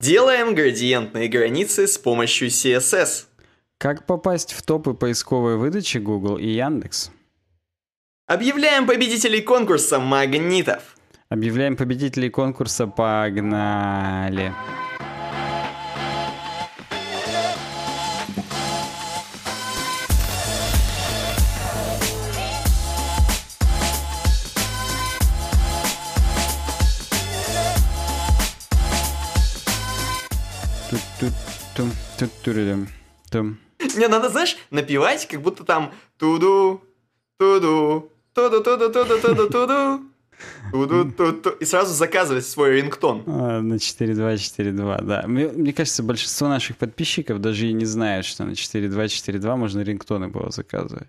Делаем градиентные границы с помощью CSS. Как попасть в топы поисковой выдачи Google и Яндекс? Объявляем победителей конкурса магнитов. Объявляем победителей конкурса «Погнали». Не, надо, знаешь, напевать, как будто там туду, туду, туду, туду, туду, туду, туду. И сразу заказывать свой рингтон. А, на 4.2.4.2, да. Мне, мне кажется, большинство наших подписчиков даже и не знают, что на 4.2.4.2 можно рингтоны было заказывать.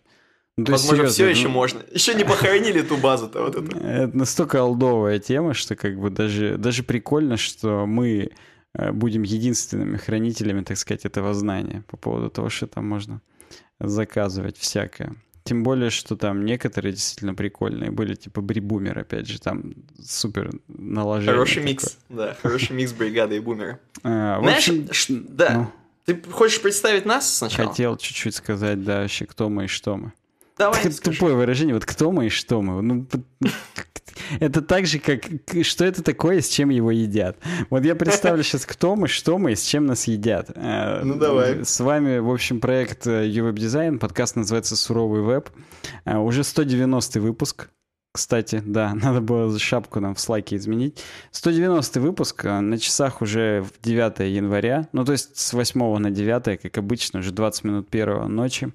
Ну, Возможно, серьезно, все ну, еще можно. Еще не похоронили ту базу-то вот эту. Это настолько олдовая тема, что как бы даже, даже прикольно, что мы будем единственными хранителями, так сказать, этого знания по поводу того, что там можно заказывать всякое. Тем более, что там некоторые действительно прикольные были, типа Брибумер, опять же, там супер наложение. Хороший такое. микс, да, хороший микс бригады и бумера. А, Знаешь, общем, да, ну, ты хочешь представить нас сначала? Хотел чуть-чуть сказать, да, вообще, кто мы и что мы. Давай, Это тупое выражение, вот кто мы и что мы. Ну, это так же, как что это такое, с чем его едят. Вот я представлю сейчас, кто мы, что мы, с чем нас едят. Э, ну давай. С вами, в общем, проект UWeb э, Design, подкаст называется «Суровый веб». Э, уже 190 выпуск. Кстати, да, надо было шапку нам в слайке изменить. 190 выпуск, на часах уже в 9 января, ну то есть с 8 на 9, как обычно, уже 20 минут первого ночи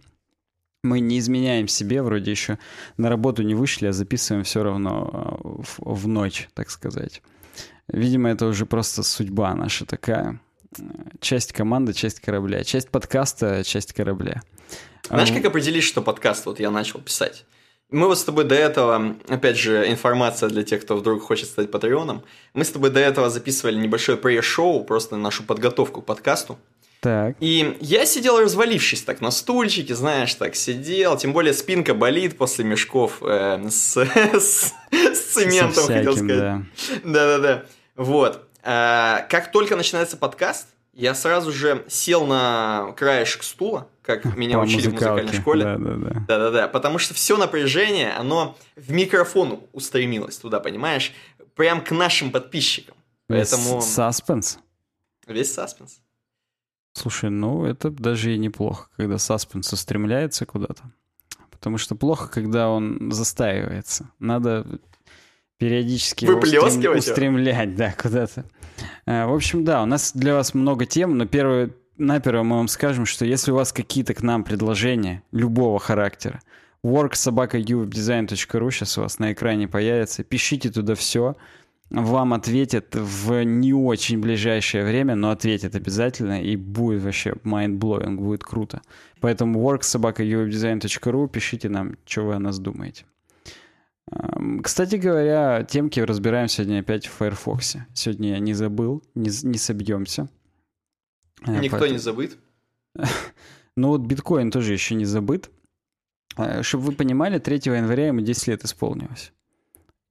мы не изменяем себе, вроде еще на работу не вышли, а записываем все равно э, в, в ночь, так сказать. Видимо, это уже просто судьба наша такая. Часть команды, часть корабля. Часть подкаста, часть корабля. Знаешь, а, как определить, что подкаст вот я начал писать? Мы вот с тобой до этого, опять же, информация для тех, кто вдруг хочет стать патреоном. Мы с тобой до этого записывали небольшое пресс-шоу, просто нашу подготовку к подкасту. Так. И я сидел развалившись так на стульчике, знаешь, так сидел. Тем более спинка болит после мешков э, с, с, с цементом, всяким, хотел сказать. Да-да-да. Вот. А, как только начинается подкаст, я сразу же сел на краешек стула, как меня По учили в музыкальной школе. Да-да-да. Да-да-да. Потому что все напряжение, оно в микрофон устремилось туда, понимаешь? Прям к нашим подписчикам. Поэтому... Саспенс? Весь саспенс. Слушай, ну это даже и неплохо, когда саспенс устремляется куда-то. Потому что плохо, когда он застаивается. Надо периодически устрем... устремлять, да, куда-то. А, в общем, да, у нас для вас много тем, но первое, наперво мы вам скажем, что если у вас какие-то к нам предложения любого характера, worksobaka.uwebdesign.ru сейчас у вас на экране появится, пишите туда все, вам ответят в не очень ближайшее время, но ответят обязательно, и будет вообще mind-blowing, будет круто. Поэтому worksobaka.uwebdesign.ru пишите нам, что вы о нас думаете. Кстати говоря, темки разбираем сегодня опять в Firefox. Сегодня я не забыл, не, не собьемся. Э, Никто Поэтому... не забыт? ну вот биткоин тоже еще не забыт. Э, Чтобы вы понимали, 3 января ему 10 лет исполнилось.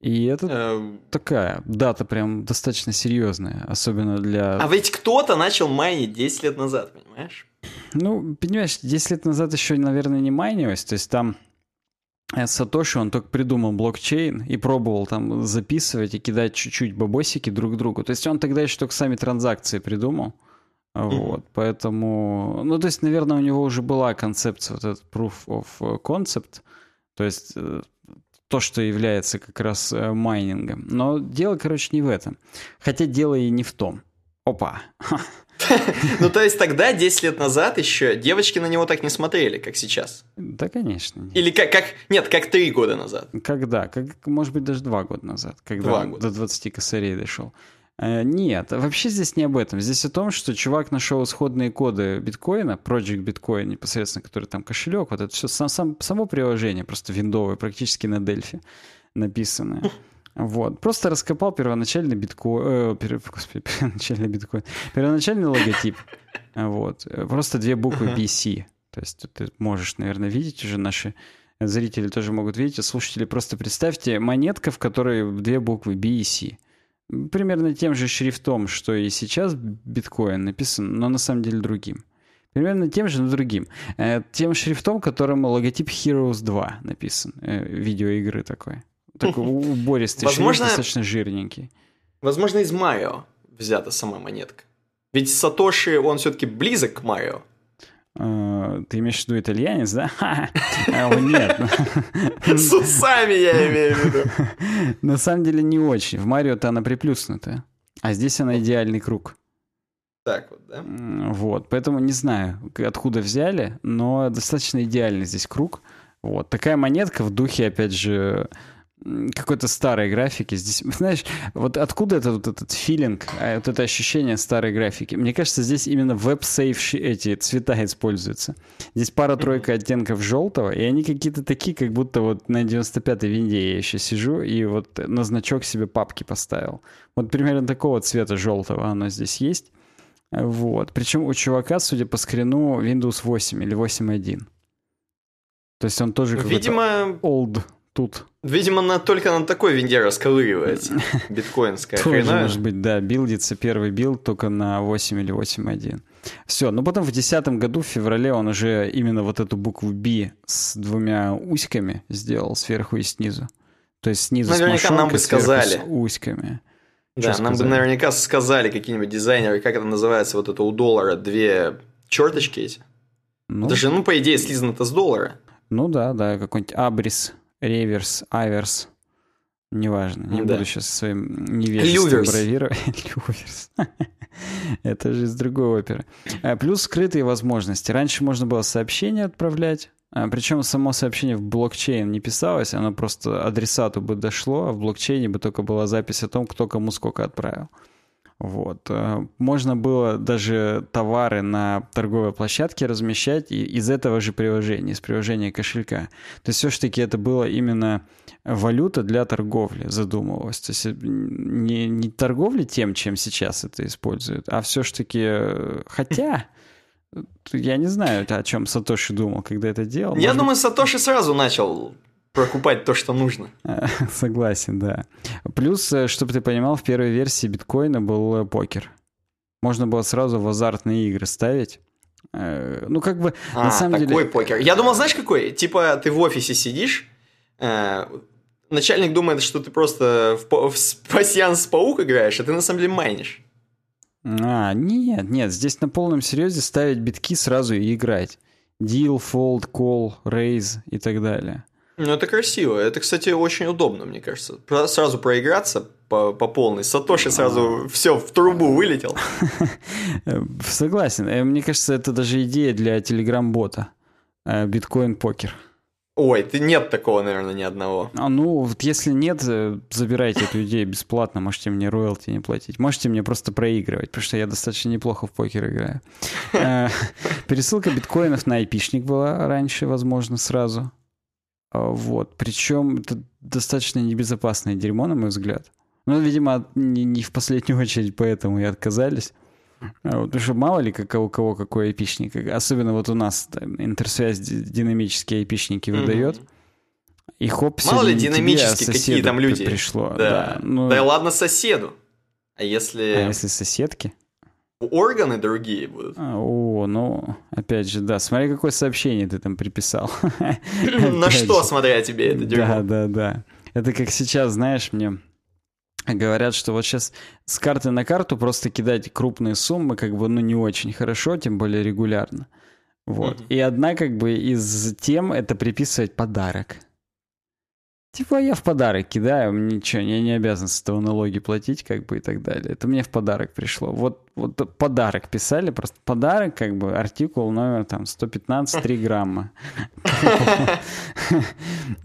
И это эм... такая дата прям достаточно серьезная, особенно для... А ведь кто-то начал майнить 10 лет назад, понимаешь? Ну, понимаешь, 10 лет назад еще, наверное, не майнилось, то есть там э, Сатоши, он только придумал блокчейн и пробовал там записывать и кидать чуть-чуть бабосики друг другу. То есть он тогда еще только сами транзакции придумал. Вот, mm-hmm. поэтому, ну, то есть, наверное, у него уже была концепция, вот этот proof of concept, то есть э, то, что является как раз э, майнингом. Но дело, короче, не в этом. Хотя дело и не в том. Опа. Ну, то есть тогда, 10 лет назад еще, девочки на него так не смотрели, как сейчас. Да, конечно. Или как, как нет, как 3 года назад. Когда? Как, может быть, даже 2 года назад, когда 2 года. до 20 косарей дошел. Э, нет, вообще здесь не об этом. Здесь о том, что чувак нашел исходные коды биткоина, Project Bitcoin непосредственно, который там кошелек, вот это все сам, сам, само приложение, просто виндовое, практически на Дельфи написанное. Вот. Просто раскопал первоначальный биткоин, э, пер, господи, первоначальный биткоин, первоначальный логотип. Вот. Просто две буквы BC. То есть ты можешь, наверное, видеть уже наши зрители тоже могут видеть, а слушатели просто представьте монетка, в которой две буквы B и C. Примерно тем же шрифтом, что и сейчас биткоин написан, но на самом деле другим. Примерно тем же, но другим. Э, тем шрифтом, которым логотип Heroes 2 написан. Э, видеоигры такой. Такой убористый возможно, шрифт, достаточно жирненький. Возможно, из Марио взята сама монетка. Ведь Сатоши, он все-таки близок к Марио. Uh, ты имеешь в виду итальянец, да? А, нет. С усами я имею в виду. На самом деле не очень. В Марио-то она приплюснутая. А здесь она идеальный круг. Так вот, да? Вот, поэтому не знаю, откуда взяли, но достаточно идеальный здесь круг. Вот, такая монетка в духе, опять же, какой-то старой графики. Здесь, знаешь, вот откуда это, вот этот филинг, а, вот это ощущение старой графики? Мне кажется, здесь именно веб-сейф эти цвета используются. Здесь пара-тройка оттенков желтого, и они какие-то такие, как будто вот на 95-й винде я еще сижу и вот на значок себе папки поставил. Вот примерно такого цвета желтого оно здесь есть. Вот. Причем у чувака, судя по скрину, Windows 8 или 8.1. То есть он тоже какой-то Видимо... old тут. Видимо, на, только на такой винде расковыривается биткоинская Тоже, может быть, да, билдится первый билд только на 8 или 8.1. Все, но потом в 2010 году, в феврале, он уже именно вот эту букву B с двумя уськами сделал сверху и снизу. То есть снизу Наверняка с нам бы сказали. с уськами. Да, Что нам сказали? бы наверняка сказали какие-нибудь дизайнеры, как это называется, вот это у доллара две черточки эти. Ну, это же, ну, по идее, слизано это с доллара. Ну да, да, какой-нибудь абрис реверс, аверс. Неважно, не да. буду сейчас своим невежеством бравировать. Люверс. Это же из другой оперы. А, плюс скрытые возможности. Раньше можно было сообщение отправлять, а, причем само сообщение в блокчейн не писалось, оно просто адресату бы дошло, а в блокчейне бы только была запись о том, кто кому сколько отправил. Вот. Э, можно было даже товары на торговой площадке размещать из этого же приложения, из приложения кошелька. То есть все-таки это было именно валюта для торговли, задумывалось. То есть э, не, не торговля тем, чем сейчас это используют, а все-таки... Э, хотя... Я не знаю, о чем Сатоши думал, когда это делал. Я Может... думаю, Сатоши сразу начал прокупать то, что нужно. Согласен, да. Плюс, э, чтобы ты понимал, в первой версии биткоина был э, покер. Можно было сразу в азартные игры ставить. Э, ну, как бы, а, на самом такой деле... покер. Я думал, знаешь, какой? Типа, ты в офисе сидишь, начальник думает, что ты просто в, в пассианс паук играешь, а ты на самом деле майнишь. А, нет, нет, здесь на полном серьезе ставить битки сразу и играть. Deal, fold, call, raise и так далее. Ну, это красиво. Это, кстати, очень удобно, мне кажется. Сразу проиграться по, по полной. Сатоши сразу все в трубу вылетел. Согласен. Э, мне кажется, это даже идея для телеграм-бота. Э, биткоин-покер. Ой, ты нет такого, наверное, ни одного. А ну, вот если нет, э, забирайте эту идею бесплатно, можете мне роялти не платить. Можете мне просто проигрывать, потому что я достаточно неплохо в покер играю. Пересылка биткоинов на айпишник была раньше, возможно, сразу. А, вот. Причем это достаточно небезопасное дерьмо, на мой взгляд. Ну, видимо, не, не в последнюю очередь поэтому и отказались. А вот, потому что мало ли как, у кого какой айпишник. Особенно вот у нас да, интерсвязь динамические айпишники mm-hmm. выдает. И хоп, Мало ли динамические, какие там люди. Пришло. Да. Да, ну... да и ладно соседу. А если... А если соседки? Органы другие будут. А, о, ну, опять же, да, смотри, какое сообщение ты там приписал. На что, смотря тебе это дерьмо. Да, да, да. Это как сейчас, знаешь, мне говорят, что вот сейчас с карты на карту просто кидать крупные суммы как бы, ну, не очень хорошо, тем более регулярно. Вот. И одна как бы из тем это приписывать подарок. Типа я в подарок кидаю, ничего, я не обязан с этого налоги платить, как бы и так далее. Это мне в подарок пришло. Вот, вот подарок писали, просто подарок, как бы артикул номер там 115, 3 грамма.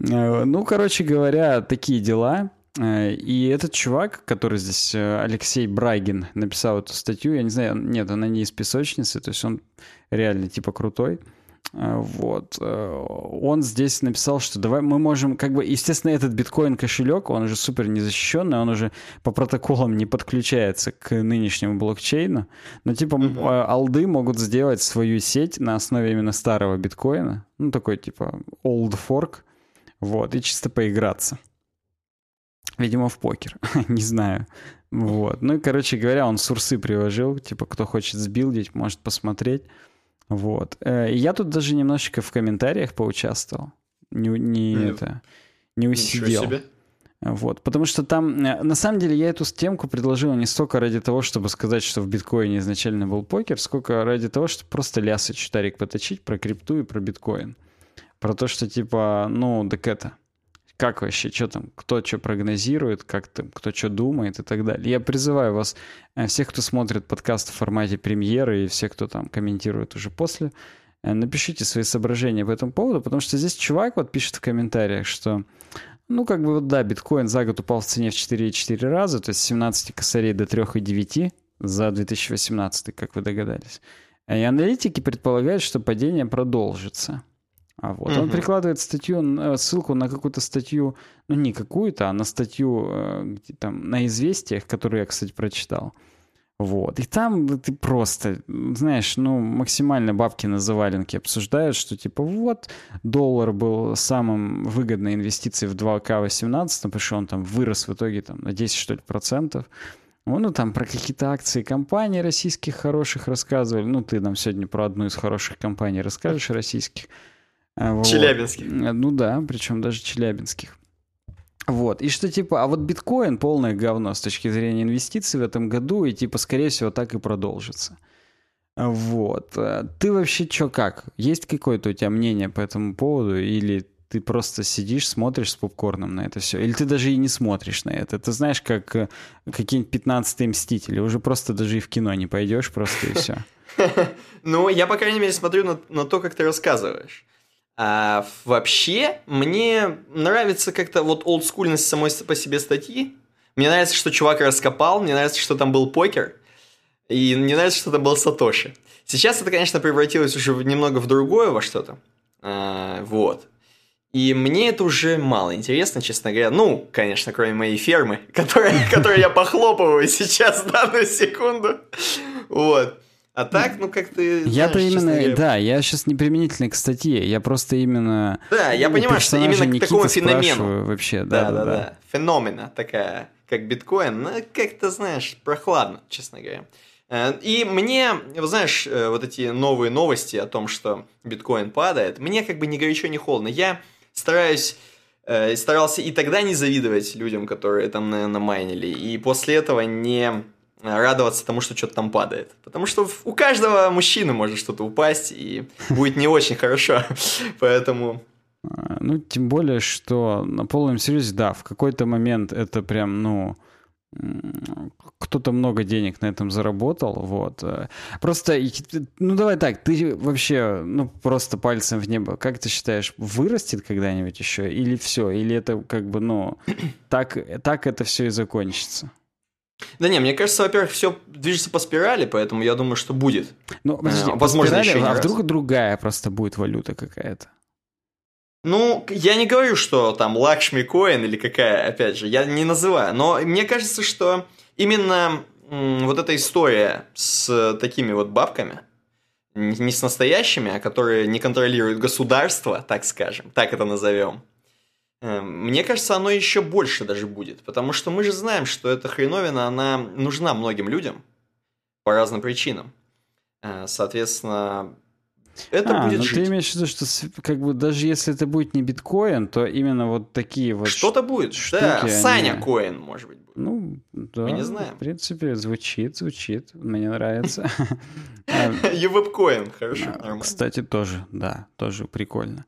Ну, короче говоря, такие дела. И этот чувак, который здесь, Алексей Брагин, написал эту статью, я не знаю, нет, она не из песочницы, то есть он реально типа крутой. Э, вот. Э, он здесь написал, что давай мы можем, как бы, естественно, этот биткоин кошелек, он уже супер незащищенный, он уже по протоколам не подключается к нынешнему блокчейну, но типа uh-huh. алды могут сделать свою сеть на основе именно старого биткоина, ну такой типа old fork, вот, и чисто поиграться. Видимо, в покер. не знаю. Вот. Ну и, короче говоря, он сурсы приложил, типа, кто хочет сбилдить, может посмотреть. Вот. Э, я тут даже немножечко в комментариях поучаствовал. Не, не mm. это, не усидел. Вот, потому что там, э, на самом деле, я эту темку предложил не столько ради того, чтобы сказать, что в биткоине изначально был покер, сколько ради того, чтобы просто лясы читарик поточить про крипту и про биткоин. Про то, что типа, ну, так это, как вообще, что там, кто что прогнозирует, как там, кто что думает и так далее. Я призываю вас, э, всех, кто смотрит подкаст в формате премьеры и всех, кто там комментирует уже после, э, напишите свои соображения по этому поводу, потому что здесь чувак вот пишет в комментариях, что ну, как бы вот да, биткоин за год упал в цене в 4,4 раза, то есть с 17 косарей до 3,9 за 2018, как вы догадались. И аналитики предполагают, что падение продолжится. А вот угу. он прикладывает статью, э, ссылку на какую-то статью, ну не какую-то, а на статью э, где, там на известиях, которую я, кстати, прочитал. Вот. И там ты просто, знаешь, ну, максимально бабки на заваленке обсуждают, что типа вот, доллар был самым выгодной инвестицией в 2К18, потому что он там вырос в итоге там на 10, что ли, процентов. Ну, там про какие-то акции компаний российских хороших рассказывали. Ну, ты нам сегодня про одну из хороших компаний расскажешь российских. А, вот. Челябинских. Ну да, причем даже челябинских. Вот, и что типа, а вот биткоин полное говно с точки зрения инвестиций в этом году, и типа, скорее всего, так и продолжится. Вот. Э, ты вообще чё как? Есть какое-то у тебя мнение по этому поводу, или ты просто сидишь, смотришь с попкорном на это все. Или ты даже и не смотришь на это. Ты знаешь, как э, какие-нибудь 15 мстители. Уже просто даже и в кино не пойдешь, просто и все. Ну, я, по крайней мере, смотрю на то, как ты рассказываешь. А вообще, мне нравится как-то вот олдскульность самой по себе статьи. Мне нравится, что чувак раскопал, мне нравится, что там был покер, и мне нравится, что там был Сатоши. Сейчас это, конечно, превратилось уже немного в другое во что-то. А, вот. И мне это уже мало интересно, честно говоря. Ну, конечно, кроме моей фермы, которой, которой я похлопываю сейчас данную секунду. Вот. А так, ну как ты. Я-то именно, говоря... да, я сейчас не применительный к статье, я просто именно. Да, я понимаю, что именно к такому феномену. Вообще, да, да, да, да. Феномена такая, как биткоин, ну как-то, знаешь, прохладно, честно говоря. Э, и мне, знаешь, э, вот эти новые новости о том, что биткоин падает, мне как бы ни горячо, ни холодно. Я стараюсь э, старался и тогда не завидовать людям, которые там, наверное, майнили, и после этого не радоваться тому, что что-то там падает. Потому что у каждого мужчины может что-то упасть, и будет не очень хорошо. Поэтому... А, ну, тем более, что на полном серьезе, да, в какой-то момент это прям, ну, кто-то много денег на этом заработал, вот. Просто, ну давай так, ты вообще, ну просто пальцем в небо, как ты считаешь, вырастет когда-нибудь еще или все, или это как бы, ну, так, так это все и закончится? Да не, мне кажется, во-первых, все движется по спирали, поэтому я думаю, что будет. Ну, подожди, э, возможно, спирали, еще а вдруг другая просто будет валюта какая-то? Ну, я не говорю, что там Лакшми Коин или какая, опять же, я не называю, но мне кажется, что именно вот эта история с такими вот бабками, не с настоящими, а которые не контролируют государство, так скажем, так это назовем, мне кажется, оно еще больше даже будет, потому что мы же знаем, что эта хреновина, она нужна многим людям по разным причинам. Э, соответственно, это а, будет ну жить. ты имеешь в виду, что как бы даже если это будет не биткоин, то именно вот такие вот Что-то будет, штуки, да, Саня они... коин, может быть. Будет. Ну, да, Мы не знаем. В принципе, звучит, звучит, мне нравится. Ювеб-коин, хорошо, Кстати, тоже, да, тоже прикольно.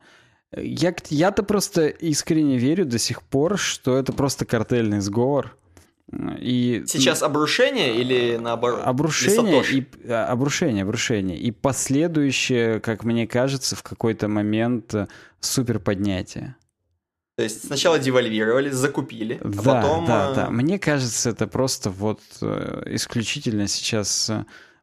Я, я-то просто искренне верю до сих пор, что это просто картельный сговор. И, Сейчас обрушение или наоборот? Обрушение и а, обрушение, обрушение. И последующее, как мне кажется, в какой-то момент э, супер поднятие. То есть сначала девальвировали, закупили, а да, потом... Да, да. Мне кажется, это просто вот э, исключительно сейчас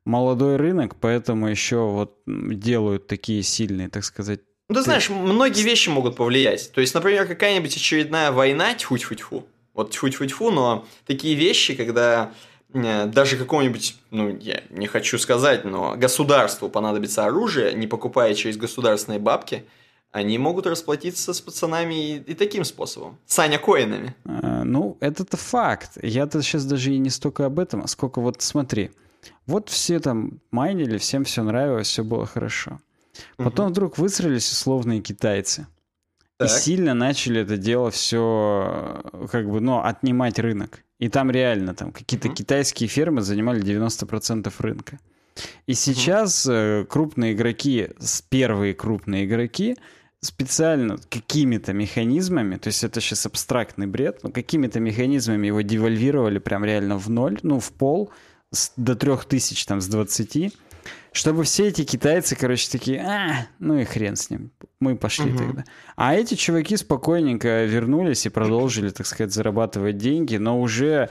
молодой рынок, поэтому еще вот делают такие сильные, так сказать, ну, ты знаешь, многие вещи могут повлиять. То есть, например, какая-нибудь очередная война, тьфу-тьфу-тьфу, вот тьфу-тьфу-тьфу, но такие вещи, когда э, даже какому-нибудь, ну, я не хочу сказать, но государству понадобится оружие, не покупая через государственные бабки, они могут расплатиться с пацанами и, и таким способом. Саня коинами. А, ну, это-то факт. Я-то сейчас даже и не столько об этом, а сколько вот смотри. Вот все там майнили, всем все нравилось, все было хорошо. Потом угу. вдруг высрались условные китайцы. Так. И сильно начали это дело все как бы, ну, отнимать рынок. И там реально там какие-то угу. китайские фермы занимали 90% рынка. И сейчас угу. крупные игроки, первые крупные игроки, специально какими-то механизмами, то есть это сейчас абстрактный бред, но какими-то механизмами его девальвировали прям реально в ноль, ну, в пол, с, до трех тысяч там с 20, чтобы все эти китайцы, короче, такие, а, ну и хрен с ним, мы пошли угу. тогда. А эти чуваки спокойненько вернулись и продолжили, так сказать, зарабатывать деньги, но уже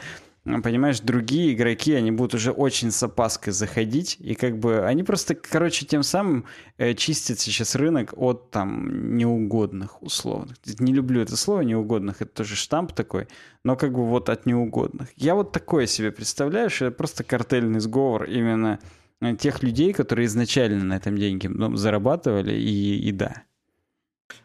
понимаешь, другие игроки, они будут уже очень с опаской заходить, и как бы они просто, короче, тем самым э, чистят сейчас рынок от там неугодных условных. Не люблю это слово неугодных, это тоже штамп такой, но как бы вот от неугодных. Я вот такое себе представляю, что это просто картельный сговор именно тех людей, которые изначально на этом деньги ну, зарабатывали, и, и да.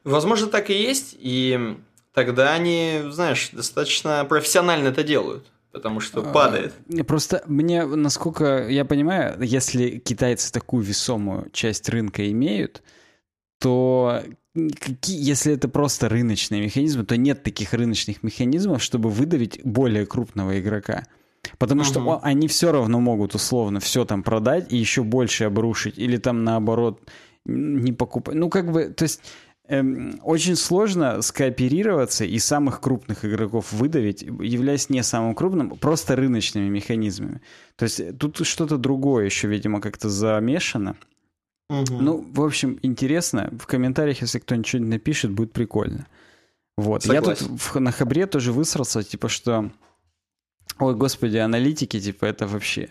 Возможно, так и есть, и тогда они, знаешь, достаточно профессионально это делают потому что а, падает. Просто мне, насколько я понимаю, если китайцы такую весомую часть рынка имеют, то какие, если это просто рыночные механизмы, то нет таких рыночных механизмов, чтобы выдавить более крупного игрока. Потому угу. что они все равно могут условно все там продать и еще больше обрушить, или там наоборот не покупать. Ну, как бы, то есть эм, очень сложно скооперироваться и самых крупных игроков выдавить, являясь не самым крупным, просто рыночными механизмами. То есть тут что-то другое еще, видимо, как-то замешано. Угу. Ну, в общем, интересно. В комментариях, если кто ничего напишет, будет прикольно. Вот. Согласен. Я тут в, на Хабре тоже высрался, типа, что... Ой, господи, аналитики, типа, это вообще...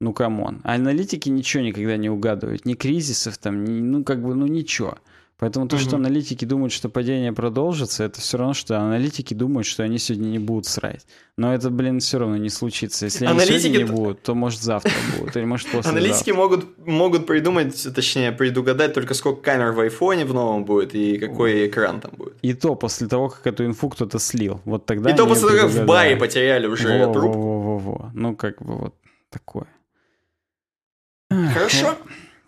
Ну, come on. аналитики ничего никогда не угадывают. Ни кризисов там, ни, ну, как бы, ну, ничего. Поэтому то, угу. что аналитики думают, что падение продолжится, это все равно, что аналитики думают, что они сегодня не будут срать. Но это, блин, все равно не случится. Если аналитики... они сегодня не будут, то может завтра будут, или может после Аналитики могут, могут придумать, точнее, предугадать только сколько камер в айфоне в новом будет и какой экран там будет. И то после того, как эту инфу кто-то слил. Вот тогда И то после того, как в баре потеряли уже во, труп. Во-во-во. Ну, как бы вот такое. Хорошо.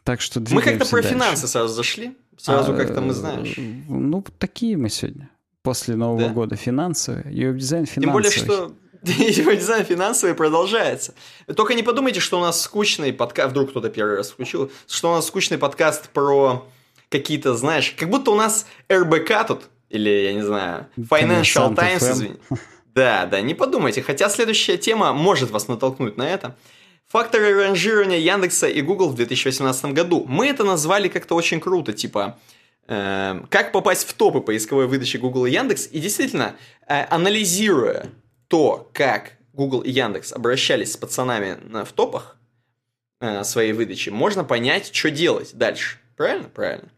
Так что Мы как-то про дальше. финансы сразу зашли. Сразу а, как-то мы знаешь. Ну, такие мы сегодня. После Нового да? года финансовые. Веб-дизайн финансовый. Тем более, что веб-дизайн финансовый продолжается. Только не подумайте, что у нас скучный подкаст, вдруг кто-то первый раз включил, что у нас скучный подкаст про какие-то, знаешь, как будто у нас РБК тут, или, я не знаю, Financial Times, извини. Да, да, не подумайте. Хотя следующая тема может вас натолкнуть на это. Факторы ранжирования Яндекса и Google в 2018 году. Мы это назвали как-то очень круто, типа э, как попасть в топы поисковой выдачи Google и Яндекс. И действительно, э, анализируя то, как Google и Яндекс обращались с пацанами в топах э, своей выдачи, можно понять, что делать дальше. Правильно? Правильно.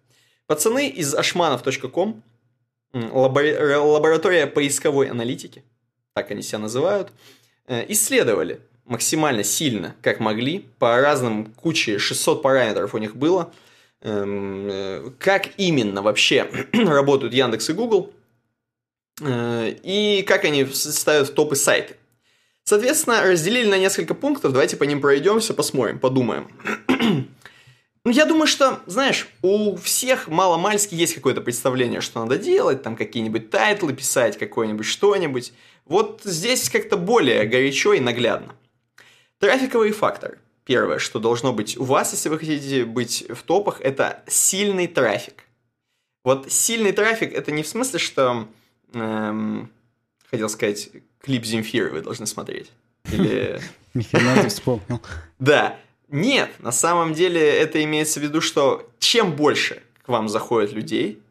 Пацаны из ashmanov.com, лаборатория поисковой аналитики, так они себя называют, э, исследовали максимально сильно, как могли, по разным куче, 600 параметров у них было, эм, э, как именно вообще работают Яндекс и Google, э, и как они ставят в топы сайты. Соответственно, разделили на несколько пунктов, давайте по ним пройдемся, посмотрим, подумаем. Ну, я думаю, что, знаешь, у всех мало-мальски есть какое-то представление, что надо делать, там какие-нибудь тайтлы писать, какое-нибудь что-нибудь. Вот здесь как-то более горячо и наглядно. Трафиковый фактор. Первое, что должно быть у вас, если вы хотите быть в топах, это сильный трафик. Вот сильный трафик это не в смысле, что эм, хотел сказать, клип Земфиры вы должны смотреть. Или... Нихрена вспомнил. Да. Нет, на самом деле это имеется в виду, что чем больше к вам заходит людей,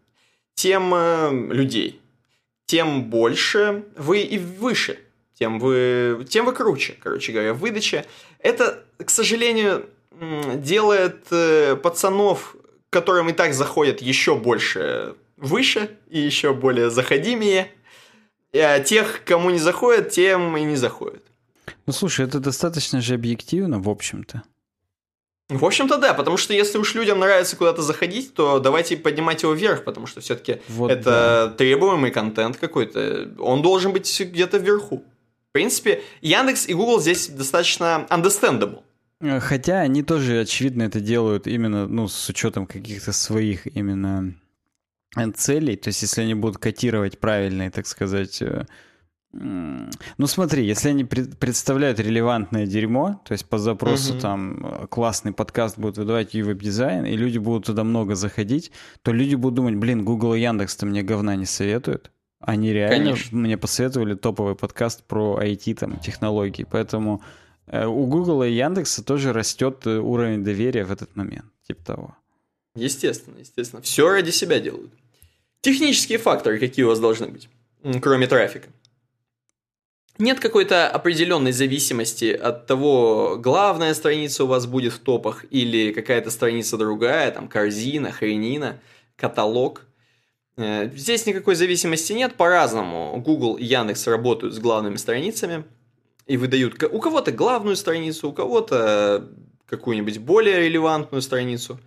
тем э, людей, тем больше вы и выше тем вы, тем вы круче, короче говоря, выдача. Это, к сожалению, делает э, пацанов, которым и так заходят еще больше выше и еще более заходимее. А тех, кому не заходят, тем и не заходят. Ну, слушай, это достаточно же объективно, в общем-то. В общем-то, да, потому что если уж людям нравится куда-то заходить, то давайте поднимать его вверх, потому что все-таки вот это да. требуемый контент какой-то. Он должен быть где-то вверху. В принципе, Яндекс и Google здесь достаточно understandable. Хотя они тоже, очевидно, это делают именно ну, с учетом каких-то своих именно э, целей. То есть, если они будут котировать правильные, так сказать, э, ну смотри, если они представляют релевантное дерьмо, то есть по запросу угу. там э, классный подкаст будет выдавать и веб-дизайн, и люди будут туда много заходить, то люди будут думать, блин, Google и Яндекс-то мне говна не советуют. Они реально Конечно. мне посоветовали топовый подкаст про IT, там, технологии. Поэтому э, у Google и Яндекса тоже растет э, уровень доверия в этот момент, типа того. Естественно, естественно. Все ради себя делают. Технические факторы какие у вас должны быть, кроме трафика? нет какой-то определенной зависимости от того, главная страница у вас будет в топах или какая-то страница другая, там корзина, хренина, каталог. Э, здесь никакой зависимости нет, по-разному. Google и Яндекс работают с главными страницами и выдают у кого-то главную страницу, у кого-то какую-нибудь более релевантную страницу.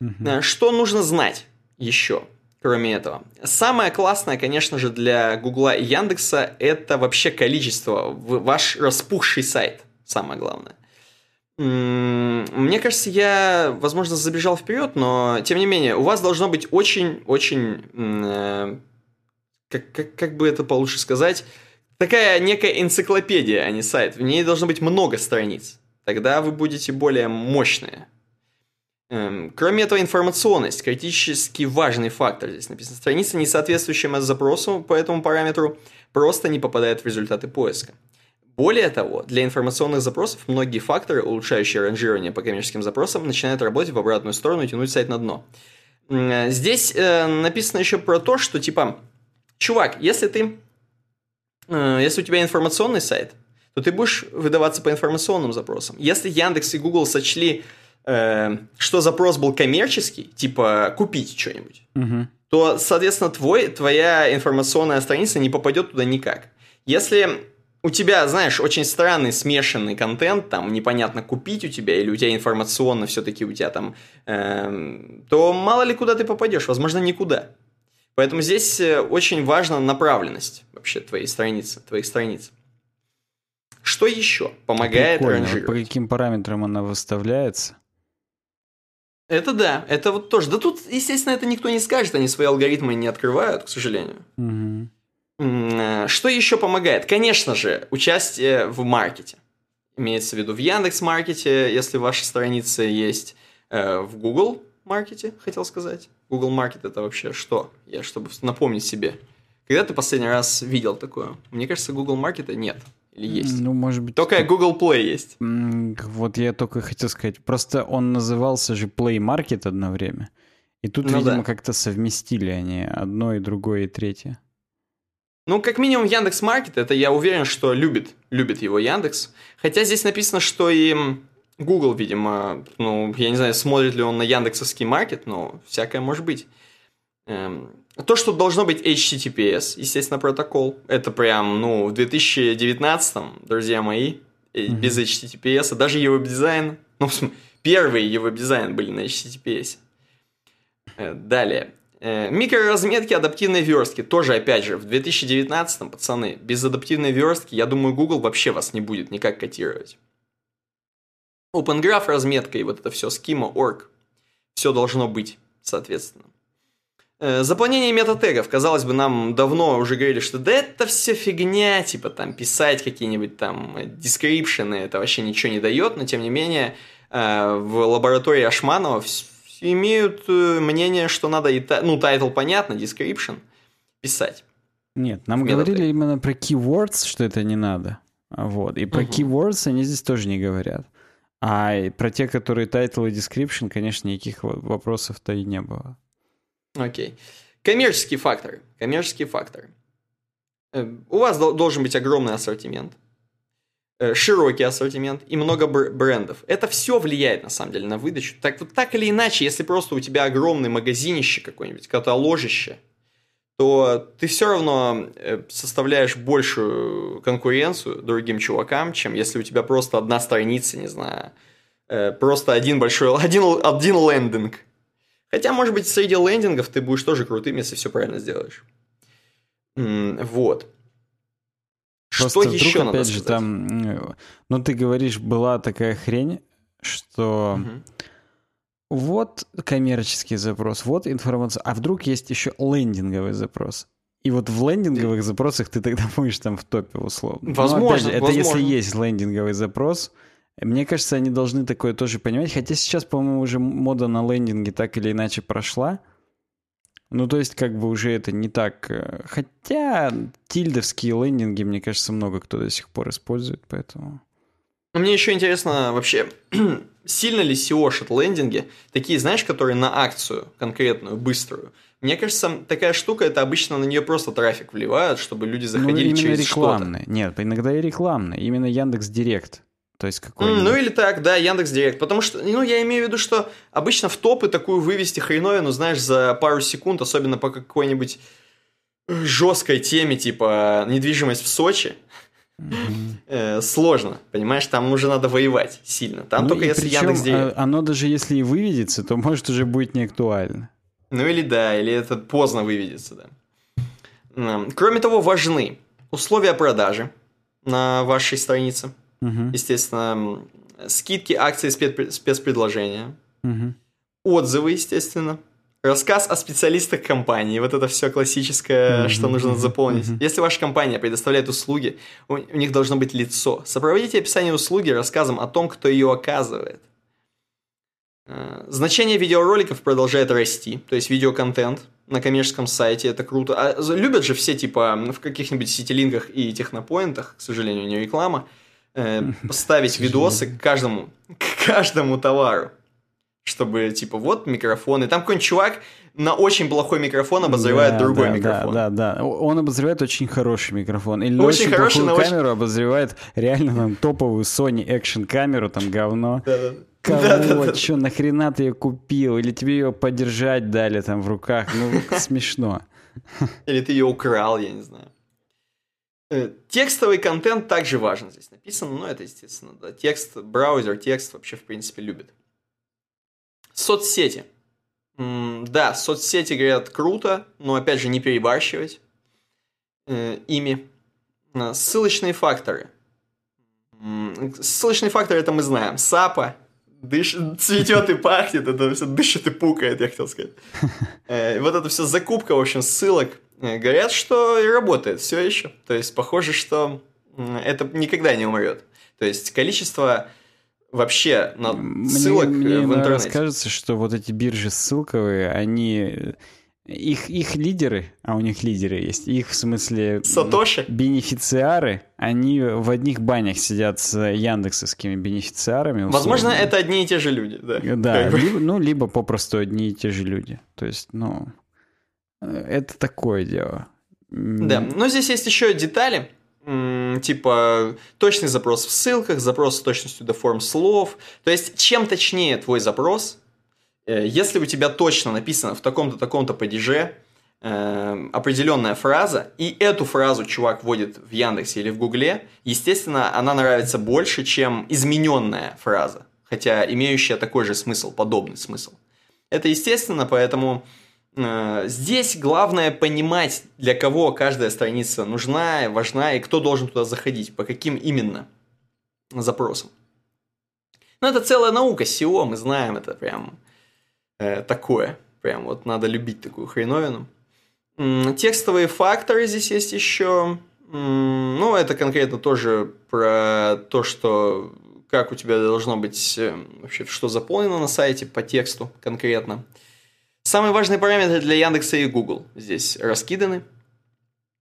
Угу. Что нужно знать еще? кроме этого. Самое классное, конечно же, для Гугла и Яндекса это вообще количество, ваш распухший сайт, самое главное. Мне кажется, я, возможно, забежал вперед, но тем не менее, у вас должно быть очень-очень, э, как, как, как бы это получше сказать, такая некая энциклопедия, а не сайт. В ней должно быть много страниц. Тогда вы будете более мощные. Эм, кроме этого, информационность – критически важный фактор. Здесь написано, страница, не соответствующая запросу по этому параметру, просто не попадает в результаты поиска. Более того, для информационных запросов многие факторы, улучшающие ранжирование по коммерческим запросам, начинают работать в обратную сторону и тянуть сайт на дно. Э, здесь э, написано еще про то, что типа, чувак, если ты, э, если у тебя информационный сайт, то ты будешь выдаваться по информационным запросам. Если Яндекс и Google сочли э, что запрос был коммерческий, типа купить что-нибудь, угу. то, соответственно, твой, твоя информационная страница не попадет туда никак. Если у тебя, знаешь, очень странный смешанный контент, там непонятно купить у тебя, или у тебя информационно все-таки у тебя там, э, то мало ли куда ты попадешь, возможно, никуда. Поэтому здесь э, очень важна направленность вообще твоей страницы, твоих страниц. Что еще помогает Прикольно. ранжировать? По каким параметрам она выставляется? Это да, это вот тоже. Да тут, естественно, это никто не скажет, они свои алгоритмы не открывают, к сожалению. Угу. Что еще помогает? Конечно же, участие в маркете. Имеется в виду в Яндекс Маркете, если ваша страница есть, э, в Google Маркете, хотел сказать. Google Маркет это вообще что? Я чтобы напомнить себе. Когда ты последний раз видел такое? Мне кажется, Google Маркета нет. Или есть? Ну, может быть... Только Google Play есть. Вот я только хотел сказать. Просто он назывался же Play Market одно время. И тут, ну, видимо, да. как-то совместили они одно и другое и третье. Ну, как минимум, Яндекс Маркет, это я уверен, что любит, любит его Яндекс. Хотя здесь написано, что и Google, видимо, ну, я не знаю, смотрит ли он на Яндексовский маркет, но всякое может быть. Эм, то, что должно быть HTTPS, естественно, протокол. Это прям, ну, в 2019, друзья мои, mm-hmm. без HTTPS, даже его дизайн, ну, первые его дизайн были на HTTPS. Э, далее. Э, микроразметки адаптивной верстки. Тоже, опять же, в 2019, пацаны, без адаптивной верстки, я думаю, Google вообще вас не будет никак котировать. OpenGraph разметка и вот это все, schema.org. Все должно быть, соответственно. Э, заполнение метатегов, казалось бы, нам давно уже говорили, что да это все фигня, типа там писать какие-нибудь там дескрипшены, это вообще ничего не дает, но тем не менее э, в лаборатории Ашманова имеют э, мнение, что надо и, ну, title понятно, description писать. Нет, нам говорили именно про keywords, что это не надо. Вот. И про угу. keywords они здесь тоже не говорят. А про те, которые title и description, конечно, никаких вопросов-то и не было. Окей. Коммерческие факторы. Коммерческие факторы. Э, у вас должен быть огромный ассортимент, широкий ассортимент и много брендов. Это все влияет, на самом деле, на выдачу. Так, вот так или иначе, если просто у тебя огромный магазинище какой-нибудь, каталожище, то ты все равно э, составляешь большую конкуренцию другим чувакам, чем если у тебя просто одна страница, не знаю, э, просто один большой, один, один лендинг. Хотя, может быть, среди лендингов ты будешь тоже крутым, если все правильно сделаешь. Вот. Просто что вдруг, еще опять надо же, сказать? там, ну, ты говоришь, была такая хрень, что угу. вот коммерческий запрос, вот информация, а вдруг есть еще лендинговый запрос. И вот в лендинговых запросах ты тогда будешь там в топе условно. Возможно, Но, опять же, это возможно. если есть лендинговый запрос, мне кажется, они должны такое тоже понимать. Хотя сейчас, по-моему, уже мода на лендинге так или иначе прошла. Ну, то есть, как бы уже это не так... Э, хотя тильдовские лендинги, мне кажется, много кто до сих пор использует, поэтому... Мне еще интересно вообще, сильно ли SEO-шат лендинги, такие, знаешь, которые на акцию конкретную, быструю. Мне кажется, такая штука, это обычно на нее просто трафик вливают, чтобы люди заходили ну, через рекламные. что-то. Нет, иногда и рекламные. Именно Яндекс Директ. То есть какой mm, Ну или так, да, Яндекс Директ. Потому что, ну, я имею в виду, что обычно в топы такую вывести хреновину, знаешь, за пару секунд, особенно по какой-нибудь жесткой теме, типа недвижимость в Сочи, mm-hmm. сложно, понимаешь, там уже надо воевать сильно. Там ну, только если Яндекс Директ. А, оно даже если и выведется, то может уже будет не актуально. Ну или да, или это поздно выведется, да. Кроме того, важны условия продажи на вашей странице – Угу. Естественно, скидки, акции, спецпредложения. Угу. Отзывы, естественно. Рассказ о специалистах компании. Вот это все классическое, mm-hmm, что нужно заполнить. Mm-hmm. Если ваша компания предоставляет услуги, у, у них должно быть лицо. Сопроводите описание услуги рассказом о том, кто ее оказывает. Э, значение видеороликов продолжает расти, то есть видеоконтент на коммерческом сайте, это круто. А любят же все, типа, в каких-нибудь сетилинках и технопоинтах, к сожалению, не реклама, э, поставить видосы к каждому, к каждому товару. Чтобы, типа, вот микрофон. И там какой-нибудь чувак на очень плохой микрофон обозревает да, другой да, микрофон. Да, да, да. Он обозревает очень хороший микрофон. Или очень, очень хороший, плохую камеру очень... обозревает реально там топовую Sony Action камеру, там говно. Да, да. Кого, да, да, да. что, нахрена ты ее купил? Или тебе ее подержать дали там в руках? Ну, смешно. Или ты ее украл, я не знаю. Э, текстовый контент также важен здесь написано, но это естественно, да. Текст, браузер, текст вообще в принципе любит. Соцсети. Да, соцсети говорят круто, но опять же не перебарщивать э, ими. Э, ссылочные факторы. Ссылочные факторы это мы знаем. Сапа, дыш... цветет и пахнет, это все дышит и пукает, я хотел сказать. Вот это все закупка, в общем, ссылок Э, говорят, что и работает все еще. То есть, похоже, что это никогда не умрет. То есть, количество вообще на ссылок мне, э, мне в интернете. кажется, что вот эти биржи ссылковые, они их, их лидеры, а у них лидеры есть, их в смысле... Сатоши? Бенефициары, они в одних банях сидят с яндексовскими бенефициарами. Условно. Возможно, это одни и те же люди, да. Да, либо, ну, либо попросту одни и те же люди. То есть, ну... Это такое дело. Да, но здесь есть еще детали, типа точный запрос в ссылках, запрос с точностью до форм слов. То есть, чем точнее твой запрос, э, если у тебя точно написано в таком-то, таком-то падеже э, определенная фраза, и эту фразу чувак вводит в Яндексе или в Гугле, естественно, она нравится больше, чем измененная фраза, хотя имеющая такой же смысл, подобный смысл. Это естественно, поэтому здесь главное понимать, для кого каждая страница нужна, важна и кто должен туда заходить, по каким именно запросам. Ну, это целая наука SEO, мы знаем, это прям э, такое. Прям вот надо любить такую хреновину. Текстовые факторы здесь есть еще. Ну, это конкретно тоже про то, что как у тебя должно быть э, вообще, что заполнено на сайте по тексту конкретно. Самые важные параметры для Яндекса и Google здесь раскиданы.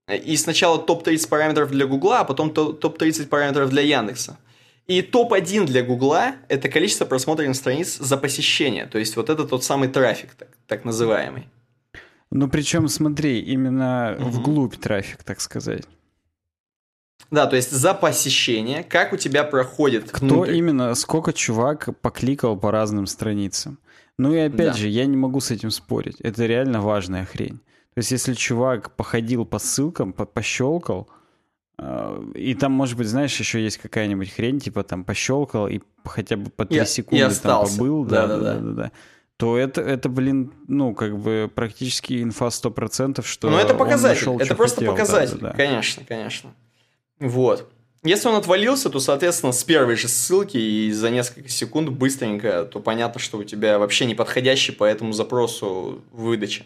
И сначала топ-30 параметров для Гугла, а потом топ-30 параметров для Яндекса. И топ-1 для Гугла – это количество просмотренных страниц за посещение. То есть вот это тот самый трафик, так, так называемый. Ну, причем, смотри, именно угу. вглубь трафик, так сказать. Да, то есть за посещение, как у тебя проходит Кто внутрь. именно, сколько чувак покликал по разным страницам. Ну и опять да. же, я не могу с этим спорить. Это реально важная хрень. То есть, если чувак походил по ссылкам, по пощелкал, Э, и там, может быть, знаешь, еще есть какая-нибудь хрень, типа там пощелкал и хотя бы по 3 я, секунды я там побыл, да, да, да, да, да, да. То это, это, блин, ну, как бы практически инфа 100%, что Ну, это показатель, нашел, это просто хотел, показатель, да, да, да. конечно, конечно. Вот. Если он отвалился, то, соответственно, с первой же ссылки и за несколько секунд быстренько, то понятно, что у тебя вообще не подходящий по этому запросу выдача.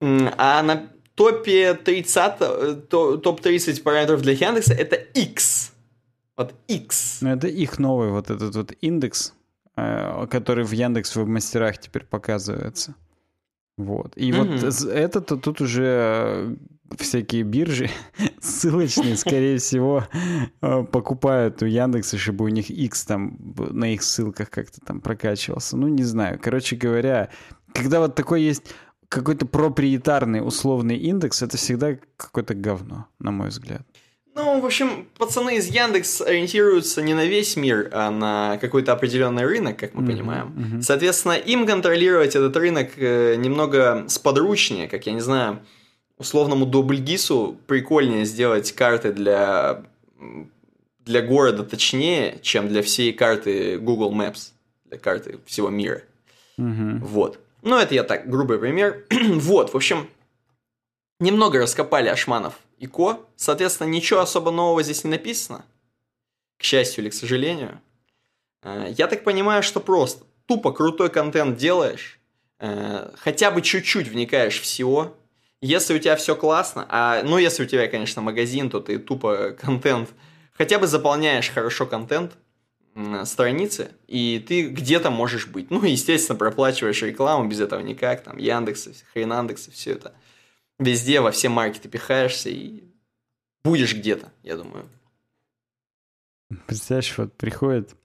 А на топе 30, э, топ-30 параметров для Яндекса это X. Вот X. Ну, это их новый вот этот вот индекс, э, который в Яндекс в мастерах теперь показывается. Вот. И угу. вот это-то тут уже всякие биржи ссылочные, скорее всего, покупают у Яндекса, чтобы у них X там на их ссылках как-то там прокачивался. Ну, не знаю. Короче говоря, когда вот такой есть какой-то проприетарный условный индекс, это всегда какое-то говно, на мой взгляд. Ну, в общем, пацаны из Яндекс ориентируются не на весь мир, а на какой-то определенный рынок, как мы mm-hmm, понимаем. Mm-hmm. Соответственно, им контролировать этот рынок э, немного сподручнее, как я не знаю, условному Дубльгису прикольнее сделать карты для для города точнее, чем для всей карты Google Maps, для карты всего мира. Mm-hmm. Вот. Ну, это я так, грубый пример. вот, в общем, немного раскопали Ашманов и Ко. Соответственно, ничего особо нового здесь не написано. К счастью или к сожалению. Э, я так понимаю, что просто тупо крутой контент делаешь, э, хотя бы чуть-чуть вникаешь в SEO, если у тебя все классно, а, ну, если у тебя, конечно, магазин, то ты тупо контент, хотя бы заполняешь хорошо контент, страницы, и ты где-то можешь быть. Ну, естественно, проплачиваешь рекламу, без этого никак, там, Яндекс, Хренандекс, все это. Везде, во все маркеты пихаешься и будешь где-то, я думаю. Представляешь, вот приходит,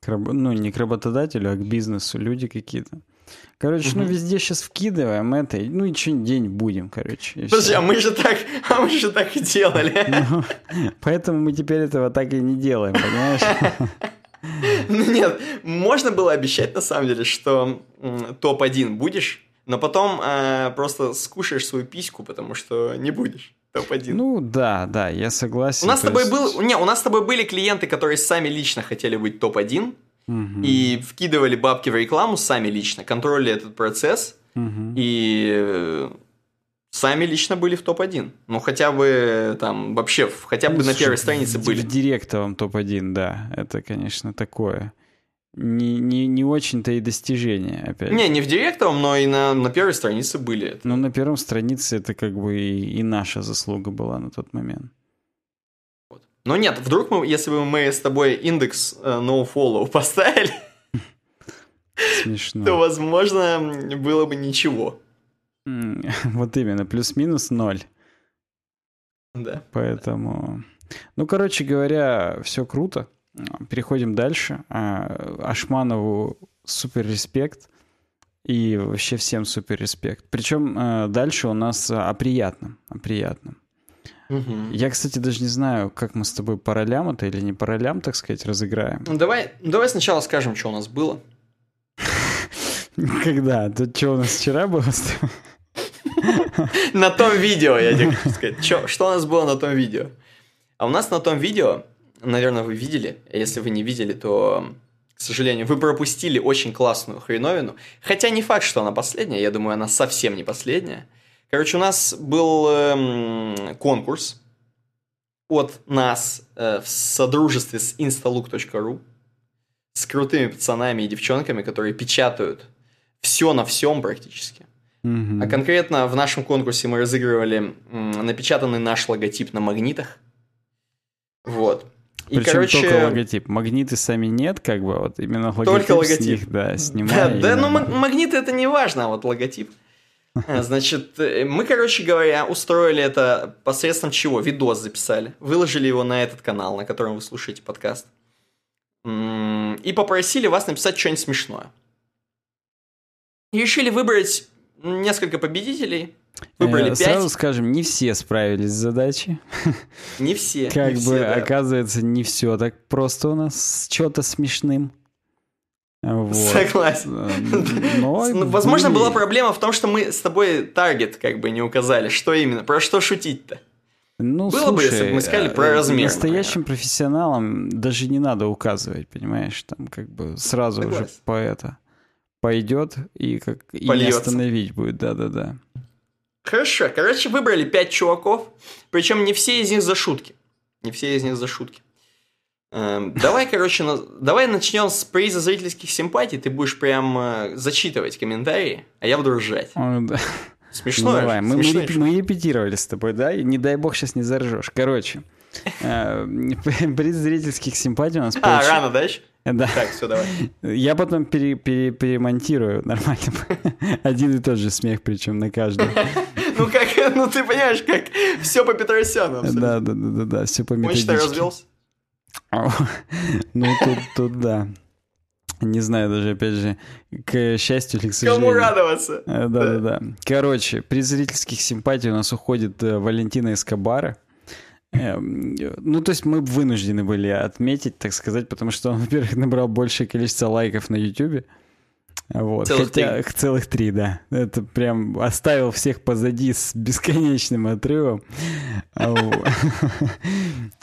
к, ну, не к работодателю, а к бизнесу люди какие-то, Короче, угу. ну везде сейчас вкидываем это, ну и что день будем, короче. Подожди, все. а мы же так, а мы же так и делали. Ну, поэтому мы теперь этого так и не делаем, понимаешь? Ну нет, можно было обещать на самом деле, что топ-1 будешь, но потом э, просто скушаешь свою письку, потому что не будешь топ-1. Ну да, да, я согласен. У нас с тобой есть... был, не, у нас с тобой были клиенты, которые сами лично хотели быть топ-1, угу. и вкидывали бабки в рекламу сами лично, контролили этот процесс, угу. и э, сами лично были в топ-1. Ну, хотя бы там вообще, хотя бы ну, на первой странице в, были. В директовом топ-1, да, это, конечно, такое. Не, не, не очень-то и достижение, опять. Не, не в директовом, но и на, на первой странице были. Ну, на первом странице это как бы и, и наша заслуга была на тот момент. Но нет, вдруг мы, если бы мы с тобой индекс uh, nofollow поставили, Смешно. то, возможно, было бы ничего. Вот именно, плюс-минус ноль. Да. Поэтому... Ну, короче говоря, все круто. Переходим дальше. А, Ашманову супер респект. И вообще всем супер респект. Причем э, дальше у нас о приятном. О приятном. Угу. Я, кстати, даже не знаю, как мы с тобой по ролям это или не по ролям, так сказать, разыграем. Ну, давай, давай сначала скажем, что у нас было. Когда? Тут что у нас вчера было? На том видео, я тебе хочу сказать. Что у нас было на том видео? А у нас на том видео, наверное, вы видели, а если вы не видели, то, к сожалению, вы пропустили очень классную хреновину. Хотя не факт, что она последняя, я думаю, она совсем не последняя. Короче, у нас был эм, конкурс от нас э, в содружестве с instalook.ru с крутыми пацанами и девчонками, которые печатают все на всем практически. Mm-hmm. А конкретно в нашем конкурсе мы разыгрывали м, напечатанный наш логотип на магнитах. Вот. И, Причем короче... только логотип. Магниты сами нет, как бы, вот именно логотип только логотип. с них, да, снимаем. Да, да ну магниты это не важно, а вот логотип. Э, значит, э, мы, короче говоря, устроили это посредством чего? Видос записали. Выложили его на этот канал, на котором вы слушаете подкаст. И попросили вас написать что-нибудь смешное. И решили выбрать несколько победителей. Выбрали э, пять. Сразу скажем, не все справились с задачей. Не все. Как не бы, все, да. оказывается, не все так просто у нас с что-то смешным. Вот. Согласен. Э, но ну, Возможно, была проблема в том, что мы с тобой таргет как бы не указали, что именно, про что шутить-то. Ну, Было слушай, бы, если бы мы сказали про э, размер. Настоящим например. профессионалам даже не надо указывать, понимаешь? Там как бы сразу Согласен. уже по это пойдет и как и не остановить будет, да-да-да. Хорошо, короче, выбрали пять чуваков, причем не все из них за шутки. Не все из них за шутки. Эм, Давай, короче, давай начнем с приза зрительских симпатий. Ты будешь прям э, зачитывать комментарии, а я буду ржать. Смешно Ну, давай, мы, мы мы репетировали с тобой, да? И не дай бог сейчас не заржешь. Короче, э, приз зрительских симпатий у нас А, рано, да? Да. Так, все, давай. Я потом пере- пере- перемонтирую нормально. Один и тот же смех, причем на каждом. Ну как, ну ты понимаешь, как все по Петросяну. Да, да, да, да, да, все по Он, считай, методичке. развелся. Ну, тут, тут да. Не знаю даже, опять же, к счастью или к Кому сожалению. радоваться? Э, Да, да, да. Короче, при зрительских симпатий у нас уходит э, Валентина Эскобара. Эм, э, Ну, то есть мы вынуждены были отметить, так сказать, потому что он, во-первых, набрал большее количество лайков на Ютубе. Вот. Целых Хотя, целых три, да. Это прям оставил всех позади с бесконечным отрывом. Вот.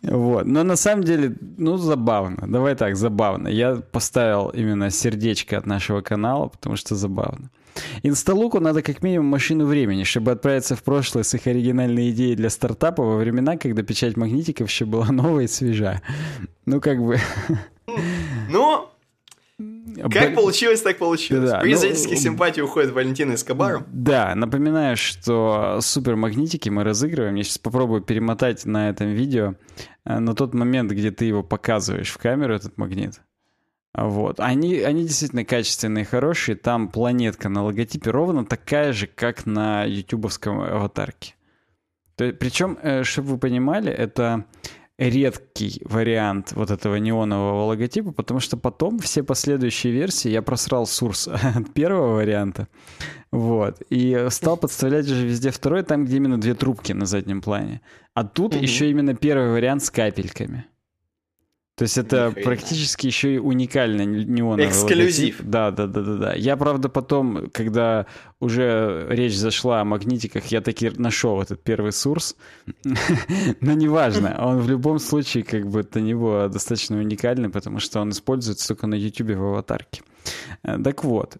Вот. Но на самом деле, ну, забавно. Давай так, забавно. Я поставил именно сердечко от нашего канала, потому что забавно. Инсталуку надо как минимум машину времени, чтобы отправиться в прошлое с их оригинальной идеей для стартапа во времена, когда печать магнитиков еще была новая и свежа. Ну, как бы... Ну, как Б- получилось, так получилось. Да, При ну, зрительских симпатий уходит Валентина Эскобару. Да, напоминаю, что супермагнитики мы разыгрываем. Я сейчас попробую перемотать на этом видео э, на тот момент, где ты его показываешь в камеру, этот магнит. Вот. Они, они действительно качественные, хорошие. Там планетка на логотипе ровно такая же, как на ютубовском аватарке. То причем, э, чтобы вы понимали, это редкий вариант вот этого неонового логотипа, потому что потом все последующие версии я просрал сурс от первого варианта, вот, и стал подставлять уже везде второй, там, где именно две трубки на заднем плане. А тут Мгм. еще именно первый вариант с капельками. То есть это Ни хрена. практически еще и уникальный неоновый Эксклюзив. логотип. Да, да, да, да, да. Я, правда, потом, когда уже речь зашла о магнитиках, я таки нашел этот первый сурс. Но неважно, он в любом случае, как бы ни было, достаточно уникальный, потому что он используется только на YouTube в аватарке. Э, Так вот,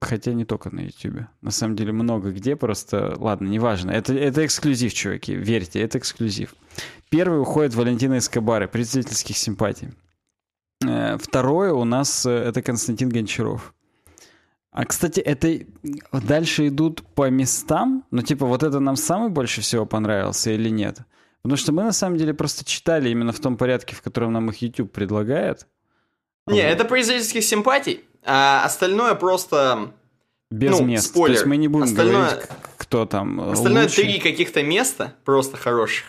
хотя не только на YouTube. На самом деле много где, просто, ладно, неважно. Это, это эксклюзив, чуваки, верьте, это эксклюзив. Первый уходит Валентина Эскобары, представительских симпатий. Э, Второе у нас э, это Константин Гончаров. А, кстати, это дальше идут по местам, но типа вот это нам самый больше всего понравился или нет? Потому что мы на самом деле просто читали именно в том порядке, в котором нам их YouTube предлагает. Не, Вот. это при зрительских симпатий, а остальное просто... Без ну, мест. спойлер. То есть мы не будем Остальное- говорить, кто там э, Остальное лучше. три каких-то места просто хороших.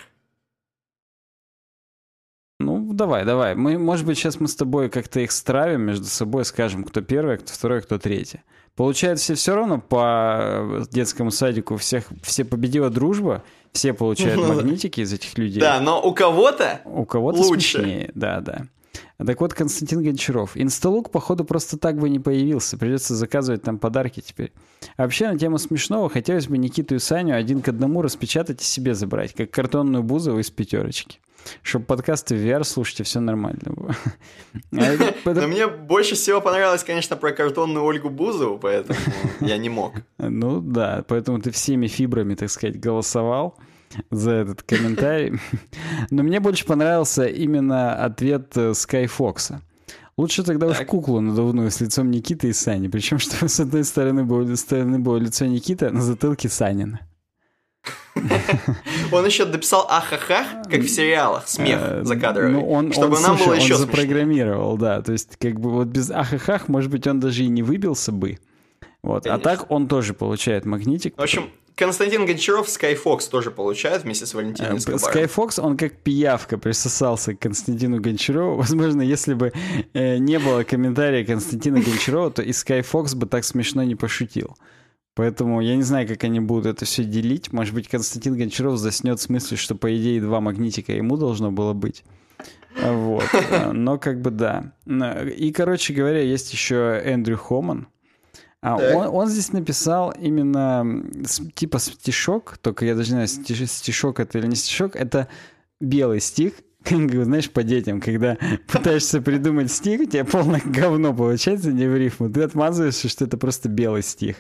Ну, давай, давай. Мы, может быть, сейчас мы с тобой как-то их стравим между собой, скажем, кто первый, кто второй, кто третий. Получается, все равно по э, детскому садику всех, все победила дружба, все получают Ну магнитики из этих людей. Да, но у кого-то... У кого-то Лучше. смешнее, да, да. Так вот, Константин Гончаров. Инсталук, походу, просто так бы не появился. Придется заказывать там подарки теперь. А вообще, на тему смешного, хотелось бы Никиту и Саню один к одному распечатать и себе забрать, как картонную Бузову из пятерочки. Чтобы подкасты в VR слушать, и все нормально было. А Но мне больше всего понравилось, конечно, про картонную Ольгу Бузову, поэтому я не мог. Ну да, поэтому ты всеми фибрами, так сказать, голосовал за этот комментарий. Но мне больше понравился именно ответ э, Skyfox. Лучше тогда уж Так. куклу надувную с лицом Никиты и Сани. Причем, что с одной стороны было, стороны было лицо Никиты, а на затылке Санина. Он еще дописал ахахах, как в сериалах, смех Э, закадровый, ну, он, чтобы он, нам слушай, было он еще смешнее. запрограммировал, да. То есть, как бы вот без ахахах, может быть, он даже и не выбился бы. Вот. А так он тоже получает магнитик. В общем, Константин Гончаров Skyfox тоже получает вместе с Валентиной Эскобаром. Скайфокс, он как пиявка присосался к Константину Гончарову. Возможно, если бы э, не было комментария Константина Гончарова, то и Skyfox бы так смешно не пошутил. Поэтому я не знаю, как они будут это все делить. Может быть, Константин Гончаров заснет в смысле, что, по идее, два магнитика ему должно было быть. Вот. Но как бы да. И, короче говоря, есть еще Эндрю Хоман. А он, он здесь написал именно типа стишок, только я даже не знаю, стишок это или не стишок, это белый стих, знаешь, по детям, когда пытаешься придумать стих, у тебя полное говно получается не в рифму, ты отмазываешься, что это просто белый стих.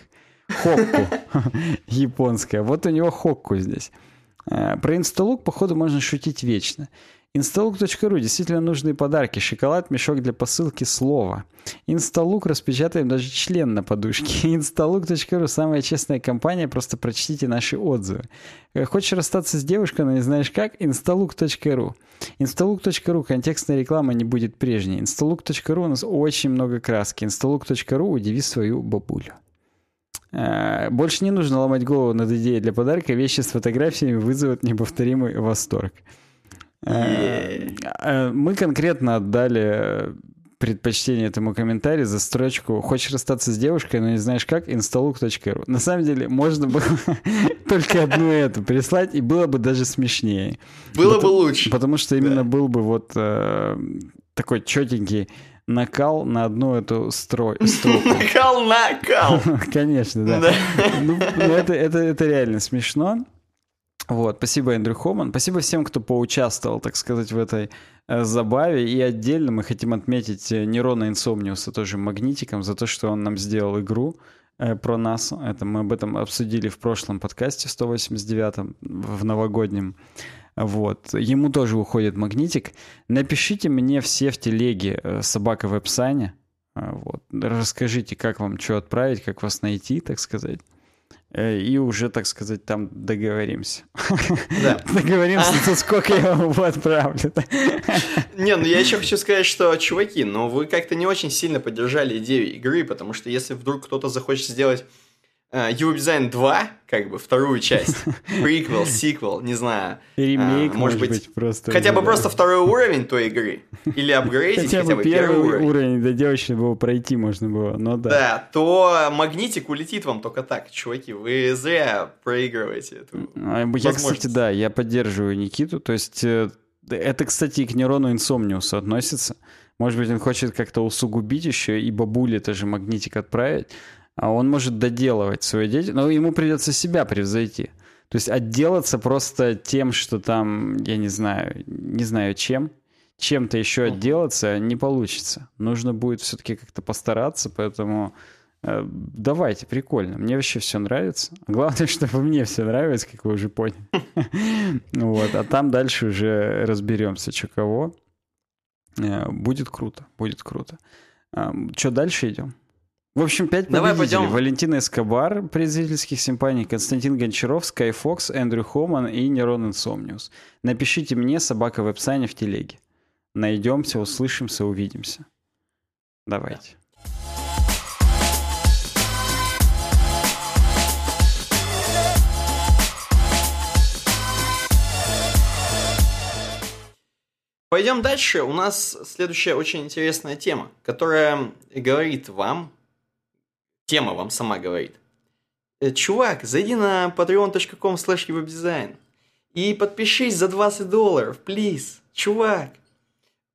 Хокку японская. Вот у него хокку здесь. Э, про инсталук, походу, можно шутить вечно. Instalook.ru действительно нужные подарки. Шоколад, мешок для посылки, слово. Instalook распечатаем даже член на подушке. Instalook.ru самая честная компания, просто прочтите наши отзывы. Э, хочешь расстаться с девушкой, но не знаешь как? Instalook.ru. Instalook.ru контекстная реклама не будет прежней. Instalook.ru у нас очень много краски. Instalook.ru удиви свою бабулю. Э, больше не нужно ломать голову над идеей для подарка. Вещи с фотографиями вызовут неповторимый восторг. Э, э, мы конкретно отдали предпочтение этому комментарию за строчку «Хочешь расстаться с девушкой, но не знаешь как? instalook.ru». На самом деле, можно было только одну эту прислать, и было бы даже смешнее. Было бы лучше. Потому что именно был бы вот такой четенький накал на одну эту строй, строку. Накал, накал! Конечно, да. Ну, ну, это, это, это реально смешно. Вот, спасибо, Эндрю Хоман. Спасибо всем, кто поучаствовал, так сказать, в этой э, забаве. И отдельно мы хотим отметить э, Нерона Инсомниуса тоже магнитиком за то, что он нам сделал игру э, про нас. Это мы об этом обсудили в прошлом подкасте 189 в новогоднем. Вот. Ему тоже уходит магнитик. Напишите мне все в телеге э, собака в Эпсане. Вот. Расскажите, как вам что отправить, как вас найти, так сказать. Э, и уже, так сказать, там договоримся. Да. договоримся, а. сколько я вам отправлю. Не, ну я еще хочу сказать, что, чуваки, ну вы как-то не очень сильно поддержали идею игры, потому что если вдруг кто-то захочет сделать Его Design 2, как бы вторую часть, приквел, сиквел, не знаю. Ремейк, а, может быть, быть просто. Хотя бы просто второй уровень той игры. Или апгрейдить хотя, хотя бы первый уровень. уровень до девочки было пройти можно было, но да. Да, то магнитик улетит вам только так, чуваки. Вы зря проигрываете эту а, Я, кстати, да, я поддерживаю Никиту. То есть э, это, кстати, и к нейрону инсомниусу относится. Может быть, он хочет как-то усугубить еще и бабуле тоже магнитик отправить он может доделывать свою деятельность, но ему придется себя превзойти. То есть отделаться просто тем, что там, я не знаю, не знаю чем, чем-то еще отделаться не получится. Нужно будет все-таки как-то постараться, поэтому э, давайте, прикольно. Мне вообще все нравится. Главное, чтобы мне все нравилось, как вы уже поняли. Вот, а там дальше уже разберемся, что кого. Э, будет круто, будет круто. Что дальше идем? В общем, пять Давай победителей. Пойдем. Валентина Эскобар, представительских симпаний, Константин Гончаров, Скайфокс, Эндрю Хоман и Нерон Инсомниус. Напишите мне, собака в веб-сайне в телеге. Найдемся, услышимся, увидимся. Давайте. Пойдем дальше. У нас следующая очень интересная тема, которая говорит вам, тема вам сама говорит. Э, чувак, зайди на patreon.com slash webdesign и подпишись за 20 долларов, плиз. Чувак,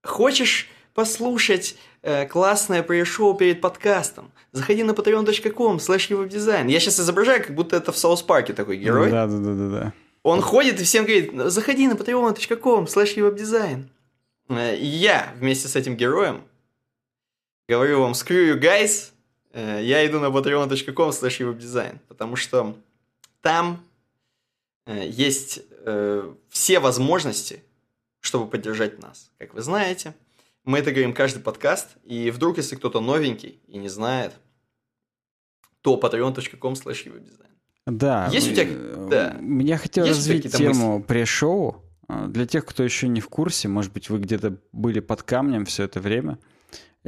хочешь послушать э, классное пресс-шоу перед подкастом? Заходи на patreon.com slash webdesign. Я сейчас изображаю, как будто это в Саус Парке такой герой. Да, да, да, да, да. Он ходит и всем говорит, заходи на patreon.com slash webdesign. И я вместе с этим героем говорю вам, screw you guys, я иду на patreon.com slash webdesign, потому что там э, есть э, все возможности, чтобы поддержать нас. Как вы знаете, мы это говорим каждый подкаст, и вдруг, если кто-то новенький и не знает, то patreon.com slash webdesign. Да. Есть у тебя... Да. Я хотел есть развить тему пресс-шоу. Для тех, кто еще не в курсе, может быть, вы где-то были под камнем все это время –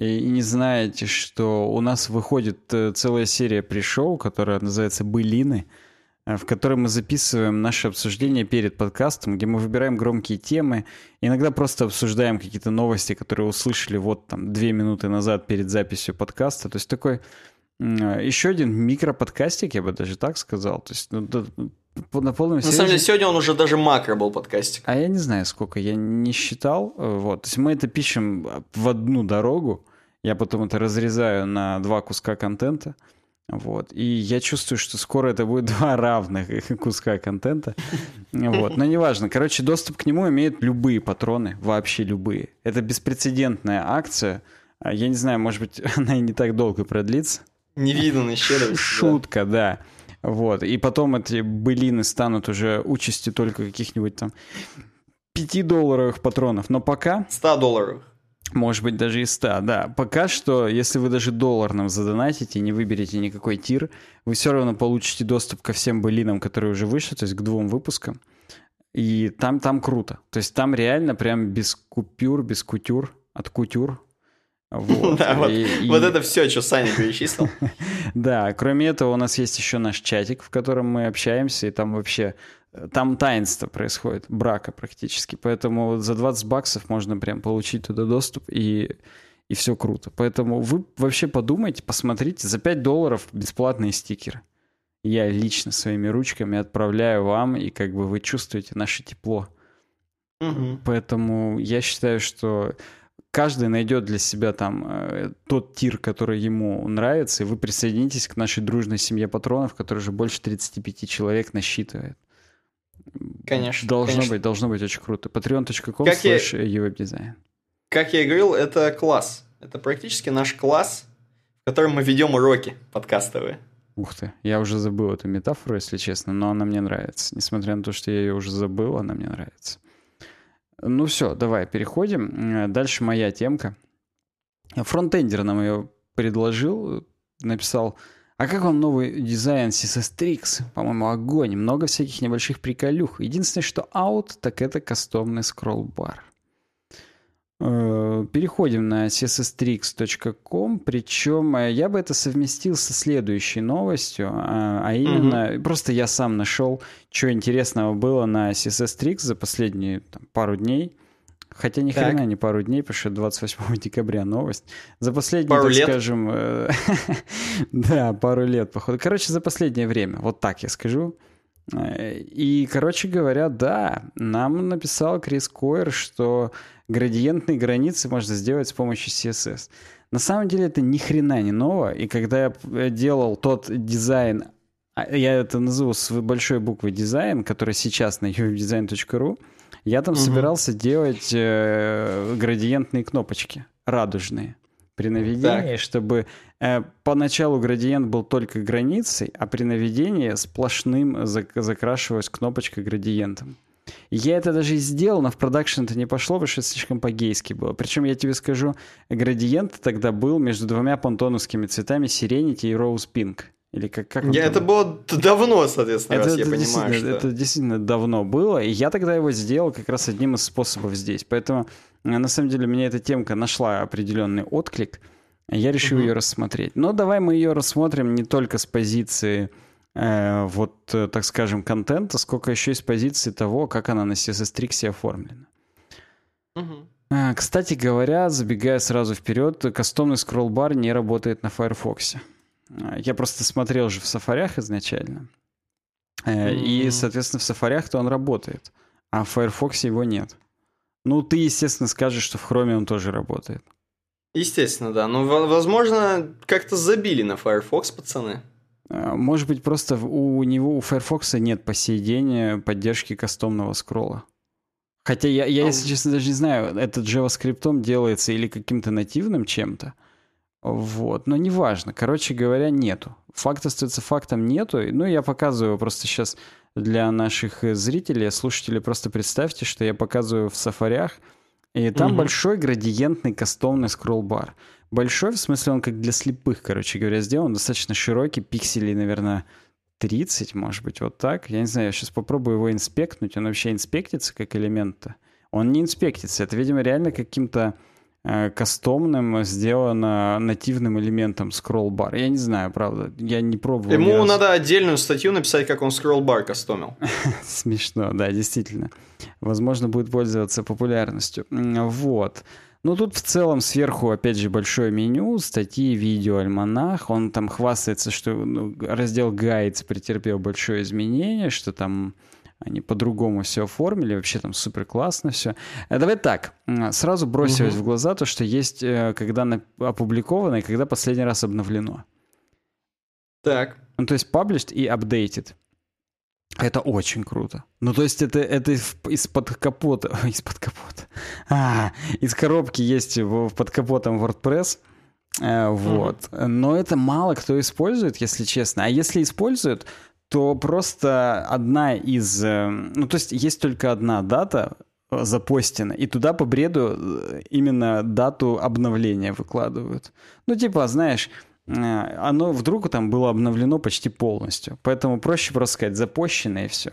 и не знаете, что у нас выходит э, целая серия пришоу, которая называется «Былины», э, в которой мы записываем наше обсуждение перед подкастом, где мы выбираем громкие темы, иногда просто обсуждаем какие-то новости, которые услышали вот там две минуты назад перед записью подкаста. То есть такой еще один микроподкастик, я бы даже так сказал. То есть ну, на полном На самом деле, сегодня он уже даже макро был подкастик. А я не знаю, сколько, я не считал. Э, вот. То есть мы это пишем в одну дорогу, я потом это разрезаю на два куска контента. Вот. И я чувствую, что скоро это будет два равных куска контента. Вот. Но неважно. Короче, доступ к нему имеют любые патроны, вообще любые. Это беспрецедентная акция. Я не знаю, может быть, она и не так долго продлится. Невиданный щедрость. Шутка, да. Вот. И потом эти былины станут уже участью только каких-нибудь там 5-долларовых патронов. Но пока... 100 долларов. Может быть, даже и 100, да. Пока что, если вы даже доллар нам задонатите и не выберете никакой тир, вы все равно получите доступ ко всем былинам, которые уже вышли, то есть к двум выпускам. И там, там круто. То есть там реально прям без купюр, без кутюр, от кутюр. Вот, да, вот, и, вот это все, что Саня перечислил. да, кроме этого у нас есть еще наш чатик, в котором мы общаемся, и там вообще там таинство происходит, брака практически. Поэтому за 20 баксов можно прям получить туда доступ, и, и все круто. Поэтому вы вообще подумайте, посмотрите, за 5 долларов бесплатные стикеры. Я лично своими ручками отправляю вам, и как бы вы чувствуете наше тепло. Угу. Поэтому я считаю, что каждый найдет для себя там э, тот тир, который ему нравится, и вы присоединитесь к нашей дружной семье патронов, которая уже больше 35 человек насчитывает. Конечно. Должно конечно. быть, должно быть очень круто. patreon.com slash uwebdesign. Как я и говорил, это класс. Это практически наш класс, в котором мы ведем уроки подкастовые. Ух ты, я уже забыл эту метафору, если честно, но она мне нравится. Несмотря на то, что я ее уже забыл, она мне нравится. Ну все, давай переходим. Дальше моя темка. Фронтендер нам ее предложил, написал а как вам новый дизайн CSS Tricks? По-моему, огонь. Много всяких небольших приколюх. Единственное, что аут, так это кастомный скролл-бар. Э, переходим на csstrix.com, причем э, я бы это совместил со следующей новостью, а, а именно, угу. просто я сам нашел, что интересного было на CSS за последние там, пару дней. Хотя ни хрена не пару дней, потому что 28 декабря новость. За последние, пару так лет? скажем... Э, да, пару лет, походу. Короче, за последнее время, вот так я скажу. Э, и, короче говоря, да, нам написал Крис Койер, что градиентные границы можно сделать с помощью CSS. На самом деле это ни хрена не ново, и когда я э, делал тот дизайн, а, я это назову с большой буквы дизайн, который сейчас на uwebdesign.ru, я там угу. собирался делать э, градиентные кнопочки, радужные, при наведении, так. чтобы э, поначалу градиент был только границей, а при наведении сплошным зак закрашивалась кнопочка градиентом. Я это даже и сделал, но в продакшн это не пошло, потому что это слишком по-гейски было. Причем, я тебе скажу, градиент тогда был между двумя понтоновскими цветами Serenity и Rose Pink. Или как, как я, это было давно, соответственно, это, раз это я понимаю, что... Это действительно давно было, и я тогда его сделал как раз одним из способов здесь. Поэтому, э, на самом деле, меня эта темка нашла определенный отклик, я решил угу. ее рассмотреть. Но давай мы ее рассмотрим не только с позиции, э, вот, э, так скажем, контента, сколько еще и с позиции того, как она на CSS Tricks оформлена. Угу. Кстати говоря, забегая сразу вперед, кастомный скролл-бар не работает на Firefox. А, я просто смотрел же в сафарях изначально. Mm-hmm. И, соответственно, в сафарях-то он работает, а в Firefox его нет. Ну, ты, естественно, скажешь, что в Chrome он тоже работает. Естественно, да. Но, возможно, как-то забили на Firefox, пацаны. А, может быть, просто у него, у Firefox нет по сей день поддержки кастомного скролла. Хотя я, я, если честно, даже не знаю, это JavaScript делается или каким-то нативным чем-то. Вот, но неважно. Короче говоря, нету. Факт остается фактом, нету. Ну, я показываю просто сейчас для наших зрителей, слушателей, просто представьте, что я показываю в сафарях, и там угу. большой градиентный кастомный скролл-бар. Большой, в смысле, он как для слепых, короче говоря, сделан, достаточно широкий, пикселей, наверное, 30, может быть, вот так. Я не знаю, я сейчас попробую его инспектнуть. Он вообще инспектится как элемент-то? Он не инспектится. Это, видимо, реально каким-то Э, кастомным сделано нативным элементом bar. Я не знаю, правда, я не пробовал. Ему раз... надо отдельную статью написать, как он bar кастомил. Смешно, да, действительно. Возможно, будет пользоваться популярностью. Вот. Ну, тут в целом сверху, опять же, большое меню, статьи, видео, альманах. Он там хвастается, что ну, раздел гайдс претерпел большое изменение, что там они по-другому все оформили, вообще там супер классно все. Э, давай так, сразу бросилось угу. в глаза то, что есть, э, когда опубликовано и когда последний раз обновлено. Так. Ну, то есть published и updated. Это очень круто. Ну, то есть это, это из-под капота, из-под капота, а, из коробки есть под капотом WordPress, э, вот. Mm-hmm. Но это мало кто использует, если честно. А если используют, то просто одна из... Э, ну, то есть есть только одна дата э, запостена, и туда по бреду именно дату обновления выкладывают. Ну, типа, знаешь, Э, оно вдруг там было обновлено почти полностью. Поэтому проще просто сказать запущено и все.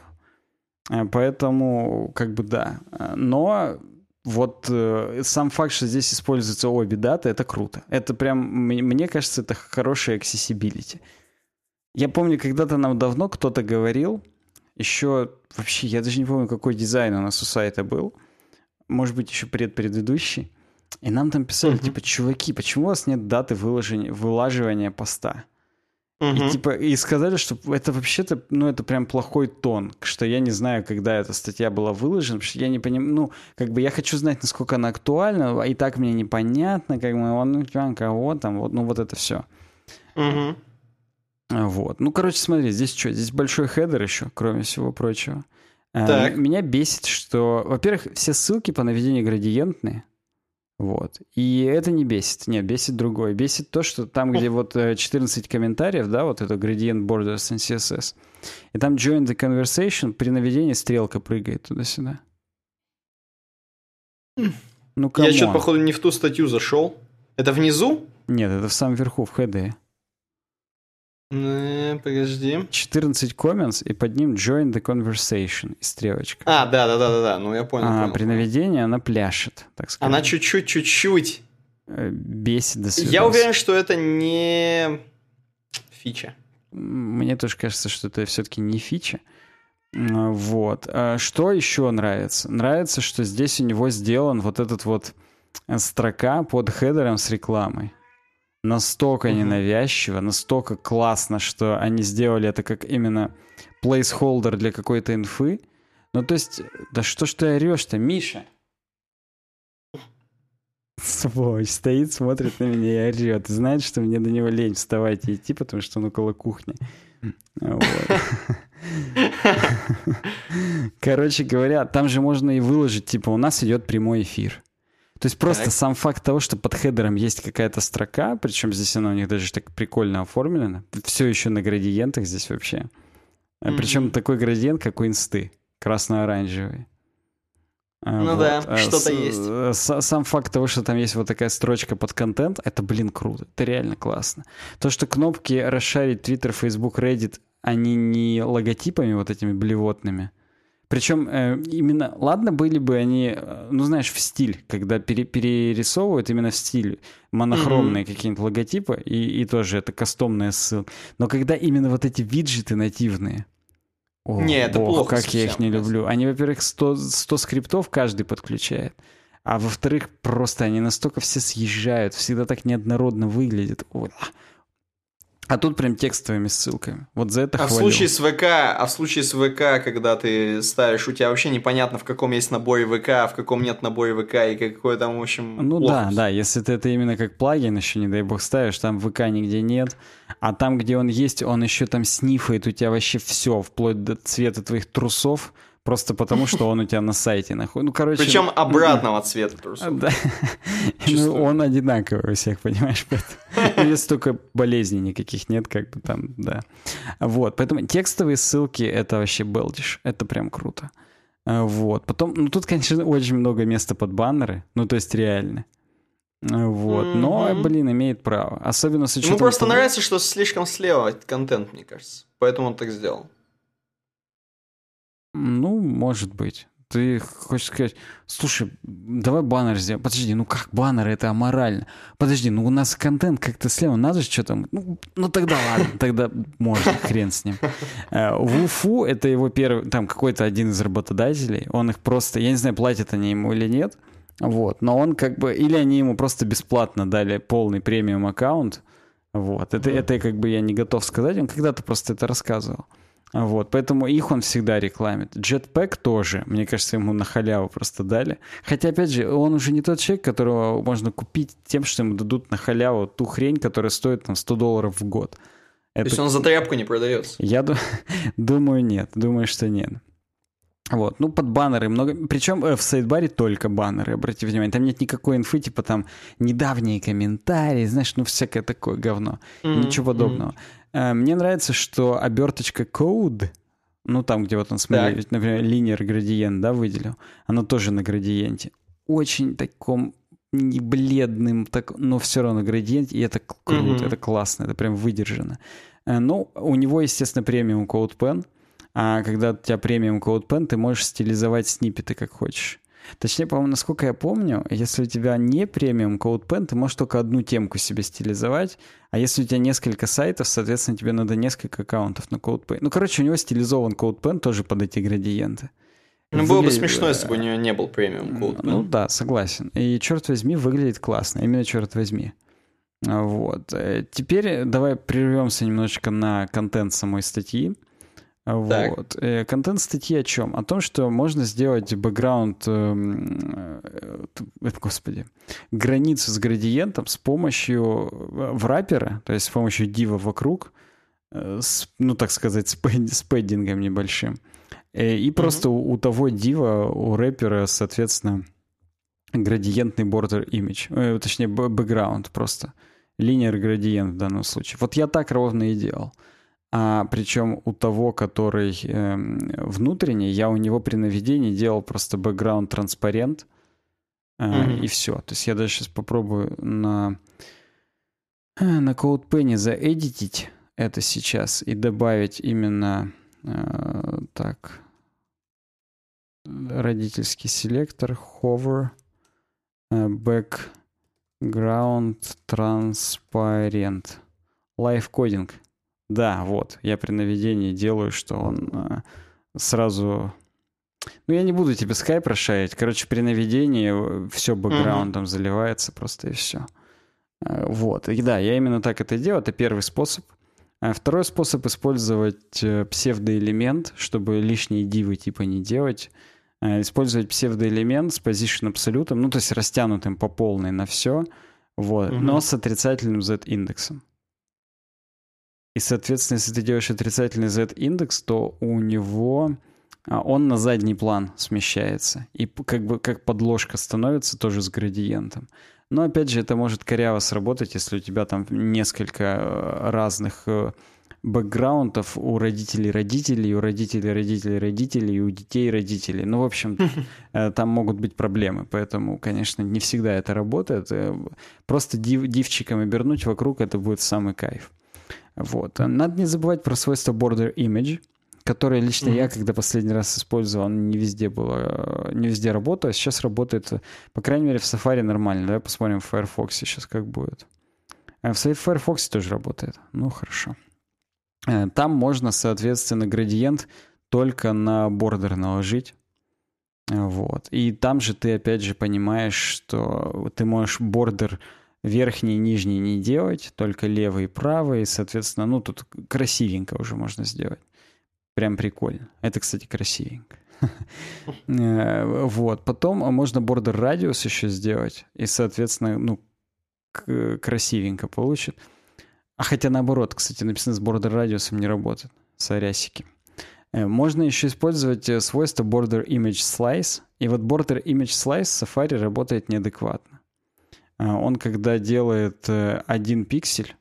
Э, поэтому, как бы да. Но вот э, сам факт, что здесь используются обе даты, это круто. Это прям, мне кажется, это хорошая accessibility. Я помню, когда-то нам давно кто-то говорил, еще вообще, я даже не помню, какой дизайн у нас у сайта был, может быть, еще предпредыдущий, и нам там писали, uh-huh. типа, чуваки, почему у вас нет даты выложения, вылаживания поста? Uh-huh. И типа, и сказали, что это вообще-то, ну, это прям плохой тон, что я не знаю, когда эта статья была выложена, потому что я не понимаю, ну, как бы я хочу знать, насколько она актуальна, и так мне непонятно, как бы, он, ну, кого там, вот, ну, вот это все. Uh-huh. Вот. Ну, короче, смотри, здесь что, здесь большой хедер еще, кроме всего прочего. Э, так. Меня бесит, что, во-первых, все ссылки по наведению градиентные, вот. И это не бесит. Нет, бесит другое. Бесит то, что там, где вот 14 э, комментариев, да, вот это gradient borders and CSS, и там join the conversation, при наведении стрелка прыгает туда-сюда. Ну, Я что-то, походу, не в ту статью зашел. Это внизу? Нет, это в самом верху, в HD. Не, подожди. 14 comments, и под ним join the conversation, и стрелочка. А, да, да, да, да, да, ну я понял. А понял, при наведении она пляшет, так сказать. Она чуть-чуть, чуть-чуть. Э, бесит до свидания. Я уверен, что это не фича. Мне тоже кажется, что это все-таки не фича. Вот. А что еще нравится? Нравится, что здесь у него сделан вот этот вот строка под хедером с рекламой настолько ненавязчиво, настолько классно, что они сделали это как именно placeholder для какой-то инфы. Ну, то есть, да что ж ты орешь-то, Миша? Сволочь, стоит, смотрит на меня и орет. Знает, что мне до него лень вставать и идти, потому что он около кухни. Короче говоря, там же можно и выложить, типа, у нас идет прямой эфир. То есть просто так. сам факт того, что под хедером есть какая-то строка, причем здесь она у них даже так прикольно оформлена, все еще на градиентах здесь вообще. Mm-hmm. Причем такой градиент, как у инсты, красно-оранжевый. А, ну вот. да, а что-то есть. Э, сам факт того, что там есть вот такая строчка под контент, это, блин, круто. Это реально классно. То, что кнопки расшарить Twitter, Facebook, Reddit, они не логотипами вот этими блевотными, причем э, именно, ладно, были бы они, э, ну знаешь, в стиль, когда пере, перерисовывают именно в стиль монохромные mm-hmm. какие-нибудь логотипы, и, и тоже это кастомная ссылка. Но когда именно вот эти виджеты нативные, о, не, это бог, плохо как совсем, я их не люблю. Они, во-первых, 100, 100 скриптов каждый подключает. А во-вторых, просто они настолько все съезжают, всегда так неоднородно выглядят. Ой, а тут прям текстовыми ссылками. Вот за это А хвалю. в случае с ВК, а в случае с ВК, когда ты ставишь, у тебя вообще непонятно, в каком есть наборе ВК, а в каком нет наборе ВК, и какой там, в общем, Ну да, да, если ты это именно как плагин еще, не дай бог, ставишь, там ВК нигде нет, а там, где он есть, он еще там снифает у тебя вообще все, вплоть до цвета твоих трусов, Просто потому, что он у тебя на сайте находится. Ну, короче... Причем обратного цвета просто. Да. Ну, он одинаковый у всех, понимаешь? Здесь только болезней никаких нет, как бы там, да. Вот, поэтому текстовые ссылки — это вообще белдиш. Это прям круто. А, вот. Потом, ну, тут, конечно, очень много места под баннеры. Ну, то есть реально. А, вот. Но, блин, имеет право. Особенно с учетом... Ему просто нравится, что слишком слева контент, мне кажется. Поэтому он так сделал. Ну, может быть. Ты хочешь сказать, слушай, давай баннер сделаем. Подожди, ну как баннер, это аморально. Подожди, ну у нас контент как-то слева, надо же что-то... Ну, ну тогда ладно, тогда можно, хрен с ним. Э, в Уфу это его первый, там какой-то один из работодателей, он их просто, я не знаю, платят они ему или нет, вот, но он как бы, или они ему просто бесплатно дали полный премиум аккаунт, вот, это, это как бы я не готов сказать, он когда-то просто это рассказывал. Вот, поэтому их он всегда рекламит. Jetpack тоже, мне кажется, ему на халяву просто дали. Хотя, опять же, он уже не тот человек, которого можно купить тем, что ему дадут на халяву ту хрень, которая стоит там 100 долларов в год. Это... То есть он за тряпку не продается? Я думаю, нет. Думаю, что нет. Вот, ну, под баннеры много. Причем э, в сайдбаре только баннеры, обратите внимание. Там нет никакой инфы, типа там недавние комментарии, знаешь, ну, всякое такое говно. Mm-hmm. Ничего подобного. Mm-hmm. Мне нравится, что оберточка code, ну, там, где вот он, смотри, так. например, линер градиент, да, выделил, она тоже на градиенте. Очень таком не бледным, так, но все равно градиент, и это круто, mm-hmm. это классно, это прям выдержано. Э, ну, у него, естественно, премиум CodePen, а когда у тебя премиум CodePen, ты можешь стилизовать сниппеты как хочешь. Точнее, по-моему, насколько я помню, если у тебя не премиум CodePen, ты можешь только одну темку себе стилизовать, а если у тебя несколько сайтов, соответственно, тебе надо несколько аккаунтов на CodePen. Ну, короче, у него стилизован CodePen тоже под эти градиенты. Ну, было бы смешно, если бы у него не был премиум CodePen. Ну да, согласен. И, черт возьми, выглядит классно. Именно черт возьми. Вот. Э, теперь давай прервемся немножечко на контент самой статьи. Вот. Э, контент статьи о чем? О том, что можно сделать бэкграунд, э, э, господи, границу с градиентом с помощью враппера, то есть с помощью дива вокруг, с, ну, так сказать, с, пэд, с пэддингом небольшим. И просто mm-hmm. у, того дива, у рэпера, соответственно, градиентный image, э, точнее, бэкграунд просто. Линер градиент в данном случае. Вот я так ровно и делал. А причем у того, который э, внутренний, я у него при наведении делал просто бэкграунд транспарент. Э, mm-hmm. И все. То есть я даже сейчас попробую на, э, на CodePen заэдитить это сейчас и добавить именно э, так родительский селектор hover background transparent live coding да, вот. Я при наведении делаю, что он э, сразу... Ну, я не буду тебе скайп расширять. Короче, при наведении все бэкграундом mm-hmm. заливается просто и все. Э, вот. И да, я именно так это делаю. Это первый способ. А второй способ использовать э, псевдоэлемент, чтобы лишние дивы типа не делать. Э, использовать псевдоэлемент с position абсолютом, ну, то есть растянутым по полной на все, вот, mm-hmm. но с отрицательным z-индексом. И, соответственно, если ты делаешь отрицательный z-индекс, то у него а, он на задний план смещается. И как бы как подложка становится тоже с градиентом. Но опять же, это может коряво сработать, если у тебя там несколько э, разных э, бэкграундов у родителей родителей, у родителей родителей родителей, у детей родителей. Ну, в общем, э, там могут быть проблемы. Поэтому, конечно, не всегда это работает. Просто див, дивчиком обернуть вокруг, это будет самый кайф. Вот. Надо не забывать про свойство border image, которое лично mm-hmm. я, когда последний раз использовал, не везде было, не везде работало. Сейчас работает, по крайней мере, в Safari нормально. Давай посмотрим в Firefox сейчас как будет. Э, в Firefox тоже работает. Ну, хорошо. Э, там можно, соответственно, градиент только на бордер наложить. Вот. И там же ты, опять же, понимаешь, что ты можешь бордер верхний и нижний не делать, только левый и правый, и, соответственно, ну, тут красивенько уже можно сделать. Прям прикольно. Это, кстати, красивенько. Э, вот. Потом можно border радиус еще сделать, и, соответственно, ну, красивенько получит. А хотя наоборот, кстати, написано с border радиусом не работает. Сорясики. Э, можно еще использовать э, свойство border image slice. И вот border image slice в Safari работает неадекватно. А, он когда делает э, один пиксель,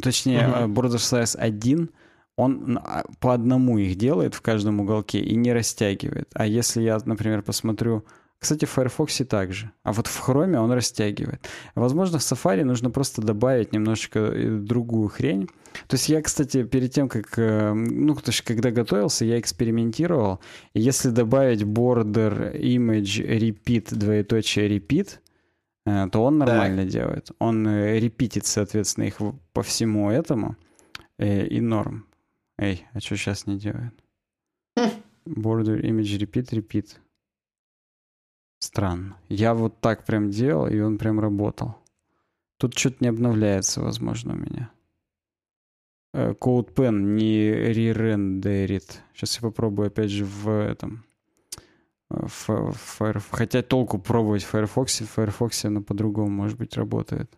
точнее, uh-huh. border size 1, он а, по одному их делает в каждом уголке и не растягивает. А если я, например, посмотрю... Кстати, в Firefox также. А вот в Chrome он растягивает. Возможно, в Safari нужно просто добавить немножечко э, другую хрень. То есть я, кстати, перед тем, как... Ну, то есть, когда готовился, я экспериментировал. И если добавить border image repeat, двоеточие repeat, Э, то он нормально так. делает. Он э, репитит, соответственно, их по всему этому. Э, и норм. Эй, а что сейчас не делает? Border image repeat, repeat. Странно. Я вот так прям делал, и он прям работал. Тут что-то не обновляется, возможно, у меня. CodePen не ререндерит. Сейчас я попробую опять же в этом в Fire... Хотя толку пробовать в Firefox, в Firefox оно по-другому, может быть, работает.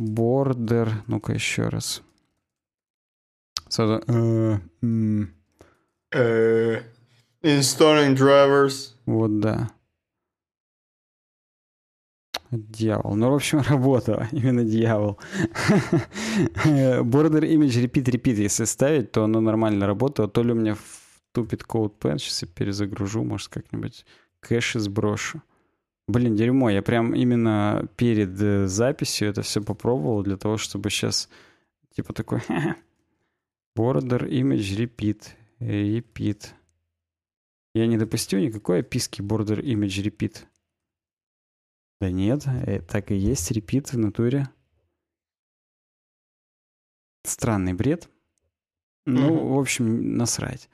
Border, ну-ка еще раз. Сразу... Uh, mm. uh, installing drivers. Вот да. Дьявол. Ну, в общем, работало. Именно дьявол. Border Image Repeat Repeat, если ставить, то оно нормально работало. То ли у меня тупит CodePen. Сейчас я перезагружу, может, как-нибудь кэши сброшу. Блин, дерьмо. Я прям именно перед э, записью это все попробовал для того, чтобы сейчас типа такой Border Image Repeat. Repeat. Я не допустил никакой описки Border Image Repeat. Да нет, э, так и есть, репит в натуре. Странный бред. Ну, mm-hmm. в общем, насрать.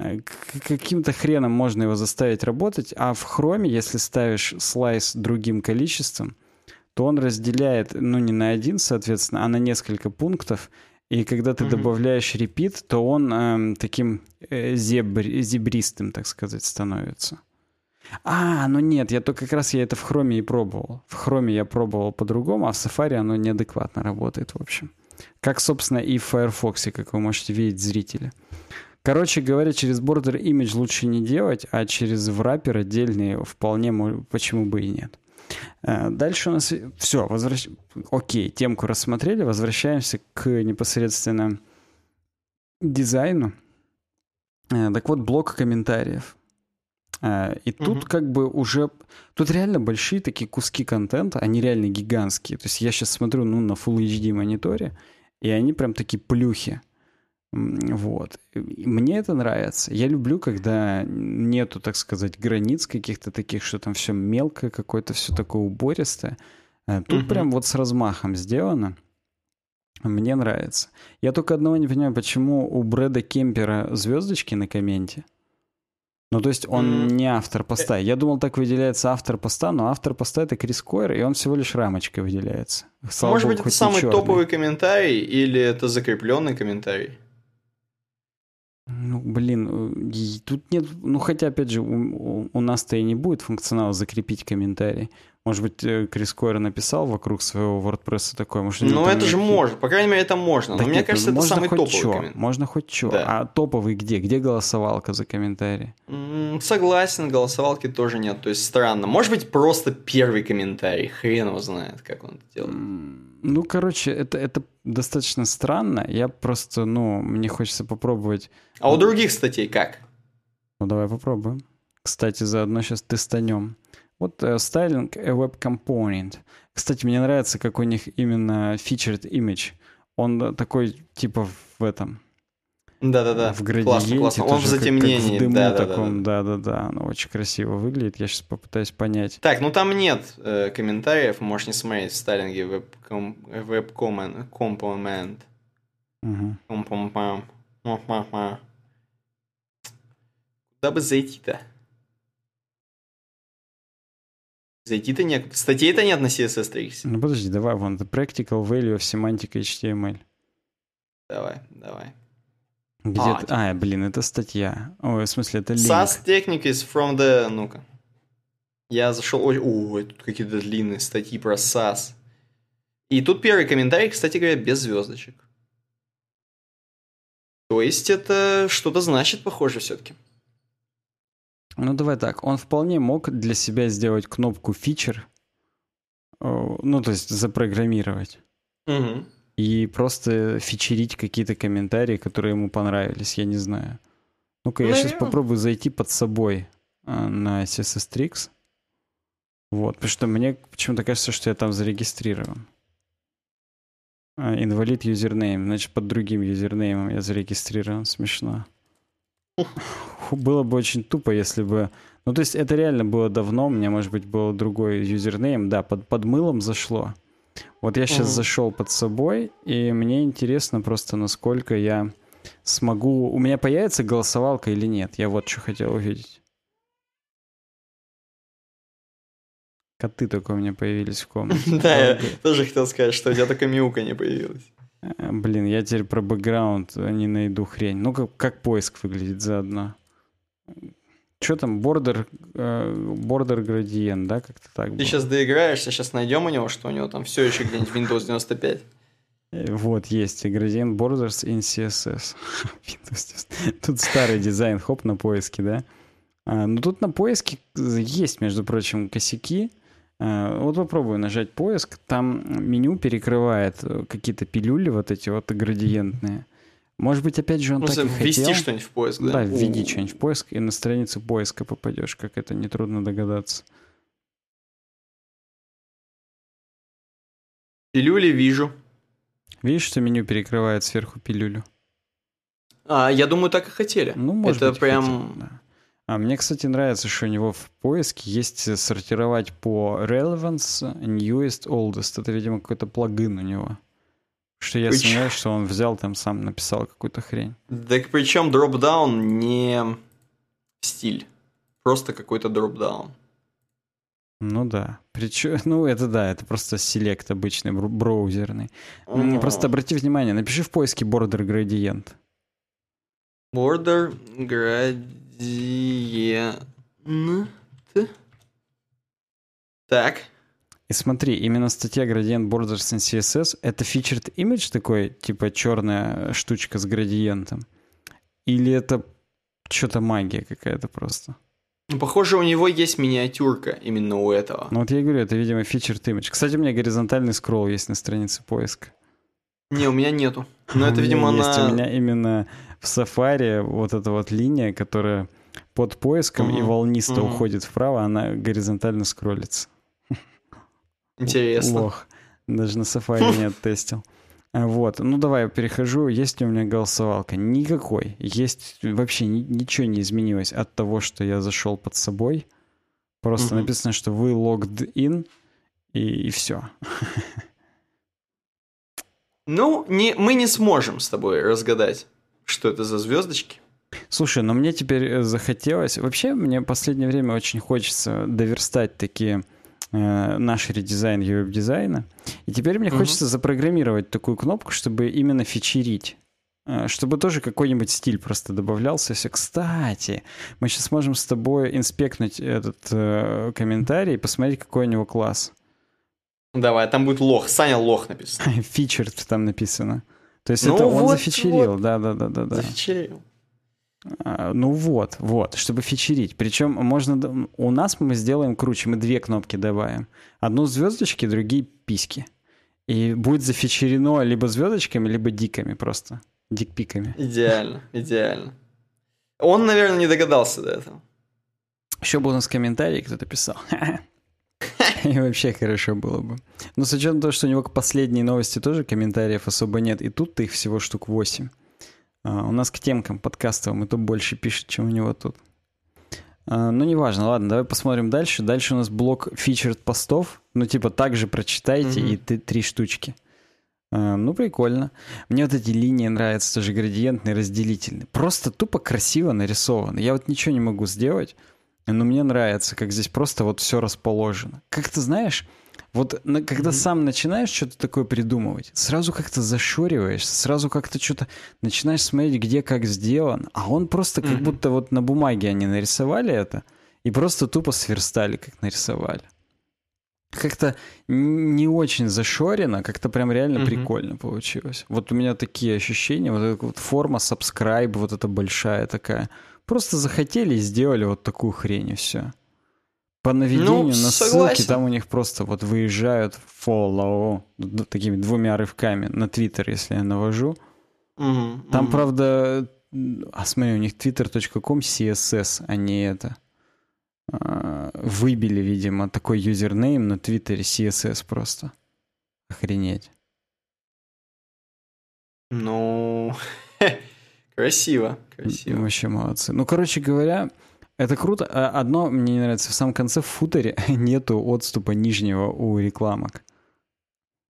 Э, каким-то хреном можно его заставить работать, а в хроме, если ставишь слайс другим количеством, то он разделяет, ну, не на один, соответственно, а на несколько пунктов. И когда ты mm-hmm. добавляешь репит, то он э, таким э, зебр, зебристым, так сказать, становится. А, ну нет, я только как раз я это в хроме и пробовал. В хроме я пробовал по-другому, а в Safari оно неадекватно работает, в общем. Как, собственно, и в Firefox, как вы можете видеть зрители. Короче говоря, через Border Image лучше не делать, а через враппер отдельный вполне, почему бы и нет. Э, дальше у нас все, возвращ... окей, темку рассмотрели, возвращаемся к непосредственно дизайну. Э, так вот, блок комментариев. А, и тут угу. как бы уже... Тут реально большие такие куски контента, они реально гигантские. То есть я сейчас смотрю ну, на Full HD мониторе, и они прям такие плюхи. Вот. И мне это нравится. Я люблю, когда нету, так сказать, границ каких-то таких, что там все мелкое, какое-то все такое убористое. А тут угу. прям вот с размахом сделано. Мне нравится. Я только одного не понимаю, почему у Брэда Кемпера звездочки на комменте. Ну, то есть он mm. не автор поста. Я думал, так выделяется автор поста, но автор поста это Крис Койер, и он всего лишь рамочкой выделяется. Слава Может Богу, быть, это самый черный. топовый комментарий или это закрепленный комментарий? Ну, блин, э, тут нет... Ну, хотя, опять же, у, у нас-то и не будет функционала закрепить комментарий. Может быть, э, Крис Койер написал вокруг своего WordPress такое? Может, ну, это же можно. По крайней мере, это можно. Но мне нет, кажется, это самый топовый чё. комментарий. Можно хоть что. Да. А топовый где? Где голосовалка за комментарий? согласен, голосовалки тоже нет. То есть странно. Может быть, просто первый комментарий. Хрен его знает, как он это делает. Ну, короче, это, это достаточно странно. Я просто, ну, мне хочется попробовать. А у других статей как? Ну, давай попробуем. Кстати, заодно сейчас тестанем. Вот uh, styling a web component. Кстати, мне нравится, как у них именно featured image. Он такой, типа, в этом... Да-да-да. В градиенте. Классно, классно. Он в затемнении. Как в дыму да, таком. Да-да-да. Оно очень красиво выглядит. Я сейчас попытаюсь понять. Так, ну там нет э, комментариев. Можешь не смотреть в component. Угу. Куда бы зайти-то? Зайти-то нет. Статей-то нет на CSS3. Ну подожди, давай, вон, the practical value of semantic HTML. Давай, давай. Где а, ты... а, блин, это статья. Ой, в смысле, это линк. SAS Technic is from the... Ну-ка. Я зашел... Ой, ой, тут какие-то длинные статьи про SAS. И тут первый комментарий, кстати говоря, без звездочек. То есть это что-то значит, похоже, все-таки. Ну, давай так. Он вполне мог для себя сделать кнопку фичер, ну, то есть запрограммировать. Угу. И просто фичерить какие-то комментарии, которые ему понравились, я не знаю. Ну-ка, я сейчас попробую зайти под собой а, на CSS Вот, потому что мне почему-то кажется, что я там зарегистрирован. Invalid username, значит, под другим юзернеймом я зарегистрирован. Смешно. Было бы очень тупо, если бы... Ну, то есть это реально было давно, у меня, может быть, был другой username. Да, под, под мылом зашло. Вот я сейчас мм зашел под собой, и мне интересно просто, насколько я смогу... У меня появится голосовалка или нет? Я вот что хотел увидеть. Коты только у меня появились в комнате. Да, я тоже хотел сказать, что у тебя только мяука не появилась. Э, блин, я теперь про бэкграунд не найду хрень. Ну, как, как поиск выглядит заодно. Что там, бордер, бордер градиент, да, как-то так Ты было. сейчас доиграешься, сейчас найдем у него, что у него там все еще где-нибудь Windows 95. Вот, есть Gradient Borders in CSS. Тут старый дизайн, хоп, на поиске, да? А, ну, тут на поиске есть, между прочим, косяки. А, вот попробую нажать поиск. Там меню перекрывает э, какие-то пилюли вот эти вот градиентные. Может быть, опять же, он ну, так и ввести хотел. что-нибудь в поиск, да? Да, введи что-нибудь в поиск, и на страницу поиска попадешь, как это нетрудно догадаться. Пилюли вижу. Видишь, что меню перекрывает сверху пилюлю? А, я думаю, так и хотели. Ну, может Это быть, прям... Хотели, да. А мне, кстати, нравится, что у него в поиске есть сортировать по relevance, newest, oldest. Это, видимо, какой-то плагин у него. Что я Прич... сомневаюсь, что он взял там сам написал какую-то хрень. Так причем дропдаун не стиль. Просто какой-то дропдаун. Ну да. Причем, ну это да, это просто селект обычный, браузерный. Mm. Просто обрати внимание, напиши в поиске border gradient. Border gradient. Так. И смотри, именно статья Gradient Borders in CSS — это featured image такой, типа черная штучка с градиентом? Или это что-то магия какая-то просто? Ну, похоже, у него есть миниатюрка именно у этого. Ну вот я говорю, это, видимо, featured image. Кстати, у меня горизонтальный скролл есть на странице поиска. Не, у меня нету. Но это, видимо, на... Есть у меня именно в Safari вот эта вот линия, которая под поиском угу. и волнисто угу. уходит вправо, она горизонтально скроллится. Интересно. Лох. Даже на Safari не оттестил. Вот, ну давай перехожу. Есть ли у меня голосовалка? Никакой. Есть вообще ни, ничего не изменилось от того, что я зашел под собой. Просто угу. написано, что вы logged in, и, и все. Ну, не, мы не сможем с тобой разгадать, что это за звездочки. Слушай, но мне теперь э, захотелось... Вообще, мне в последнее время очень хочется доверстать такие наш редизайн веб-дизайна. И теперь мне угу. хочется запрограммировать такую кнопку, чтобы именно фичерить. Э, чтобы тоже какой-нибудь стиль просто добавлялся. Все. Кстати, мы сейчас можем с тобой инспектнуть этот э, комментарий и посмотреть, какой у него класс. Давай, там будет лох. Саня лох написано. Фичерд там написано. То есть ну это вот, он зафичерил, да-да-да-да. Вот. Зафичерил. А, ну вот, вот, чтобы фичерить. Причем можно... У нас мы сделаем круче, мы две кнопки добавим. Одну звездочки, другие письки. И будет зафичерено либо звездочками, либо диками просто. Дикпиками. Идеально, идеально. Он, наверное, не догадался до этого. Еще бы у нас комментарий кто-то писал. И вообще хорошо было бы. Но с учетом того, что у него к последней новости тоже комментариев особо нет, и тут их всего штук 8. А, у нас к темкам подкастовым и то больше пишет, чем у него тут. А, ну, неважно, ладно, давай посмотрим дальше. Дальше у нас блок фичерд постов. Ну, типа, также прочитайте mm-hmm. и ты, три штучки. А, ну, прикольно. Мне вот эти линии нравятся, тоже градиентные, разделительные. Просто тупо красиво нарисованы. Я вот ничего не могу сделать, но мне нравится, как здесь просто вот все расположено. Как ты знаешь, вот когда mm-hmm. сам начинаешь что-то такое придумывать, сразу как-то зашориваешься, сразу как-то что-то начинаешь смотреть, где как сделан, а он просто как mm-hmm. будто вот на бумаге они нарисовали это и просто тупо сверстали, как нарисовали. Как-то не очень зашорено, как-то прям реально mm-hmm. прикольно получилось. Вот у меня такие ощущения, вот эта вот форма subscribe, вот эта большая такая. Просто захотели и сделали вот такую хрень и все. По наведению ну, на согласен. ссылки там у них просто вот выезжают follow такими двумя рывками на Твиттер, если я навожу. Угу, там, угу. правда, а смотри, у них twitter.com CSS, а не это. А, выбили, видимо, такой username на Твиттере CSS просто. Охренеть. Ну, красиво, красиво. Вообще молодцы. Ну, короче говоря, это круто. А одно мне не нравится. В самом конце в футере нету отступа нижнего у рекламок.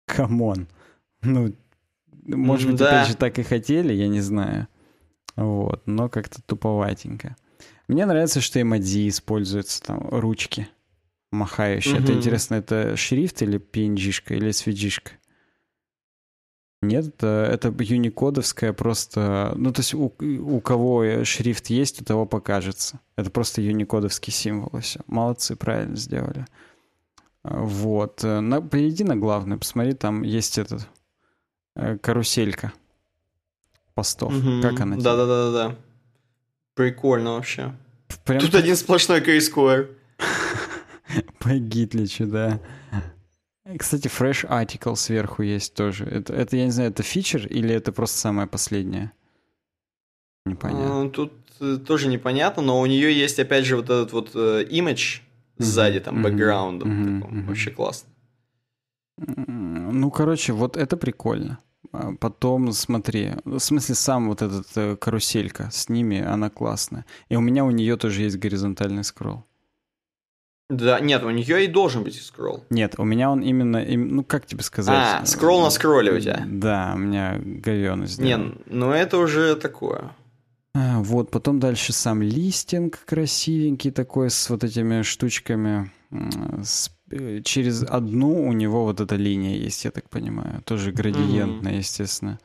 Come on. Ну, может быть, да. опять же, так и хотели, я не знаю. Вот, но как-то туповатенько. Мне нравится, что эмодзи используются, там, ручки махающие. Угу. Это интересно, это шрифт или png или svg -шка? Нет, это, это юникодовская просто... Ну, то есть у, у кого шрифт есть, у того покажется. Это просто юникодовский символ и все. Молодцы, правильно сделали. Вот. На, перейди на главную, посмотри, там есть этот э, каруселька постов. Угу. Как она? Да-да-да-да. Прикольно вообще. Прям... Тут один сплошной кейсквер. По Гитличу, да. Кстати, Fresh Article сверху есть тоже. Это, это, я не знаю, это фичер или это просто самое последнее? Непонятно. Тут э, тоже непонятно, но у нее есть, опять же, вот этот вот э, image сзади, там, бэкграундом. Mm-hmm. Mm-hmm. Вообще классно. Ну, короче, вот это прикольно. А потом, смотри, в смысле, сам вот этот э, каруселька с ними, она классная. И у меня у нее тоже есть горизонтальный скролл. Да, нет, у нее и должен быть скролл. Нет, у меня он именно, ну как тебе сказать? А, скролл на скролле у тебя. Да, у меня говёно сделано. Не, ну это уже такое. А, вот, потом дальше сам листинг красивенький такой с вот этими штучками. С, э, через одну у него вот эта линия есть, я так понимаю. Тоже градиентная, mm-hmm. естественно.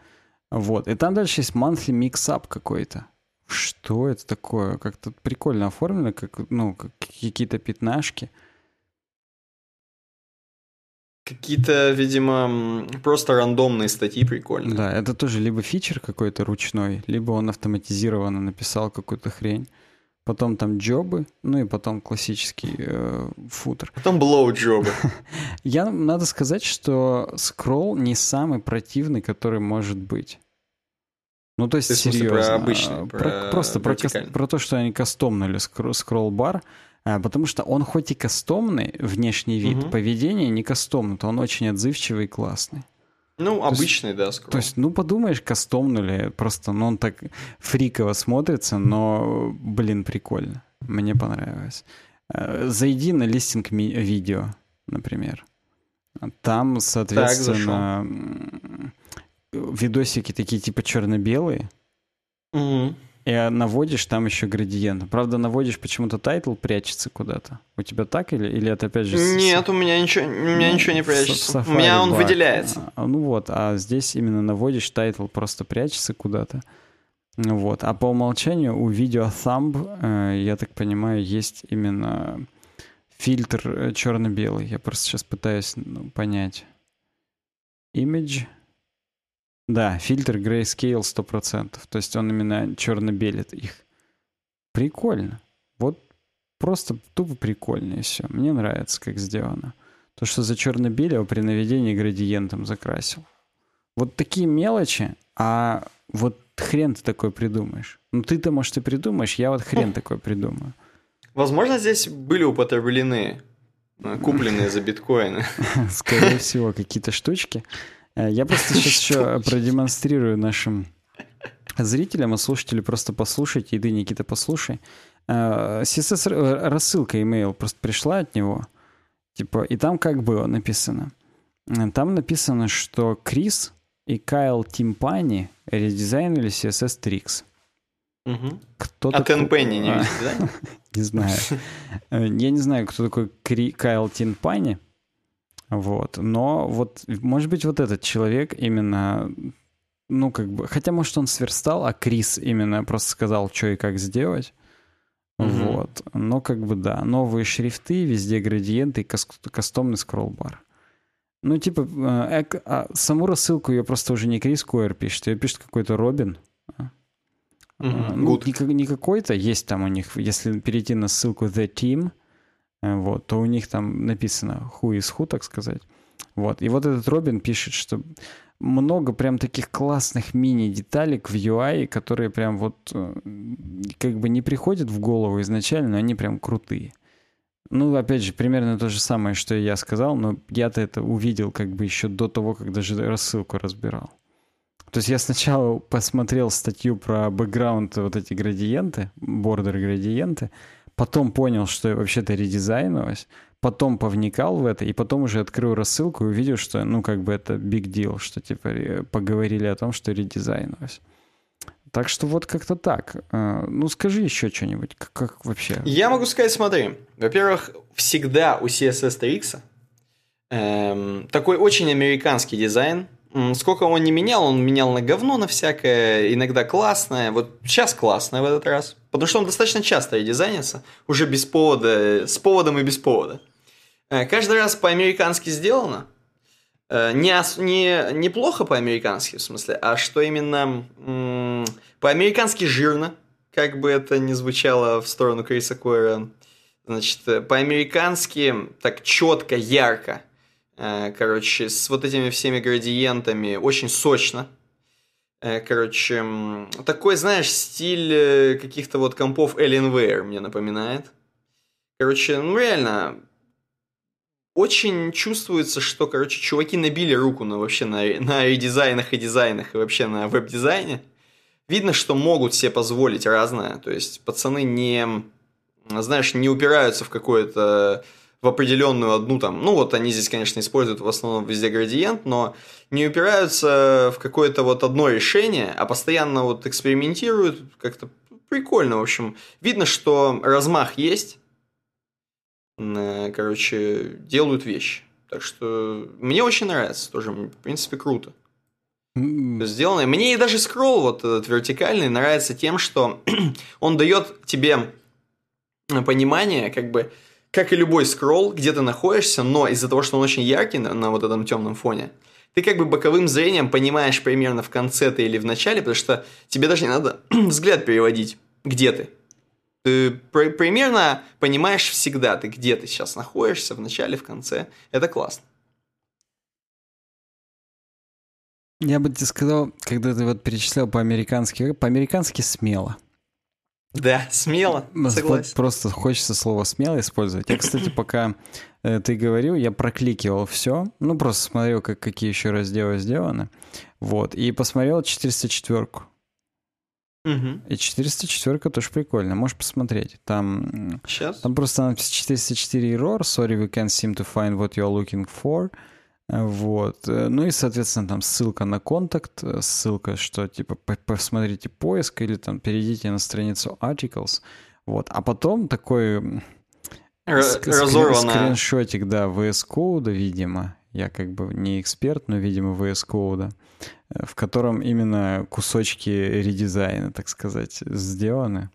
Вот. И там дальше есть monthly mix-up какой-то. Что это такое? Как-то прикольно оформлено, как, ну, как какие-то пятнашки. Какие-то, видимо, просто рандомные статьи прикольные. Да, это тоже либо фичер какой-то ручной, либо он автоматизированно написал какую-то хрень. Потом там джобы, ну и потом классический э, футер. Потом блоу-джобы. Я, надо сказать, что скролл не самый противный, который может быть. Ну, то есть, Ты серьезно. Про обычный, про, про, просто про, про то, что они кастомнули скролл-бар, а, потому что он хоть и кастомный, внешний вид, угу. поведение не кастомный, то он очень отзывчивый и классный. Ну, то обычный, есть, да, скролл. То есть, ну, подумаешь, кастомнули, просто, ну, он так фриково смотрится, но, блин, прикольно. Мне понравилось. А, зайди на листинг видео, например. Там, соответственно, видосики такие типа черно-белые. Угу. И наводишь там еще градиент. Правда, наводишь почему-то title прячется куда-то. У тебя так или, или это опять же... Нет, у меня ничего, у меня ну, ничего не прячется. У меня он бар. выделяется. А, ну вот, а здесь именно наводишь title просто прячется куда-то. Вот. А по умолчанию у видео thumb, э, я так понимаю, есть именно фильтр э, черно-белый. Я просто сейчас пытаюсь ну, понять. Image да, фильтр Grayscale 100%. То есть он именно черно-белит их. Прикольно. Вот просто тупо прикольно и все. Мне нравится, как сделано. То, что за черно-белого при наведении градиентом закрасил. Вот такие мелочи, а вот хрен ты такой придумаешь. Ну ты-то, может, и придумаешь, я вот хрен такой придумаю. Возможно, здесь были употреблены, э, купленные за биткоины. Скорее всего, какие-то штучки. Э, я просто сейчас еще продемонстрирую нашим зрителям и слушателям, просто послушайте, и ты, Никита, послушай. CSS э, рассылка email просто пришла от него, типа, и там как было написано. Э, там написано, что Крис и Кайл Тимпани редизайнили CSS Tricks. Угу. Кто а Тен Пенни не видите, да? Не знаю. Я не знаю, кто такой Кайл Тимпани. Вот. Но вот, может быть, вот этот человек именно, ну, как бы, хотя, может, он сверстал, а Крис именно просто сказал, что и как сделать. Mm-hmm. Вот. Но как бы да, новые шрифты, везде градиенты и кастомный скролл-бар. Ну, типа, э, э, а саму рассылку ее просто уже не Крис Койер пишет, ее пишет какой-то Робин. Mm-hmm. Ну, не, не какой-то, есть там у них, если перейти на ссылку The Team, вот, то у них там написано who is who, так сказать. Вот. И вот этот Робин пишет, что много прям таких классных мини-деталек в UI, которые прям вот э, как бы не приходят в голову изначально, но они прям крутые. Ну, опять же, примерно то же самое, что я сказал, но я-то это увидел как бы еще до того, как даже рассылку разбирал. То есть я сначала посмотрел статью про бэкграунд вот эти градиенты, бордер градиенты, потом понял, что вообще-то редизайновалось, потом повникал в это, и потом уже открыл рассылку и увидел, что, ну, как бы это big deal, что, типа, поговорили о том, что редизайновалось. Так что вот как-то так. А, ну, скажи еще что-нибудь, как, как вообще? Я могу сказать, смотри, во-первых, всегда у CSS TX эм, такой очень американский дизайн, Сколько он не менял, он менял на говно, на всякое, иногда классное. Вот сейчас классное в этот раз. Потому что он достаточно часто дизайнится, уже без повода, с поводом и без повода. Э, каждый раз по-американски сделано. э, не, не, неплохо по-американски, в смысле, а что именно м- по-американски жирно, как бы это ни звучало в сторону Криса Койера. Значит, э, по-американски так четко, ярко. Э, короче, с вот этими всеми градиентами, очень сочно. Э, короче, такой, знаешь, стиль каких-то вот компов Alienware мне напоминает. Короче, ну реально, очень чувствуется, что, короче, чуваки набили руку на вообще на, на редизайнах и дизайнах и вообще на веб-дизайне видно, что могут себе позволить разное. То есть пацаны не, знаешь, не упираются в какое-то в определенную одну там, ну вот они здесь, конечно, используют в основном везде градиент, но не упираются в какое-то вот одно решение, а постоянно вот экспериментируют, как-то прикольно, в общем. Видно, что размах есть, короче, делают вещи. Так что мне очень нравится тоже, в принципе, круто сделано. Мне и даже скролл вот этот вертикальный нравится тем, что он дает тебе понимание, как бы, как и любой скролл, где ты находишься, но из-за того, что он очень яркий на, на вот этом темном фоне, ты как бы боковым зрением понимаешь примерно в конце ты или в начале, потому что тебе даже не надо взгляд переводить, где ты. Ты примерно понимаешь всегда, ты где ты сейчас находишься, в начале, в конце. Это классно. Я бы тебе сказал, когда ты вот перечислял по-американски, по-американски смело. Да, смело, согласен. Просто хочется слово смело использовать. Я, кстати, пока э, ты говорил, я прокликивал все. Ну, просто смотрел, как, какие еще разделы сделаны. Вот. И посмотрел 404-ку. Угу. И 404 тоже прикольно, можешь посмотреть. Там, Сейчас? там просто надпись 404 error, sorry, we can't seem to find what you're looking for. Вот. Ну и, соответственно, там ссылка на контакт, ссылка, что типа посмотрите поиск или там перейдите на страницу articles. Вот. А потом такой разорванная. скриншотик, да, VS Code, видимо. Я как бы не эксперт, но, видимо, VS Code, в котором именно кусочки редизайна, так сказать, сделаны.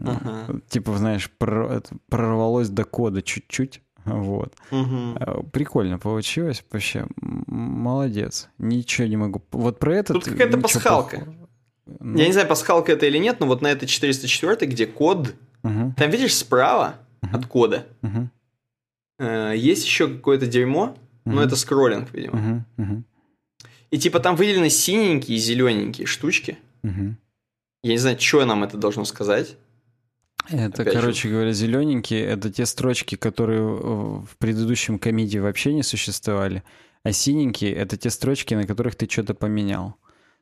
Uh-huh. Типа, знаешь, прорвалось до кода чуть-чуть. Вот. Угу. Прикольно получилось. Вообще, молодец. Ничего не могу. Вот про это... Тут какая-то пасхалка. Плохого. Ну... Я не знаю, пасхалка это или нет, но вот на этой 404, где код, угу. там видишь справа угу. от кода угу. есть еще какое-то дерьмо, угу. но это скроллинг, видимо. Угу. Угу. И типа там выделены синенькие и зелененькие штучки. Угу. Я не знаю, что нам это должно сказать. Это, Опять короче же. говоря, зелененькие, это те строчки, которые в предыдущем комите вообще не существовали. А синенькие — это те строчки, на которых ты что-то поменял.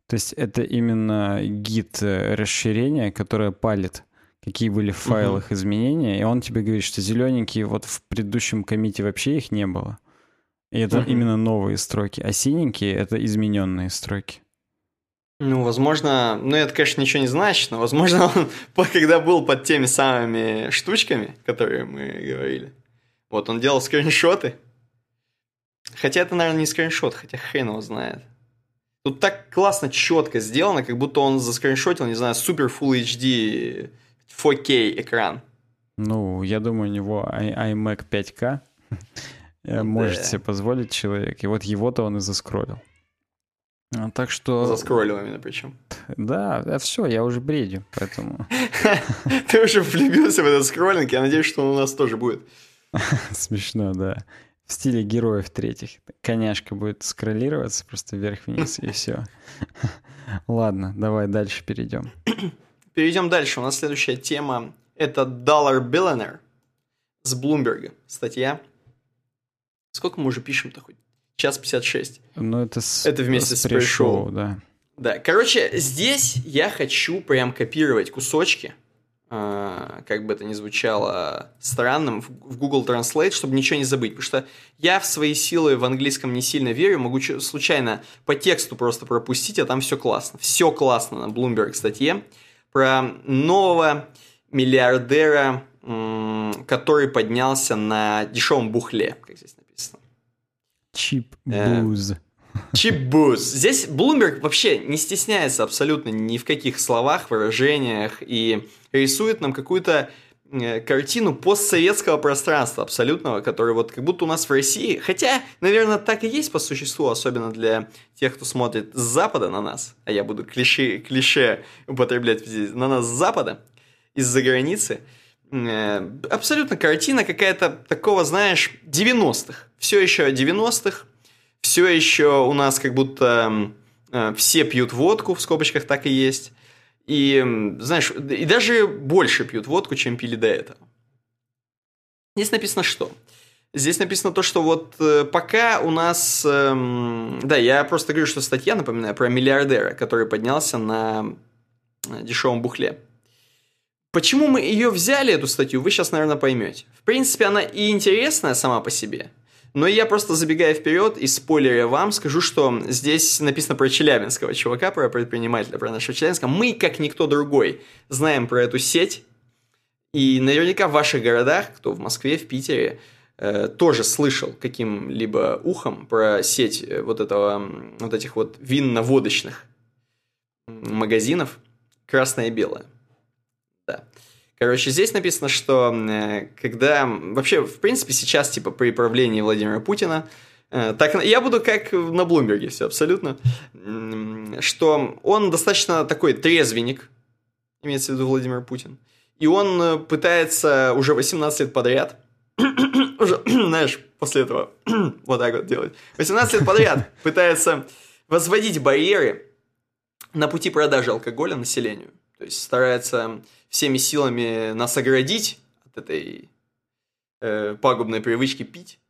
То есть это именно гид э, расширения, которое палит, какие были в файлах угу. изменения, и он тебе говорит, что зелененькие вот в предыдущем комите вообще их не было. И это угу. именно новые строки. А синенькие — это измененные строки. Ну, возможно, ну это, конечно, ничего не значит, но, возможно, он, когда был под теми самыми штучками, которые мы говорили, вот он делал скриншоты. Хотя это, наверное, не скриншот, хотя хрен его знает. Тут так классно, четко сделано, как будто он заскриншотил, не знаю, супер Full HD 4K экран. Ну, я думаю, у него iMac 5K может себе позволить человек. И вот его-то он и заскролил. А, так что... Заскроллил именно причем. Да, да, все, я уже бредю, поэтому... Ты уже влюбился в этот скроллинг, я надеюсь, что он у нас тоже будет. Смешно, да. В стиле героев третьих. Коняшка будет скроллироваться просто вверх-вниз, и все. Ладно, давай дальше перейдем. Перейдем дальше. У нас следующая тема — это Dollar Billionaire с Bloomberg. Статья. Сколько мы уже пишем-то хоть? Час 56. Ну, это, с, это вместе с, с пришоу, да. Да, короче, здесь я хочу прям копировать кусочки, э, как бы это ни звучало странным, в, в Google Translate, чтобы ничего не забыть, потому что я в свои силы в английском не сильно верю, могу случайно по тексту просто пропустить, а там все классно. Все классно на Bloomberg статье про нового миллиардера, который поднялся на дешевом бухле, как здесь Чип буз. Чип буз. Здесь Bloomberg вообще не стесняется абсолютно ни в каких словах, выражениях и рисует нам какую-то э, картину постсоветского пространства абсолютного, который вот как будто у нас в России, хотя, наверное, так и есть по существу, особенно для тех, кто смотрит с запада на нас, а я буду клише, клише употреблять здесь, на нас с запада, из-за границы, э, абсолютно картина какая-то такого, знаешь, 90-х. Все еще 90-х, все еще у нас как будто э, все пьют водку, в скобочках так и есть. И, знаешь, и даже больше пьют водку, чем пили до этого. Здесь написано что? Здесь написано то, что вот э, пока у нас... Э, да, я просто говорю, что статья, напоминаю, про миллиардера, который поднялся на э, дешевом бухле. Почему мы ее взяли, эту статью, вы сейчас, наверное, поймете. В принципе, она и интересная сама по себе – но я просто забегая вперед и спойлеря вам, скажу, что здесь написано про челябинского чувака, про предпринимателя, про нашего Челябинска. Мы, как никто другой, знаем про эту сеть. И наверняка в ваших городах, кто в Москве, в Питере, э, тоже слышал каким-либо ухом про сеть э, вот этого, вот этих вот винно-водочных магазинов «Красное и белое». Короче, здесь написано, что э, когда... Вообще, в принципе, сейчас, типа, при правлении Владимира Путина, э, так, я буду как на Блумберге все абсолютно, что он достаточно такой трезвенник, имеется в виду Владимир Путин, и он э, пытается уже 18 лет подряд, уже, знаешь, после этого вот так вот делать, 18 лет подряд пытается возводить барьеры на пути продажи алкоголя населению. То есть старается всеми силами нас оградить от этой э, пагубной привычки пить.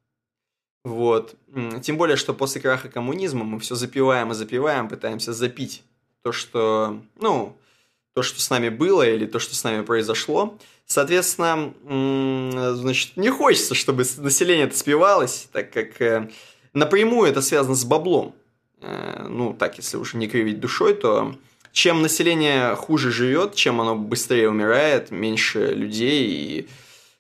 Вот. Тем более, что после краха коммунизма мы все запиваем и запиваем, пытаемся запить то, что, ну, то, что с нами было или то, что с нами произошло. Соответственно, значит, не хочется, чтобы население это спивалось, так как э, напрямую это связано с баблом. Э, ну, так, если уж не кривить душой, то чем население хуже живет, чем оно быстрее умирает, меньше людей и...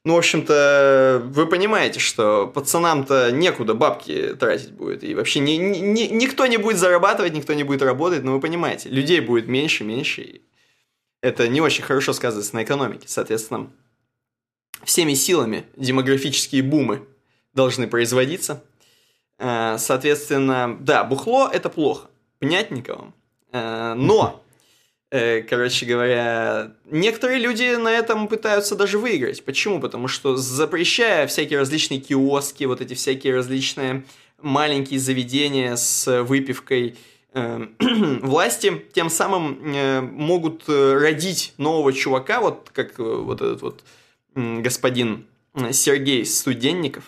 Ну, в общем-то, вы понимаете, что пацанам-то некуда бабки тратить будет. И вообще ни, ни, никто не будет зарабатывать, никто не будет работать. Но вы понимаете, людей будет меньше, меньше. И это не очень хорошо сказывается на экономике. Соответственно, всеми силами демографические бумы должны производиться. Э, соответственно, да, бухло – это плохо. Понятненько э, Но Э, короче говоря, некоторые люди на этом пытаются даже выиграть. Почему? Потому что запрещая всякие различные киоски, вот эти всякие различные маленькие заведения с выпивкой, э, власти тем самым э, могут родить нового чувака, вот как вот этот вот господин Сергей Студенников.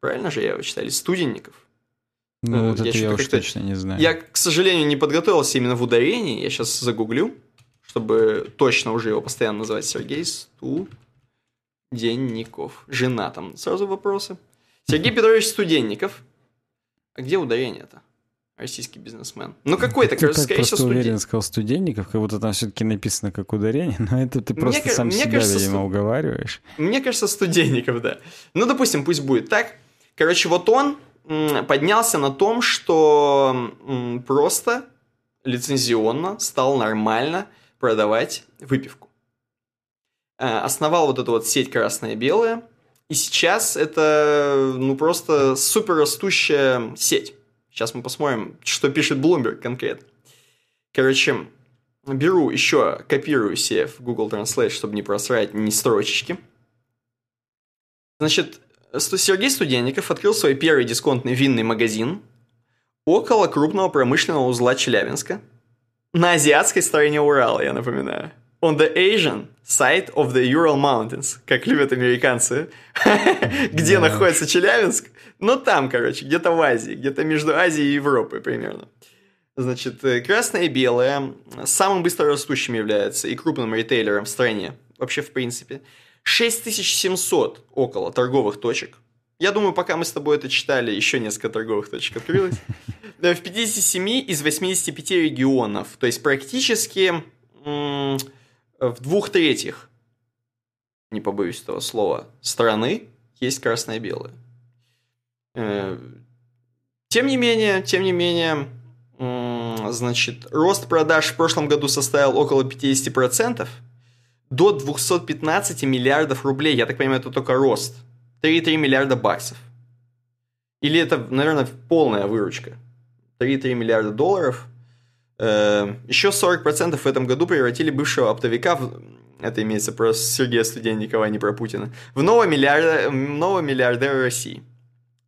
Правильно же я его читали? Студенников. Ну, вот я это я уж точно не знаю. Я, к сожалению, не подготовился именно в ударении. Я сейчас загуглю чтобы точно уже его постоянно называть Сергей Студенников. Жена там сразу вопросы. Сергей Петрович Студенников. А где ударение-то? Российский бизнесмен. Ну какой-то, кажется, скорее всего, студент. уверен сказал студенников, как будто там все-таки написано как ударение, но это ты просто мне, сам мне себя, кажется, видимо, студ... уговариваешь. Мне кажется, студенников, да. Ну, допустим, пусть будет так. Короче, вот он поднялся на том, что просто лицензионно стал нормально продавать выпивку. Э, основал вот эту вот сеть красная-белая, и сейчас это, ну, просто супер растущая сеть. Сейчас мы посмотрим, что пишет Bloomberg конкретно. Короче, беру еще, копирую себе в Google Translate, чтобы не просрать ни строчечки. Значит, Сергей Студенников открыл свой первый дисконтный винный магазин около крупного промышленного узла Челябинска – на азиатской стороне Урала, я напоминаю. On the Asian side of the Ural Mountains, как любят американцы. Где находится Челябинск? Ну, там, короче, где-то в Азии, где-то между Азией и Европой примерно. Значит, э, красное и белое самым быстро растущим является и крупным ритейлером в стране, вообще в принципе. 6700 около торговых точек. Я думаю, пока мы с тобой это читали, еще несколько торговых точек открылось. В 57 из 85 регионов, то есть практически в двух третьих, не побоюсь этого слова, страны есть красное-белое. Э, тем не менее, тем не менее, значит, рост продаж в прошлом году составил около 50%, до 215 миллиардов рублей. Я так понимаю, это только рост. 3,3 миллиарда баксов. Или это, наверное, полная выручка. 3,3 миллиарда долларов. Э, еще 40% в этом году превратили бывшего оптовика, в, это имеется про Сергея Студенникова, а не про Путина, в нового, миллиарда, нового миллиардера России.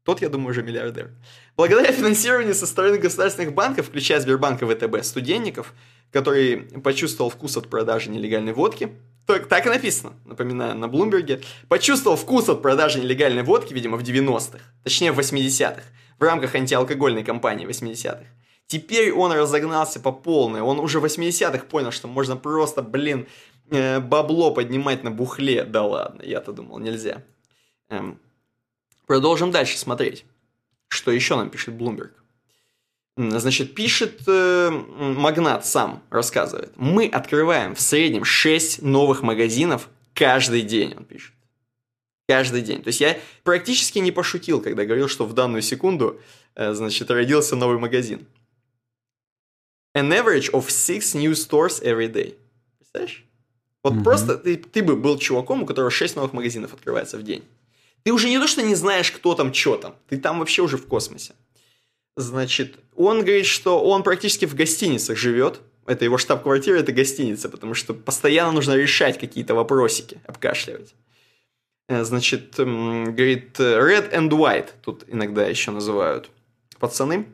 Тот, я думаю, уже миллиардер. Благодаря финансированию со стороны государственных банков, включая Сбербанк и ВТБ, студенников, который почувствовал вкус от продажи нелегальной водки, так, так и написано, напоминаю, на Блумберге, почувствовал вкус от продажи нелегальной водки, видимо, в 90-х, точнее в 80-х, в рамках антиалкогольной кампании 80-х. Теперь он разогнался по полной, он уже в 80-х понял, что можно просто, блин, э, бабло поднимать на бухле. Да ладно, я-то думал, нельзя. Эм. Продолжим дальше смотреть. Что еще нам пишет Bloomberg? Значит, пишет э, магнат сам, рассказывает. Мы открываем в среднем 6 новых магазинов каждый день, он пишет. Каждый день. То есть я практически не пошутил, когда говорил, что в данную секунду, э, значит, родился новый магазин. An average of six new stores every day. Представляешь? Вот mm-hmm. просто ты, ты бы был чуваком, у которого 6 новых магазинов открывается в день. Ты уже не то, что не знаешь, кто там, что там. Ты там вообще уже в космосе. Значит, он говорит, что он практически в гостиницах живет. Это его штаб-квартира, это гостиница, потому что постоянно нужно решать какие-то вопросики, обкашливать. Э, значит, говорит, red and white тут иногда еще называют пацаны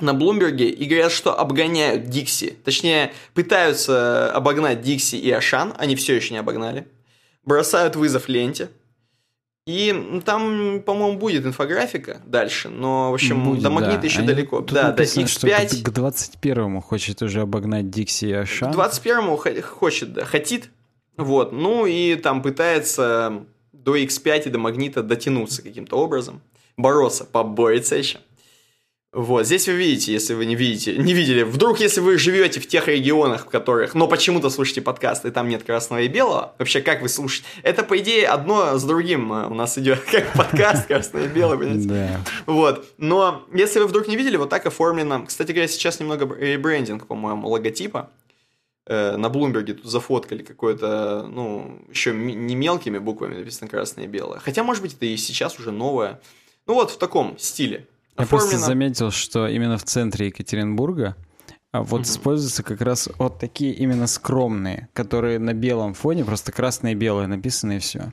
на Блумберге и говорят, что обгоняют Дикси. Точнее, пытаются обогнать Дикси и Ашан, они все еще не обогнали. Бросают вызов ленте. И там, по-моему, будет инфографика дальше, но, в общем, будет, до магнита да. еще Они, далеко. Да, да, X5... К 21-му хочет уже обогнать Дикси и Ашан. К 21-му хочет, да, хотит. Вот, ну и там пытается до X5 и до магнита дотянуться каким-то образом. Бороться, поборется еще. Вот, здесь вы видите, если вы не видите, не видели, вдруг, если вы живете в тех регионах, в которых, но почему-то слушаете подкасты, и там нет красного и белого, вообще, как вы слушаете? Это, по идее, одно с другим э, у нас идет, как подкаст красное и белое, понимаете? Да. Вот, но если вы вдруг не видели, вот так оформлено, кстати говоря, сейчас немного ребрендинг, по-моему, логотипа, э, на Блумберге тут зафоткали какое-то, ну, еще не мелкими буквами написано красное и белое. Хотя, может быть, это и сейчас уже новое. Ну вот в таком стиле. Я просто заметил, что именно в центре Екатеринбурга а вот угу. используются как раз вот такие именно скромные, которые на белом фоне, просто красное и белое написано и все.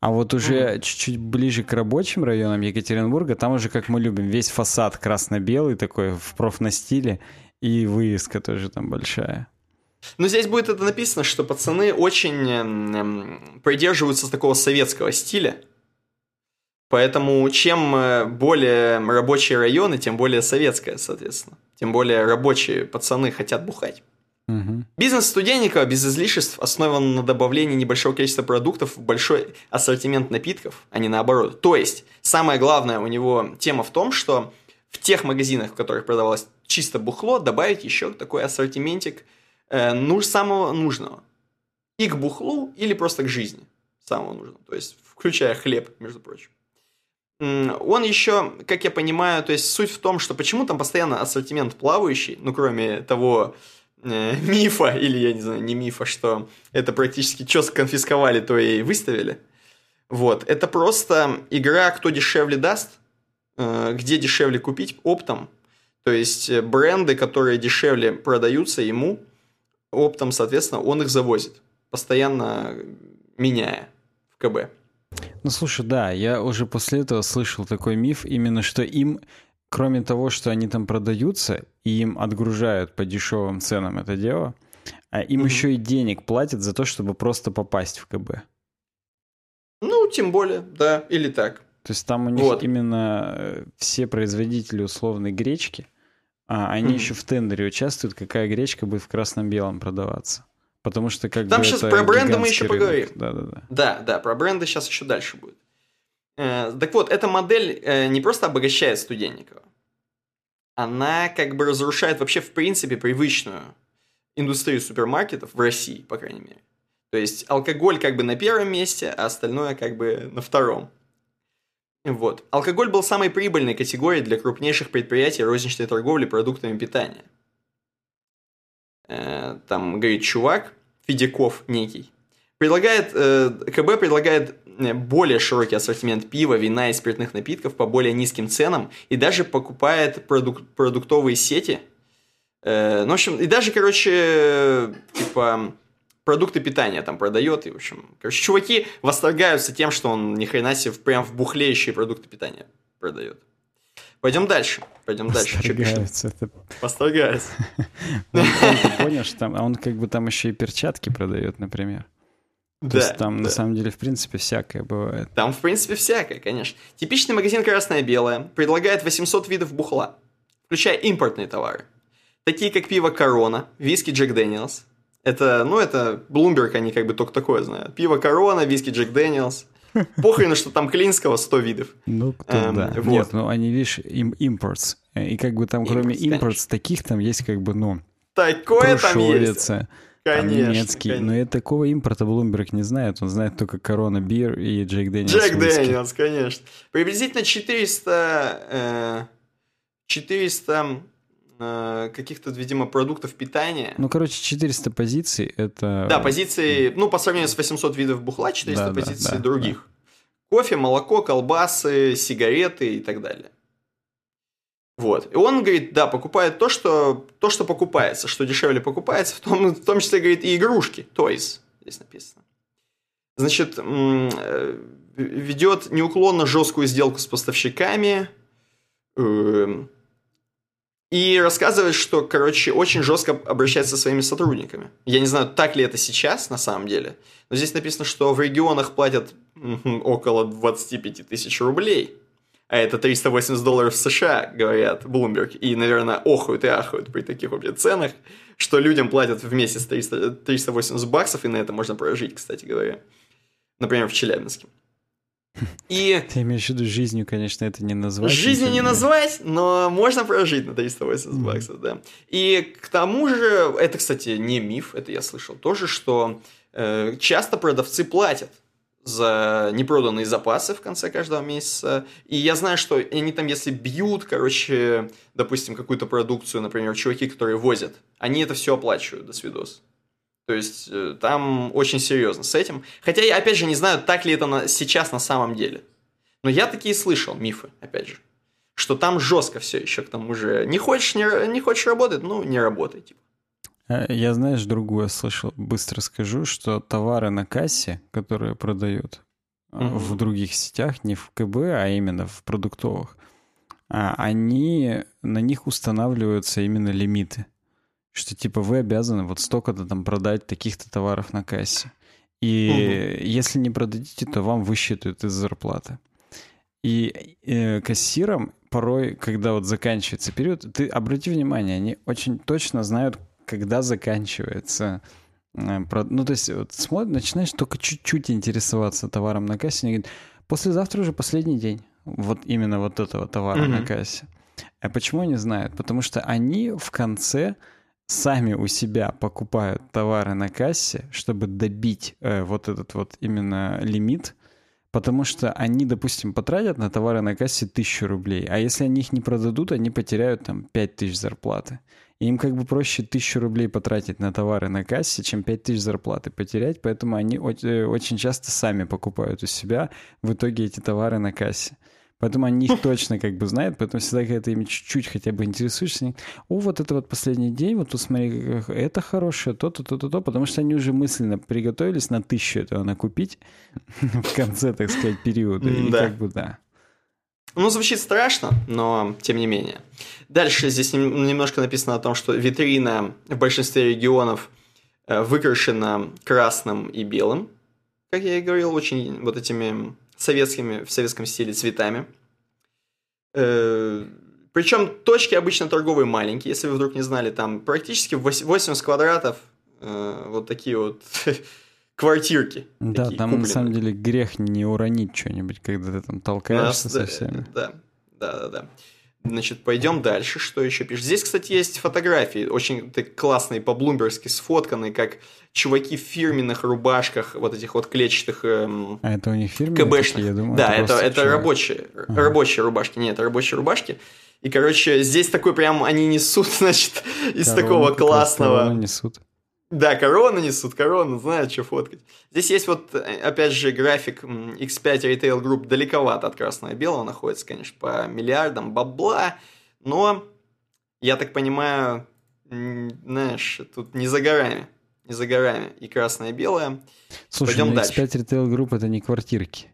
А вот уже угу. чуть-чуть ближе к рабочим районам Екатеринбурга, там уже, как мы любим, весь фасад красно-белый такой в профностиле, и вывеска тоже там большая. Ну, здесь будет это написано, что пацаны очень эм, придерживаются такого советского стиля. Поэтому чем э, более рабочие районы, тем более советская, соответственно. Тем более рабочие пацаны хотят бухать. Угу. Бизнес студенникова без излишеств основан на добавлении небольшого количества продуктов в большой ассортимент напитков, а не наоборот. То есть, самое главное у него тема в том, что в тех магазинах, в которых продавалось чисто бухло, добавить еще такой ассортиментик э, ну, самого нужного. И к бухлу, или просто к жизни самого нужного. То есть, включая хлеб, между прочим. Он еще, как я понимаю, то есть суть в том, что почему там постоянно ассортимент плавающий, ну кроме того э, мифа, или я не знаю, не мифа, что это практически что конфисковали, то и выставили. Вот, это просто игра, кто дешевле даст, э, где дешевле купить оптом. То есть э, бренды, которые дешевле продаются ему, оптом, соответственно, он их завозит, постоянно меняя в КБ. Ну, слушай, да, я уже после этого слышал такой миф, именно что им, кроме того, что они там продаются, и им отгружают по дешевым ценам это дело, а им mm-hmm. еще и денег платят за то, чтобы просто попасть в КБ. Ну, тем более, да, или так. То есть там у них вот. именно э, все производители условной гречки, а они mm-hmm. еще в тендере участвуют, какая гречка будет в красном-белом продаваться. Потому что как Там бы сейчас про бренды мы еще рынок. поговорим. Да, да, да. Да, да, про бренды сейчас еще дальше будет. Э, так вот, эта модель э, не просто обогащает Студенникова, она как бы разрушает вообще в принципе привычную индустрию супермаркетов в России, по крайней мере. То есть алкоголь как бы на первом месте, а остальное как бы на втором. Вот. Алкоголь был самой прибыльной категорией для крупнейших предприятий розничной торговли продуктами питания – Э, там говорит чувак, Федяков некий. Предлагает, э, КБ предлагает э, более широкий ассортимент пива, вина и спиртных напитков по более низким ценам и даже покупает продук продуктовые сети. Э, ну, в общем, и даже, короче, типа продукты питания там продает. И, в общем, короче, чуваки восторгаются тем, что он ни хрена себе прям в бухлеющие продукты питания продает. Пойдем дальше. Пойдем дальше. Восторгаются. Это... Восторгаются. Ну, понял, что там, а он как бы там еще и перчатки продает, например. То да, есть там да. на самом деле в принципе всякое бывает. Там в принципе всякое, конечно. Типичный магазин «Красное-белое» предлагает 800 видов бухла, включая импортные товары. Такие как пиво «Корона», виски «Джек Дэниелс». Это, ну, это Bloomberg, они как бы только такое знают. Пиво «Корона», виски «Джек Дэниелс». Похрен, что там Клинского 100 видов. Ну, кто, эм, да. Вот. Нет, ну они, видишь, им imports. И как бы там, кроме imports, таких там есть как бы, ну... Такое там есть. Конечно, немецкий. Конечно. Но и такого импорта Bloomberg не знает. Он знает только Corona Beer и Джек Дэниелс. Джек Дэниелс, конечно. Приблизительно 400... Э, 400 э, каких-то, видимо, продуктов питания. Ну, короче, 400 позиций это... Да, позиции, ну, по сравнению с 800 видов бухла, 400 да, позиций да, других. Да. Кофе, молоко, колбасы, сигареты и так далее. Вот. И он говорит, да, покупает то, что, то, что покупается, что дешевле покупается, в том, в том числе, говорит, и игрушки, toys, здесь написано. Значит, э, ведет неуклонно жесткую сделку с поставщиками эм, и рассказывает, что, короче, очень жестко обращается со своими сотрудниками. Я не знаю, так ли это сейчас на самом деле, но здесь написано, что в регионах платят около 25 тысяч рублей – а это 380 долларов США, говорят Bloomberg, и, наверное, охают и ахают при таких вообще ценах, что людям платят в месяц 300, 380 баксов, и на это можно прожить, кстати говоря. Например, в Челябинске. И... Ты имеешь в виду жизнью, конечно, это не назвать. Жизнью не назвать, но можно прожить на 380 mm. баксов, да. И к тому же, это, кстати, не миф, это я слышал тоже, что э, часто продавцы платят за непроданные запасы в конце каждого месяца. И я знаю, что они там, если бьют, короче, допустим, какую-то продукцию, например, чуваки, которые возят, они это все оплачивают, до свидос. То есть э, там очень серьезно с этим. Хотя я, опять же, не знаю, так ли это на, сейчас на самом деле. Но я такие слышал, мифы, опять же. Что там жестко все еще к тому же. Не хочешь, не, не хочешь работать, ну, не работай, типа. Э, я, знаешь, другое слышал. Быстро скажу, что товары на кассе, которые продают mm-hmm. в других сетях, не в КБ, а именно в продуктовых, а, они, на них устанавливаются именно лимиты. Что типа вы обязаны вот столько-то там продать таких-то товаров на кассе. И угу. если не продадите, то вам высчитают из зарплаты. И э, кассирам порой, когда вот заканчивается период, ты обрати внимание, они очень точно знают, когда заканчивается э, ну, то есть, вот смотришь, начинаешь только чуть-чуть интересоваться товаром на кассе, они говорят, послезавтра уже последний день вот именно вот этого товара mm-hmm. на кассе. А почему они знают? Потому что они в конце сами у себя покупают товары на кассе, чтобы добить э, вот этот вот именно лимит, потому что они, допустим, потратят на товары на кассе тысячу рублей, а если они их не продадут, они потеряют там пять тысяч зарплаты им как бы проще тысячу рублей потратить на товары на кассе, чем пять тысяч зарплаты потерять, поэтому они э, очень часто сами покупают у себя в итоге эти товары на кассе. Поэтому они их точно как бы знают, поэтому всегда, когда ты ими чуть-чуть хотя бы интересуешься, о, вот это вот последний день, вот тут смотри, это хорошее, то-то, то-то, то, потому что они уже мысленно приготовились на тысячу этого накупить в конце, так сказать, периода. И как бы, да. Ну, звучит страшно, но тем не менее. Дальше здесь немножко написано о том, что витрина в большинстве регионов э, выкрашена красным и белым, как я и говорил, очень вот этими советскими, в советском стиле цветами. Э, Причем точки обычно торговые маленькие, если вы вдруг не знали, там практически 80 квадратов, э, вот такие вот квартирки. Да, там купленные. на самом деле грех не уронить что-нибудь, когда ты там толкаешься Нас, со всеми. Да, да, да, да. Значит, пойдем дальше. Что еще пишешь? Здесь, кстати, есть фотографии, очень классные, по-блумберски сфотканные, как чуваки в фирменных рубашках, вот этих вот клетчатых эм, А это у них фирменные КБшных. я думаю, да, это, это, это рабочие, ага. рабочие рубашки. Нет, это рабочие рубашки. И, короче, здесь такой прям они несут, значит, из корону, такого классного... несут. Да, корону несут, корону, знают, что фоткать. Здесь есть вот, э, опять же, график X5 Retail Group далековато от красного и белого, находится, конечно, по миллиардам бабла, но, я так понимаю, знаешь, тут не за горами, не за горами и красное и белое. Слушай, Пойдем ну, X5 дальше. Retail Group это не квартирки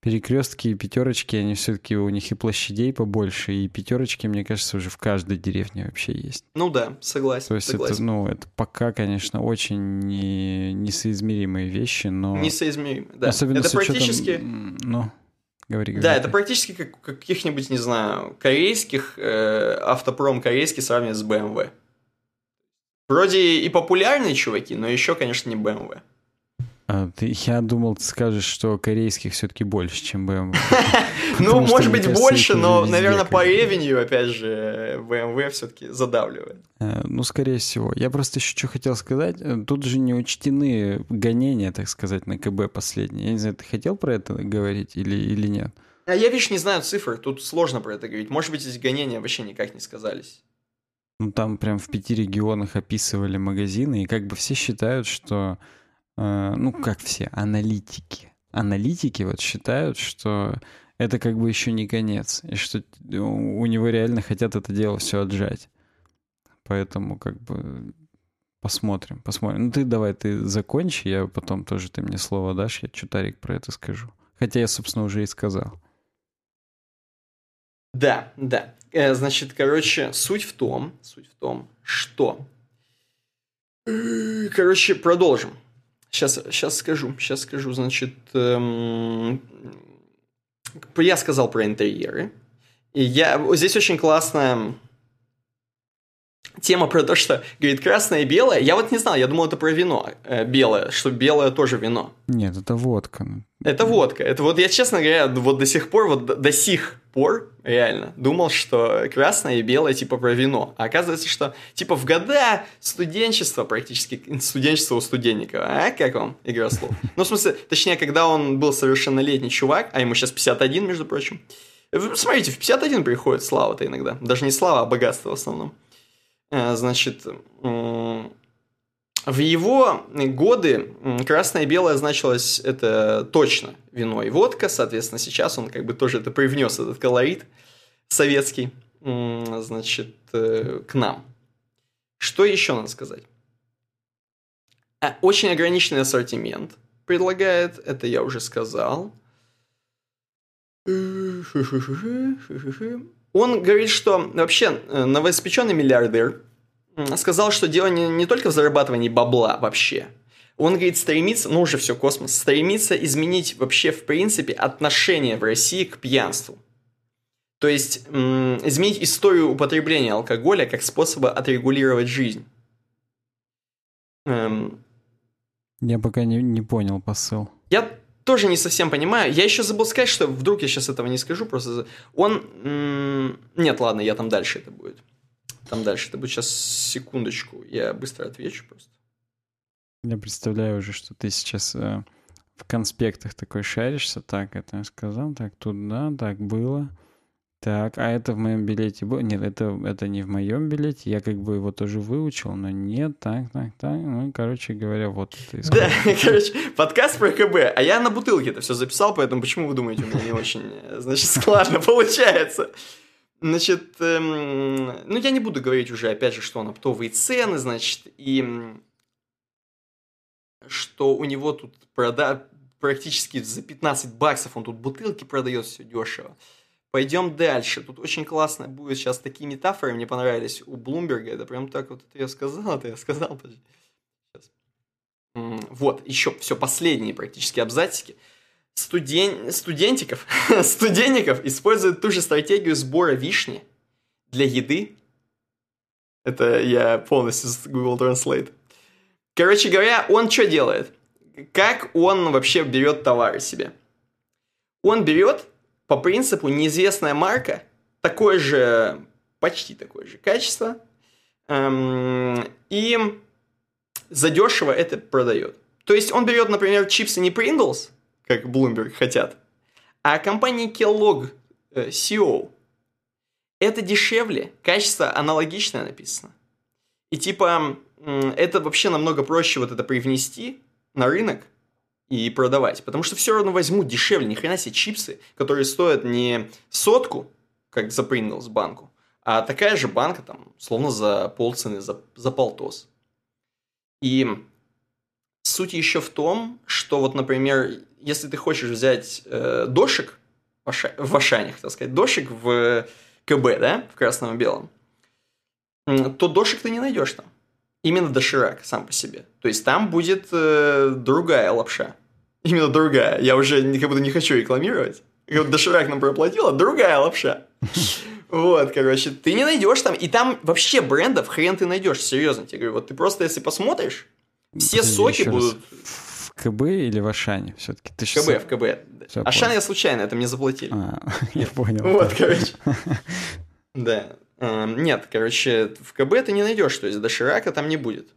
перекрестки и пятерочки, они все-таки у них и площадей побольше, и пятерочки, мне кажется, уже в каждой деревне вообще есть. Ну да, согласен. То есть согласен. это, ну, это пока, конечно, очень не, несоизмеримые вещи, но... Несоизмеримые, да. Особенно это практически... Учетом, ну, говори, говори. Да, это практически как каких-нибудь, не знаю, корейских, э, автопром корейский сравнивать с BMW. Вроде и популярные чуваки, но еще, конечно, не BMW. А, ты, я думал, ты скажешь, что корейских все-таки больше, чем BMW. Ну, может быть, больше, но, наверное, по ревенью, опять же, BMW все-таки задавливает. Э, ну, скорее всего. Я просто еще что хотел сказать. Э, тут же не учтены гонения, так сказать, на КБ последние. Я не знаю, ты хотел про это говорить или, или нет? А я, видишь, не знаю цифр, тут сложно про это говорить. Может быть, эти гонения вообще никак не сказались. Ну, там прям в пяти регионах описывали магазины, и как бы все считают, что ну, как все, аналитики. Аналитики вот считают, что это как бы еще не конец, и что у него реально хотят это дело все отжать. Поэтому как бы посмотрим, посмотрим. Ну ты давай, ты закончи, я потом тоже ты мне слово дашь, я чутарик про это скажу. Хотя я, собственно, уже и сказал. Да, да. Э, значит, короче, суть в том, суть в том, что... Короче, продолжим. Сейчас, сейчас скажу, сейчас скажу. Значит, эм, я сказал про интерьеры. И я, здесь очень классная тема про то, что, говорит, красное и белое. Я вот не знал, я думал, это про вино э, белое, что белое тоже вино. Нет, это водка. Это водка. Это вот я, честно говоря, вот до сих пор, вот до, до сих пор, реально, думал, что красное и белое типа про вино. А оказывается, что типа в года студенчества, практически студенчество у студенников. А как вам игра слов? Ну, в смысле, точнее, когда он был совершеннолетний чувак, а ему сейчас 51, между прочим. Смотрите, в 51 приходит слава-то иногда. Даже не слава, а богатство в основном. Э, значит, в его годы красное и белое значилось это точно вино и водка, соответственно, сейчас он как бы тоже это привнес, этот колорит советский, значит, э, к нам. Что еще надо сказать? А, очень ограниченный ассортимент предлагает, это я уже сказал. Он говорит, что вообще э, новоиспеченный миллиардер сказал, что дело не, не только в зарабатывании бабла вообще. Он, говорит, стремится, ну уже все, космос, стремится изменить вообще, в принципе, отношение в России к пьянству. То есть изменить историю употребления алкоголя как способа отрегулировать жизнь. Эм... Я пока не, не понял посыл. Я тоже не совсем понимаю. Я еще забыл сказать, что вдруг я сейчас этого не скажу, просто он... Нет, ладно, я там дальше это будет. Там дальше это будет сейчас секундочку, я быстро отвечу просто. Я представляю уже, что ты сейчас э, в конспектах такой шаришься. Так, это я сказал, так, тут, да, так было. Так, а это в моем билете было? Нет, это, это не в моем билете. Я как бы его тоже выучил, но нет, так, так, так. Ну, короче говоря, вот. Да, короче, подкаст про КБ. А я на бутылке это все записал, поэтому почему вы думаете, у меня не очень, значит, складно получается? Значит, эм, ну я не буду говорить уже, опять же, что он оптовые цены, значит, и что у него тут прода практически за 15 баксов он тут бутылки продает, все дешево. Пойдем дальше. Тут очень классно будет сейчас такие метафоры, мне понравились у Блумберга. Это прям так вот это я сказал, это я сказал. Сейчас. Вот, еще все последние практически абзацики. Студен... Студентиков, студенников используют ту же стратегию сбора вишни для еды. Это я полностью с Google Translate. Короче говоря, он что делает? Как он вообще берет товары себе? Он берет по принципу неизвестная марка, такое же, почти такое же качество, эм, и задешево это продает. То есть он берет, например, чипсы не Pringles, как Bloomberg хотят, а компания Kellogg э, CEO. Это дешевле, качество аналогичное написано. И типа, это вообще намного проще вот это привнести на рынок и продавать. Потому что все равно возьмут дешевле. Ни хрена себе чипсы, которые стоят не сотку, как за Pringles банку, а такая же банка, там, словно за полцены, за, за полтос. И суть еще в том, что вот, например, если ты хочешь взять э, дошик в, Аша... в так сказать, дошик в КБ, да, в красном и белом, то дошик ты не найдешь там. Именно доширак сам по себе. То есть там будет э, другая лапша. Именно другая. Я уже как будто не хочу рекламировать. Как доширак нам проплатила, другая лапша. Вот, короче, ты не найдешь там. И там вообще брендов хрен ты найдешь, серьезно тебе говорю. Вот ты просто, если посмотришь, все соки будут... В КБ или в Ашане все-таки? Ты в КБ, в КБ. Все, Ашан я случайно, это мне заплатили. А, я понял. Вот, короче. Да. Эм, нет, короче, в КБ ты не найдешь, то есть доширака там не будет.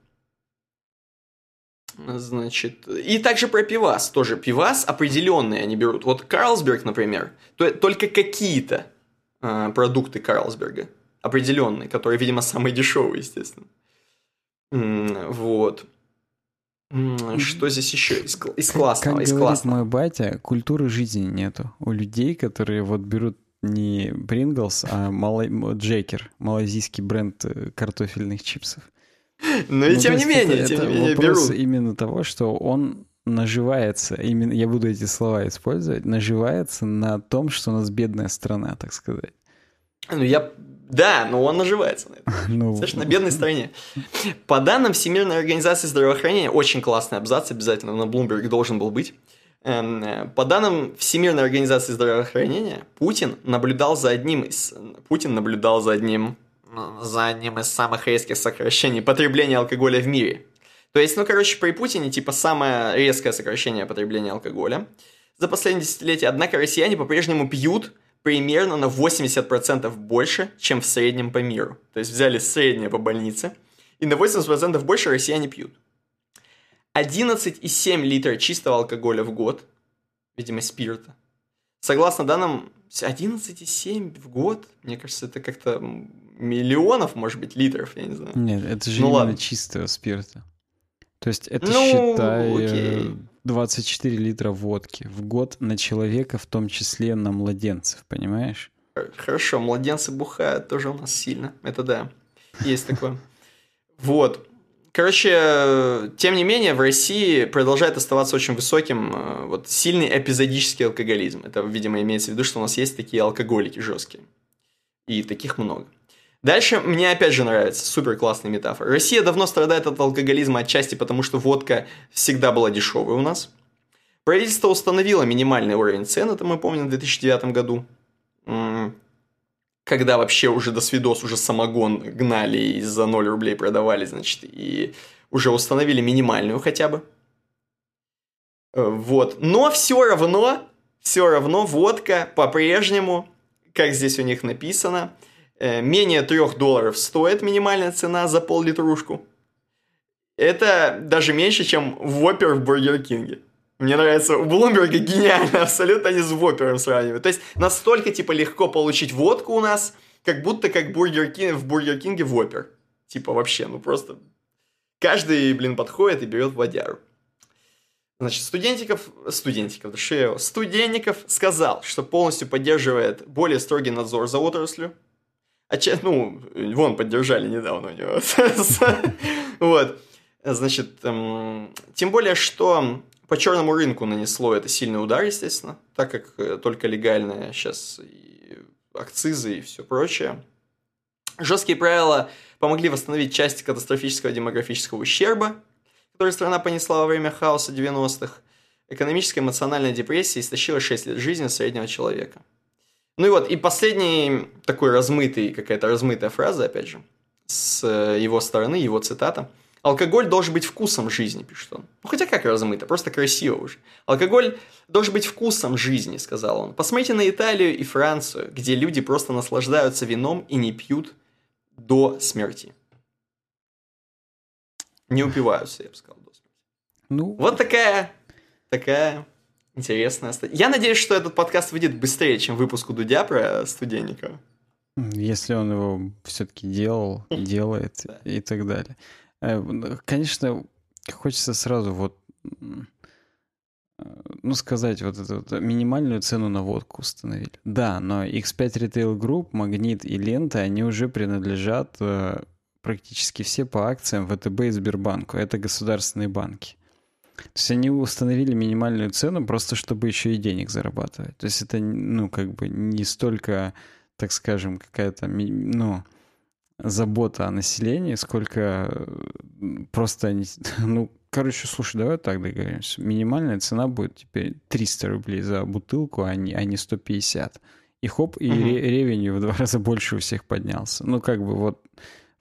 Значит, и также про пивас тоже. Пивас определенные они берут. Вот Карлсберг, например, то, только какие-то э, продукты Карлсберга определенные, которые, видимо, самые дешевые, естественно. Вот. Что здесь еще из, из классного? Как из говорит классного? мой батя, культуры жизни нету. У людей, которые вот берут не Pringles, а мало... Джекер, малазийский бренд э, картофельных чипсов. Ну и ну, тем не менее, тем не менее, беру. именно того, что он наживается, именно я буду эти слова использовать, наживается на том, что у нас бедная страна, так сказать. Ну, я... Да, но он наживается на этом. Ну... Слышь, на бедной стране. По данным Всемирной организации здравоохранения, очень классный абзац, обязательно на Bloomberg должен был быть. Эм, по данным Всемирной организации здравоохранения, Путин наблюдал за одним из... Путин наблюдал за одним... За одним из самых резких сокращений потребления алкоголя в мире. То есть, ну, короче, при Путине, типа, самое резкое сокращение потребления алкоголя за последние десятилетия. Однако россияне по-прежнему пьют примерно на 80% больше, чем в среднем по миру. То есть взяли среднее по больнице, и на 80% больше россияне пьют. 11,7 литра чистого алкоголя в год, видимо, спирта. Согласно данным, 11,7 в год, мне кажется, это как-то миллионов, может быть, литров, я не знаю. Нет, это же ну, именно ладно. чистого спирта. То есть это, ну, считай, окей. 24 литра водки в год на человека, в том числе на младенцев, понимаешь? Хорошо, младенцы бухают тоже у нас сильно. Это да, есть такое. Вот. Короче, тем не менее, в России продолжает оставаться очень высоким э, вот сильный эпизодический алкоголизм. Это, видимо, имеется в виду, что у нас есть такие алкоголики жесткие. И таких много. Дальше мне опять же нравится, супер классный метафора. Россия давно страдает от алкоголизма отчасти потому, что водка всегда была дешевой у нас. Правительство установило минимальный уровень цен, это мы помним в 2009 году. Когда вообще уже до свидос уже самогон гнали и за 0 рублей продавали, значит, и уже установили минимальную хотя бы. Э, вот. Но все равно, все равно водка по-прежнему, как здесь у них написано, менее 3 долларов стоит минимальная цена за пол-литрушку. Это даже меньше, чем Вопер в Бургер Кинге. Мне нравится, у Блумберга гениально, абсолютно они с Вопером сравнивают. То есть, настолько, типа, легко получить водку у нас, как будто как Бургер Кинг, в Бургер Кинге Вопер. Типа, вообще, ну просто... Каждый, блин, подходит и берет водяру. Значит, студентиков, студентиков, да студентиков сказал, что полностью поддерживает более строгий надзор за отраслью, а че, ну, вон, поддержали недавно у него. Вот. Значит, эм, тем более, что по черному рынку нанесло это сильный удар, естественно, так как э, только легальные сейчас акцизы и все прочее. Жесткие правила помогли восстановить часть катастрофического демографического ущерба, который страна понесла во время хаоса 90-х. Экономическая эмоциональная депрессия истощила 6 лет жизни среднего человека. Ну и вот, и последний такой размытый, какая-то размытая фраза, опять же, с э, его стороны, его цитата. Алкоголь должен быть вкусом жизни, пишет он. Ну хотя как размыто, просто красиво уже. Алкоголь должен быть вкусом жизни, сказал он. Посмотрите на Италию и Францию, где люди просто наслаждаются вином и не пьют до смерти. Не упиваются, я бы сказал, до смерти. Ну, вот такая, такая Интересная статья. Я надеюсь, что этот подкаст выйдет быстрее, чем выпуск у Дудя про студенников. Если он его все-таки делал, делает и так далее. Э, конечно, хочется сразу вот ну, сказать, вот эту вот минимальную цену на водку установили. Да, но X5 Retail Group, Магнит и Лента, они уже принадлежат э, практически все по акциям ВТБ и Сбербанку. Это государственные банки. То есть они установили минимальную цену просто, чтобы еще и денег зарабатывать. То есть это, ну, как бы не столько, так скажем, какая-то, ну, забота о населении, сколько э, просто, ну, Короче, слушай, давай так договоримся. Минимальная цена будет теперь 300 рублей за бутылку, а не, а не 150. И хоп, и угу. ревенью в два раза больше у всех поднялся. Ну, как бы вот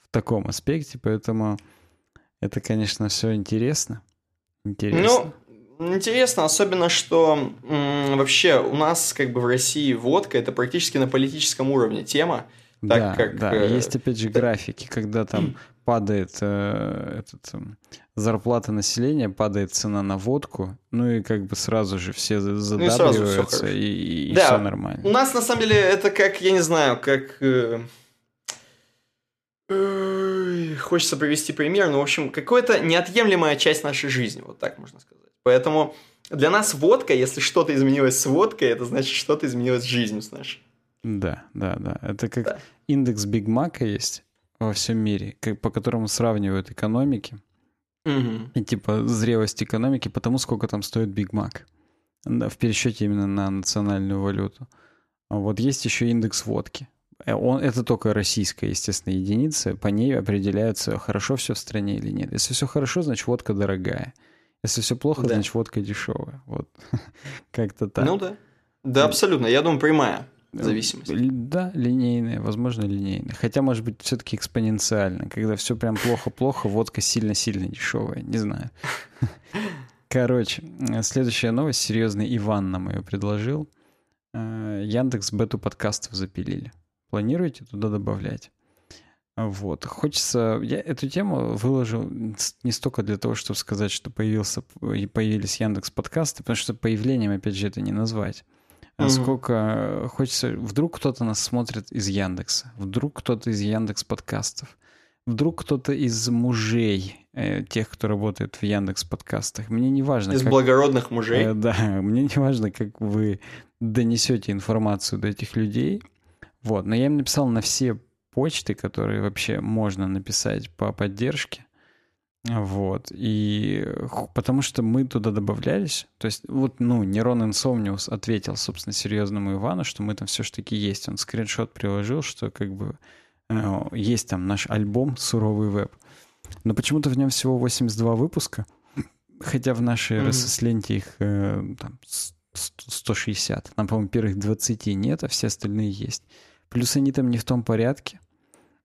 в таком аспекте, поэтому это, конечно, все интересно. Интересно. Ну, интересно, особенно, что м- вообще у нас как бы в России водка это практически на политическом уровне тема. Так да, как, да, э, есть опять же графики, когда там падает э, этот, э, зарплата населения, падает цена на водку, ну и как бы сразу же все задабриваются, ну и, и, и да. все нормально. У нас на самом деле это как, я не знаю, как... Э, хочется привести пример, но, в общем, какая-то неотъемлемая часть нашей жизни, вот так можно сказать. Поэтому для нас водка, если что-то изменилось с водкой, это значит, что-то изменилось с жизнью с нашей. Да, да, да. Это как да. индекс Биг Мака есть во всем мире, как, по которому сравнивают экономики. Угу. И типа зрелость экономики по тому, сколько там стоит Биг Мак. Да, в пересчете именно на национальную валюту. Вот есть еще индекс водки. Э, он, это только российская, естественно, единица. По ней определяется, хорошо все в стране или нет. Если все хорошо, значит водка дорогая. Если все плохо, да. значит водка дешевая. Вот как-то так. Ну да. Да, абсолютно. Я думаю, прямая. Зависимость. Да, линейная, возможно, линейная. Хотя, может быть, все-таки экспоненциально. Когда все прям плохо-плохо, водка сильно-сильно дешевая. Не знаю. Короче, следующая новость. Серьезный Иван нам ее предложил. Э, Яндекс бету подкастов запилили. Планируете туда добавлять? Вот. Хочется... Я эту тему выложил не столько для того, чтобы сказать, что появился, появились Яндекс подкасты, потому что появлением, опять же, это не назвать угу. сколько хочется... Вдруг кто-то нас смотрит из Яндекса, вдруг кто-то из Яндекс подкастов, вдруг кто-то из мужей, э, тех, кто работает в Яндекс подкастах. Мне не важно... Из как, благородных мужей? Э, да, мне не важно, как вы донесете информацию до этих людей. Вот, но я им написал на все почты, которые вообще можно написать по поддержке. Вот. И потому что мы туда добавлялись. То есть вот, ну, Нерон Инсомниус ответил, собственно, серьезному Ивану, что мы там все-таки есть. Он скриншот приложил, что как бы э, есть там наш альбом «Суровый веб». Но почему-то в нем всего 82 выпуска, хотя в нашей mm-hmm. RSS-ленте их э, там 160. Нам, по-моему, первых 20 нет, а все остальные есть. Плюс они там не в том порядке.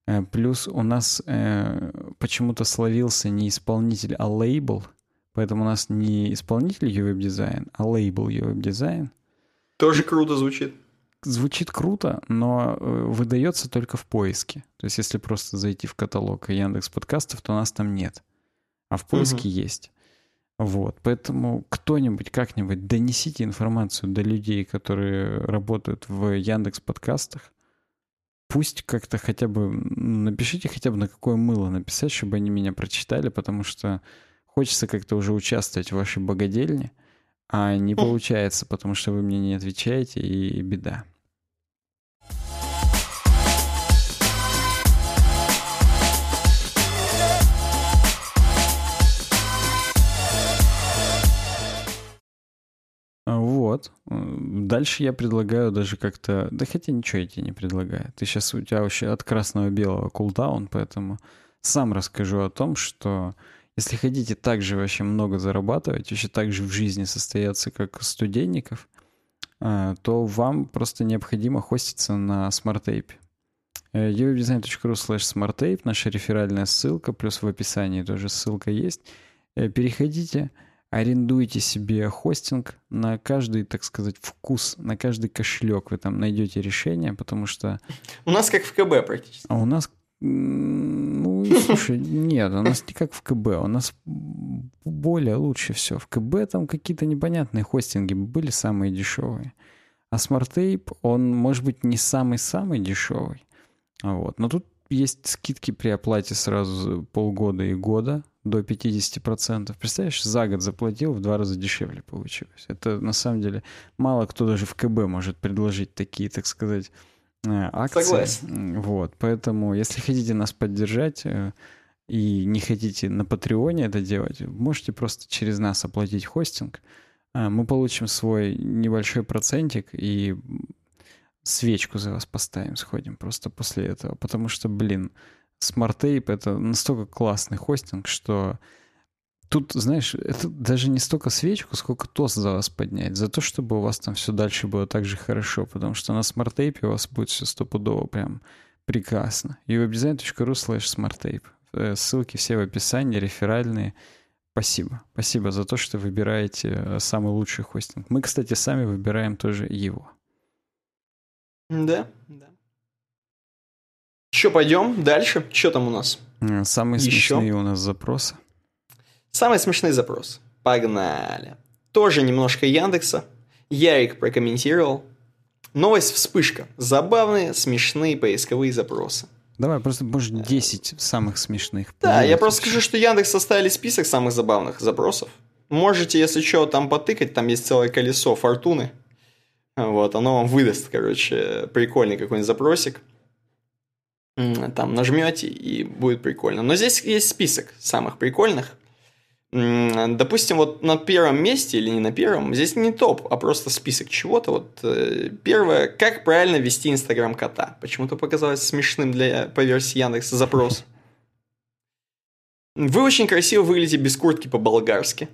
Э, плюс у нас э, почему-то словился не исполнитель, а лейбл. Поэтому у нас не исполнитель UWeb дизайн, а лейбл UWeb дизайн. Тоже круто звучит. Звучит круто, но э, выдается только в поиске. То есть, если просто зайти в каталог Яндекс подкастов, то у нас там нет. А в поиске угу. есть. Вот, поэтому кто-нибудь как-нибудь донесите информацию до людей, которые работают в Яндекс подкастах, пусть как-то хотя бы напишите хотя бы на какое мыло написать, чтобы они меня прочитали, потому что хочется как-то уже участвовать в вашей богадельне, а не получается, потому что вы мне не отвечаете, и беда. Вот. Дальше я предлагаю даже как-то... Да хотя ничего я тебе не предлагаю. Ты сейчас у тебя вообще от красного белого cooldown, поэтому сам расскажу о том, что если хотите так же вообще много зарабатывать, вообще так же в жизни состояться, как студенников, а, то вам просто необходимо хоститься на смарт-тейпе. uwebdesign.ru slash smarttape, наша реферальная ссылка, плюс в описании тоже ссылка есть. Э, переходите, арендуйте себе хостинг на каждый, так сказать, вкус, на каждый кошелек вы там найдете решение, потому что... У нас как в КБ практически. А у нас... Ну, слушай, нет, у нас не как в КБ, у нас более лучше все. В КБ там какие-то непонятные хостинги были самые дешевые. А SmartTape, он, может быть, не самый-самый дешевый, Вот. Но тут есть скидки при оплате сразу полгода и года до 50%. Представляешь, за год заплатил, в два раза дешевле получилось. Это на самом деле мало кто даже в КБ может предложить такие, так сказать, э, акции. Согласен. Вот, поэтому если хотите нас поддержать э, и не хотите на Патреоне это делать, можете просто через нас оплатить хостинг. Э, мы получим свой небольшой процентик и свечку за вас поставим, сходим просто после этого. Потому что, блин, Smart Tape — это настолько классный хостинг, что тут, знаешь, это даже не столько свечку, сколько тост за вас поднять, за то, чтобы у вас там все дальше было так же хорошо, потому что на Tape у вас будет все стопудово прям прекрасно. webdesign.ru slash smarttape. Ссылки все в описании, реферальные. Спасибо. Спасибо за то, что выбираете э, самый лучший хостинг. Мы, кстати, сами выбираем тоже его. Да, да. Еще пойдем дальше. Что там у нас? Самые Еще? смешные у нас запросы. Самые смешные запросы. Погнали. Тоже немножко Яндекса. Ярик прокомментировал. Новость вспышка. Забавные, смешные поисковые запросы. Давай, просто, может, 10 самых смешных. Да, я просто скажу, что Яндекс составили список самых забавных запросов. Можете, если что, там потыкать, там есть целое колесо фортуны. Вот, оно вам выдаст, короче, прикольный какой-нибудь запросик. Там нажмете, и будет прикольно. Но здесь есть список самых прикольных. Допустим, вот на первом месте или не на первом, здесь не топ, а просто список чего-то. Вот э, первое, как правильно вести Инстаграм кота. Почему-то показалось смешным для по версии Яндекса запрос. Вы очень красиво выглядите без куртки по-болгарски.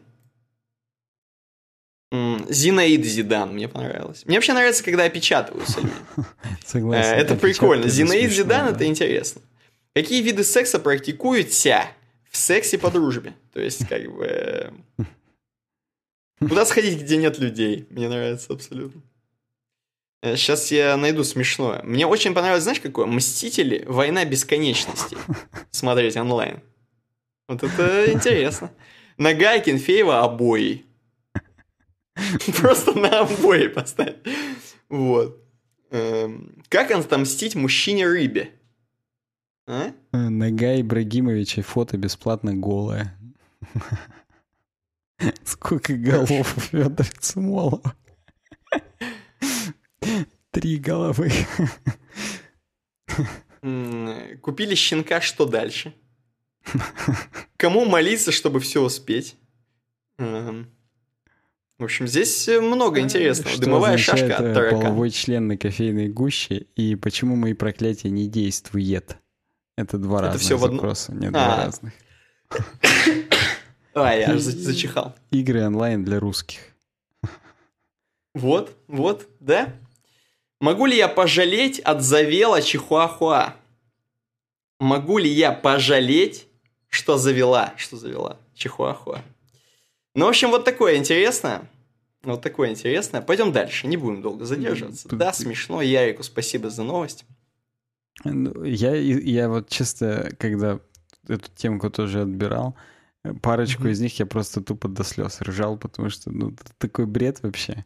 Зинаид Зидан мне понравилось. Мне вообще нравится, когда опечатываются люди. Согласен. Э, это прикольно. Зинаид Зидан это интересно. Какие виды секса практикуете в сексе по дружбе? То есть, как бы... Э, куда сходить, где нет людей? Мне нравится абсолютно. Сейчас э, я найду смешное. Мне очень понравилось, знаешь, какое? Мстители. Война бесконечности. Смотреть онлайн. Вот это интересно. Нога Кенфеева обои. Просто на обои поставить. Вот. Эм, как отомстить мужчине-рыбе? А? Нога Ибрагимовича фото бесплатно голая. Сколько голов у Федора Цумолова? Три головы. Купили щенка, что дальше? Кому молиться, чтобы все успеть? Эм, в общем, здесь э, много интересного. Что Дымовая шашка от таракана. половой член на кофейной гуще и почему мои проклятия не действует. Это два Это разных все запроса, в одно... нет, а. два разных. А, я аж зачихал. Игры онлайн для русских. Вот, вот, да? Могу ли я пожалеть от завела Чихуахуа? Могу ли я пожалеть, что завела, что завела Чихуахуа? Ну, в общем, вот такое интересное. Вот такое интересное. Пойдем дальше, не будем долго задерживаться. Да, смешно. Ярику спасибо за новость. Ну, я, я вот чисто, когда эту темку тоже отбирал, парочку mm-hmm. из них я просто тупо до слез ржал, потому что, ну, такой бред вообще.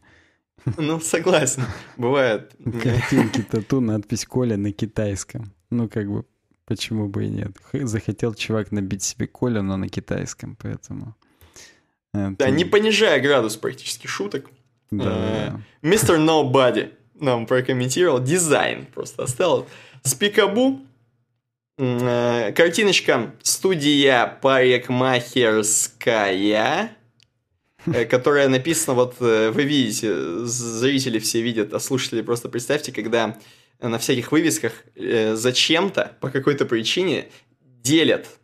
Ну, согласен, бывает. Картинки, тату, надпись Коля на китайском. Ну, как бы, почему бы и нет. Захотел чувак набить себе Коля, но на китайском, поэтому... Это... Да, не понижая градус практически шуток. Да. Мистер Nobody нам прокомментировал дизайн, просто оставил. Спикабу, uh, картиночка студия парикмахерская, э, которая написана, вот э, вы видите, зрители все видят, а слушатели просто представьте, когда на всяких вывесках э, зачем-то, по какой-то причине делят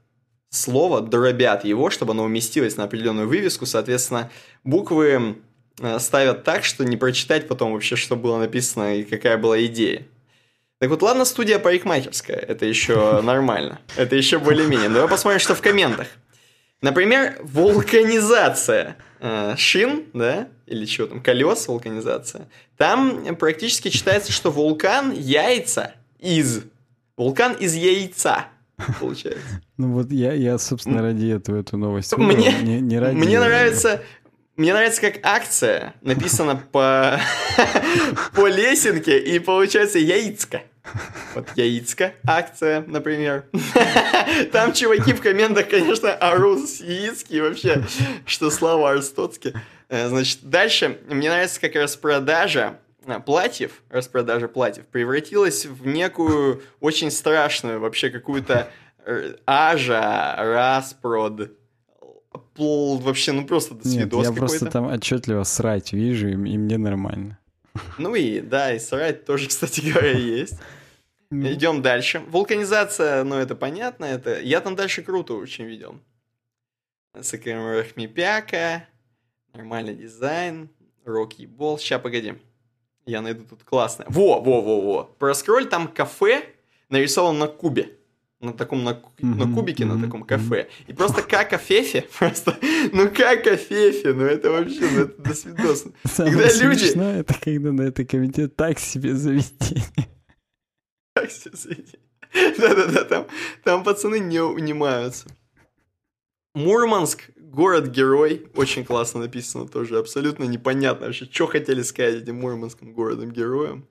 слово, дробят его, чтобы оно уместилось на определенную вывеску. Соответственно, буквы э, ставят так, что не прочитать потом вообще, что было написано и какая была идея. Так вот, ладно, студия парикмахерская, это еще нормально, это еще более-менее. Давай посмотрим, что в комментах. Например, вулканизация э, шин, да, или что там, колес, вулканизация. Там практически читается, что вулкан яйца из. Вулкан из яйца получается. Ну вот я, я собственно, ради этого эту новость Мне, не, не ради... мне нравится... Мне нравится, как акция написана по, по лесенке, и получается яицка. Вот Яицка акция, например. Там чуваки в комментах, конечно, орут с Яицки вообще, что слава Арстоцки. Э, значит, дальше мне нравится как распродажа э, платьев, распродажа платьев превратилась в некую очень страшную вообще какую-то э, ажа, распрод, вообще, ну просто до Нет, я просто там отчетливо срать вижу, и, и мне нормально. Ну и да, и срать тоже, кстати говоря, есть. Идем дальше. Вулканизация, ну это понятно, это... Я там дальше круто очень видел. Сакрим Рахмипяка, нормальный дизайн, рок бол. Сейчас, погоди. Я найду тут классное. Во, во, во, во. Проскроль, там кафе нарисован на кубе на таком на, mm-hmm, на кубике, mm-hmm, на таком кафе. И просто как Фефе, просто, ну как Фефе, ну это вообще, ну это до свидос. Самое когда люди... это когда на это комитет так себе заведение. Так себе заведение. Да-да-да, там, там пацаны не унимаются. Мурманск, город-герой, очень классно написано тоже, абсолютно непонятно вообще, что хотели сказать этим мурманским городом-героем.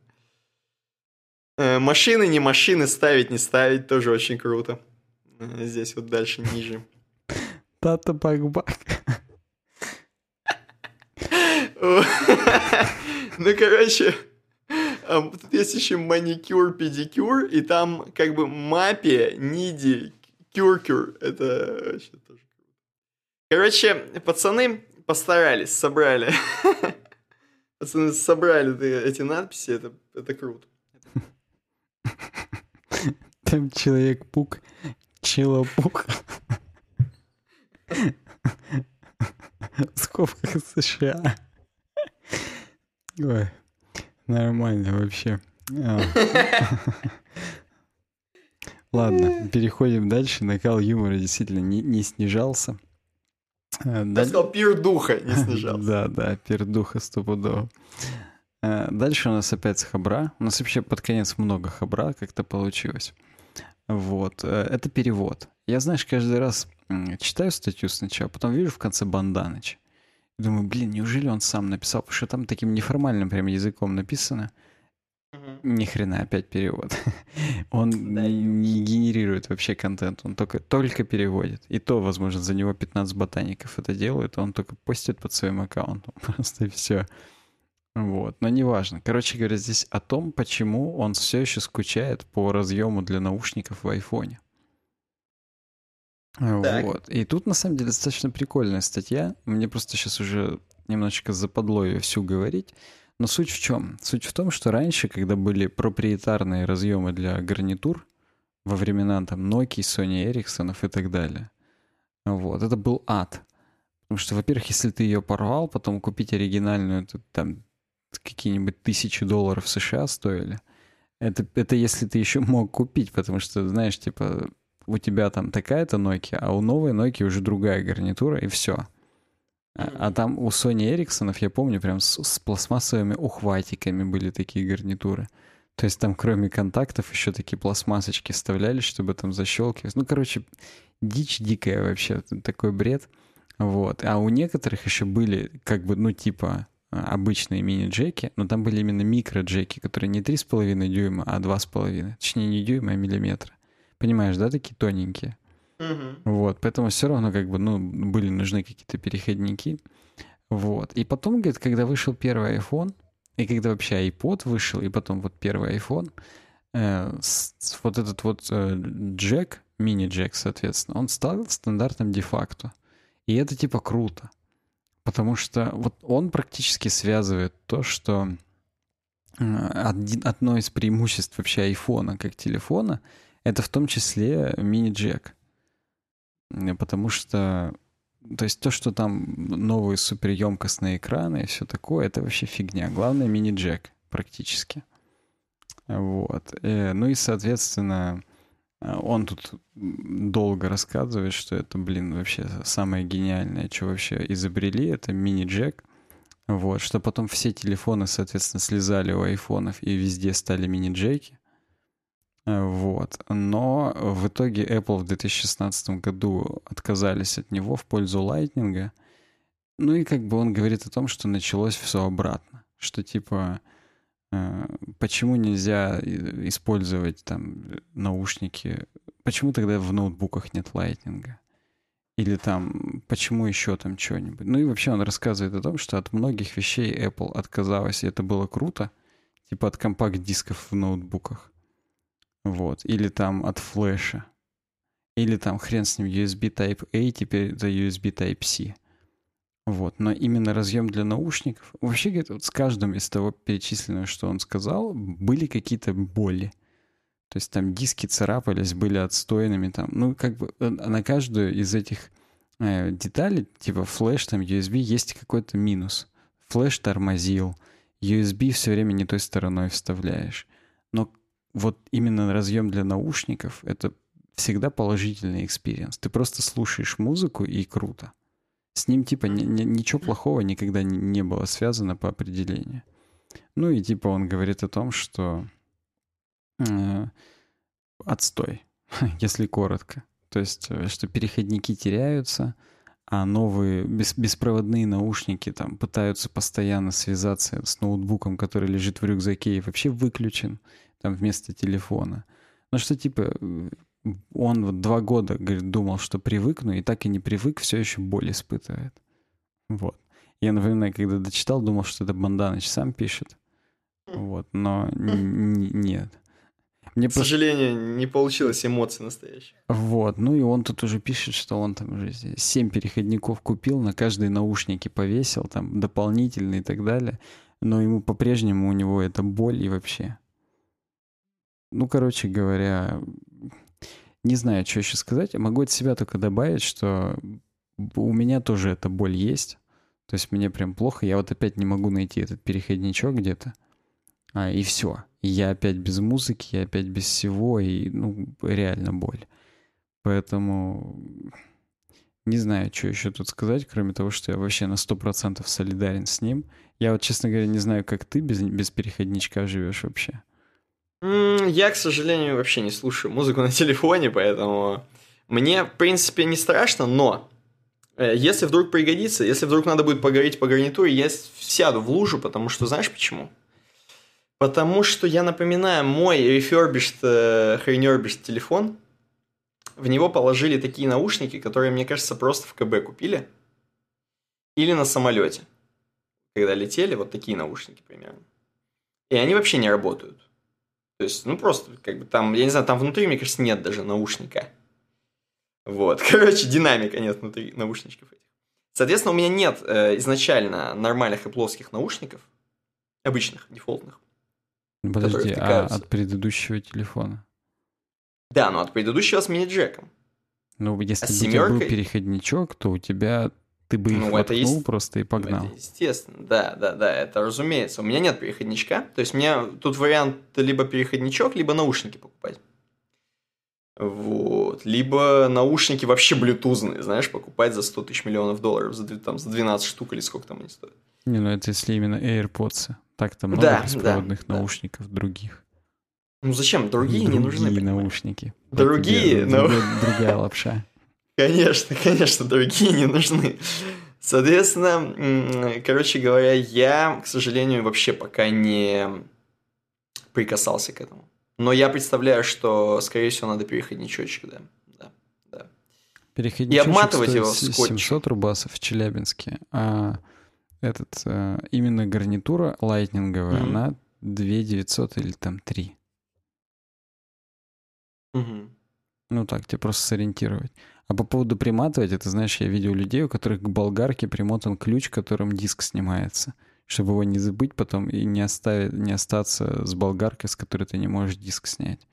Э, машины, не машины, ставить, не ставить, тоже очень круто. Э, здесь вот дальше ниже. Тата бак-бак. Ну, короче, тут есть еще маникюр, педикюр, и там как бы мапе, ниди, кюр-кюр. Это круто. Короче, пацаны постарались, собрали. Пацаны собрали эти надписи, это, это круто. Там Человек-пук, Челопук. В скобках США. Ой, нормально вообще. А. Ладно, переходим дальше. Накал юмора действительно не, не снижался. Я сказал, пир духа не снижался. Да, да, пир духа стопудово. Э, дальше у нас опять хабра. У нас вообще под конец много хабра как-то получилось. Вот. Э, это перевод. Я, знаешь, каждый раз читаю статью сначала, потом вижу в конце Банданыч. Думаю, блин, неужели он сам написал? Потому что там таким неформальным прям языком написано. Ни хрена опять перевод. он да, не генерирует вообще контент, он только, только переводит. И то, возможно, за него 15 ботаников это делают, он только постит под своим аккаунтом. Просто все. Вот, но неважно. Короче говоря, здесь о том, почему он все еще скучает по разъему для наушников в айфоне. Так. Вот. И тут, на самом деле, достаточно прикольная статья. Мне просто сейчас уже немножечко западло ее всю говорить. Но суть в чем? Суть в том, что раньше, когда были проприетарные разъемы для гарнитур, во времена там Nokia, Sony Ericsson и так далее, вот, это был ад. Потому что, во-первых, если ты ее порвал, потом купить оригинальную, это, там какие-нибудь тысячи долларов США стоили. Это, это если ты еще мог купить, потому что, знаешь, типа, у тебя там такая-то Nokia, а у новой Nokia уже другая гарнитура, и все. А, а там у Sony Ericsson, я помню, прям с, с пластмассовыми ухватиками были такие гарнитуры. То есть там кроме контактов еще такие пластмассочки вставляли, чтобы там защелкивать. Ну, короче, дичь дикая вообще, такой бред. Вот. А у некоторых еще были как бы, ну, типа, обычные мини-джеки, но там были именно микро-джеки, которые не 3,5 дюйма, а 2,5. Точнее, не дюйма, а миллиметра. Понимаешь, да, такие тоненькие? Угу. Вот, поэтому все равно как бы, ну, были нужны какие-то переходники. Вот. И потом, говорит, когда вышел первый iPhone, и когда вообще iPod вышел, и потом вот первый iPhone, э, с, вот этот вот э, джек, мини-джек, соответственно, он стал стандартом де-факто. И это типа круто. Потому что вот он практически связывает то, что один, одно из преимуществ вообще айфона как телефона, это в том числе мини-джек. Потому что, то есть то, что там новые суперемкостные экраны и все такое, это вообще фигня. Главное мини-джек практически. Вот. Э, ну и, соответственно, а, он тут долго рассказывает, что это, блин, вообще самое гениальное, что вообще изобрели, это мини-джек. Вот, что потом все телефоны, соответственно, слезали у айфонов и везде стали мини-джеки. А, вот. Но в итоге Apple в 2016 году отказались от него в пользу Lightning. Ну и как бы он говорит о том, что началось все обратно. Что типа Э, почему нельзя использовать там наушники? Почему тогда в ноутбуках нет лайтнинга? Или там, почему еще там что-нибудь? Ну и вообще он рассказывает о том, что от многих вещей Apple отказалась, и это было круто. Типа от компакт-дисков в ноутбуках. Вот. Или там от флеша. Или там хрен с ним USB Type-A, теперь это USB Type-C. Вот, но именно разъем для наушников, вообще говорит, вот с каждым из того перечисленного, что он сказал, были какие-то боли. То есть там диски царапались, были отстойными, там, ну, как бы э, на каждую из этих э, деталей, типа флеш, там, USB, есть какой-то минус. Флеш тормозил, USB все время не той стороной вставляешь. Но вот именно разъем для наушников — это всегда положительный experience. Ты просто слушаешь музыку и круто. С ним, типа, ни, ни, ничего плохого никогда не, не было связано по определению. Ну и, типа, он говорит о том, что э, отстой, если коротко. То есть, э, что переходники теряются, а новые бес, беспроводные наушники там пытаются постоянно связаться с ноутбуком, который лежит в рюкзаке и вообще выключен там вместо телефона. Ну что типа он вот два года, говорит, думал, что привыкну, и так и не привык, все еще боль испытывает. Вот. Я, например, когда дочитал, думал, что это Банданыч сам пишет. Вот, но нет. Мне К просто... сожалению, не получилось эмоций настоящих. Вот, ну и он тут уже пишет, что он там уже семь переходников купил, на каждые наушники повесил, там дополнительные и так далее. Но ему по-прежнему у него это боль и вообще. Ну, короче говоря, не знаю, что еще сказать. Могу от себя только добавить, что у меня тоже эта боль есть. То есть мне прям плохо. Я вот опять не могу найти этот переходничок где-то. А, и все. Я опять без музыки, я опять без всего. И, ну, реально боль. Поэтому не знаю, что еще тут сказать, кроме того, что я вообще на 100% солидарен с ним. Я вот, честно говоря, не знаю, как ты без, без переходничка живешь вообще. Я, к сожалению, вообще не слушаю музыку на телефоне, поэтому мне, в принципе, не страшно, но э, если вдруг пригодится, если вдруг надо будет поговорить по гарнитуре, я сяду в лужу, потому что знаешь почему? Потому что, я напоминаю, мой refurbished, э, refurbished телефон, в него положили такие наушники, которые, мне кажется, просто в КБ купили. Или на самолете. Когда летели, вот такие наушники примерно. И они вообще не работают. То есть, ну просто, как бы там, я не знаю, там внутри, мне кажется, нет даже наушника. Вот, короче, динамика нет внутри наушничков этих. Соответственно, у меня нет э, изначально нормальных и плоских наушников, обычных, дефолтных. Подожди, а от предыдущего телефона? Да, но от предыдущего с мини-джеком. Ну, если а бы семеркой... у тебя был переходничок, то у тебя ты бы их ну, воткнул есть... просто и погнал. Это естественно, да, да, да, это разумеется. У меня нет переходничка, то есть мне тут вариант либо переходничок, либо наушники покупать. Вот. Либо наушники вообще блютузные, знаешь, покупать за 100 тысяч миллионов долларов, за, там, за 12 штук или сколько там они стоят. Не, ну это если именно AirPods. Так-то много да, беспроводных да, наушников да. других. Ну зачем? Другие, другие не нужны. Другие наушники. Другие, но... Другая лапша. Конечно, конечно, другие не нужны. Соответственно, короче говоря, я, к сожалению, вообще пока не прикасался к этому. Но я представляю, что, скорее всего, надо переходничочек, да. да, да. Переходничочек И обматывать его скотчем. 700 рубасов в Челябинске, а этот, а, именно гарнитура лайтнинговая, mm-hmm. она 2 900 или там 3. Угу. Ну так, тебе просто сориентировать. А по поводу приматывать, это, знаешь, я видел людей, у которых к болгарке примотан ключ, которым диск снимается, чтобы его не забыть потом и не, оставить, не остаться с болгаркой, с которой ты не можешь диск снять.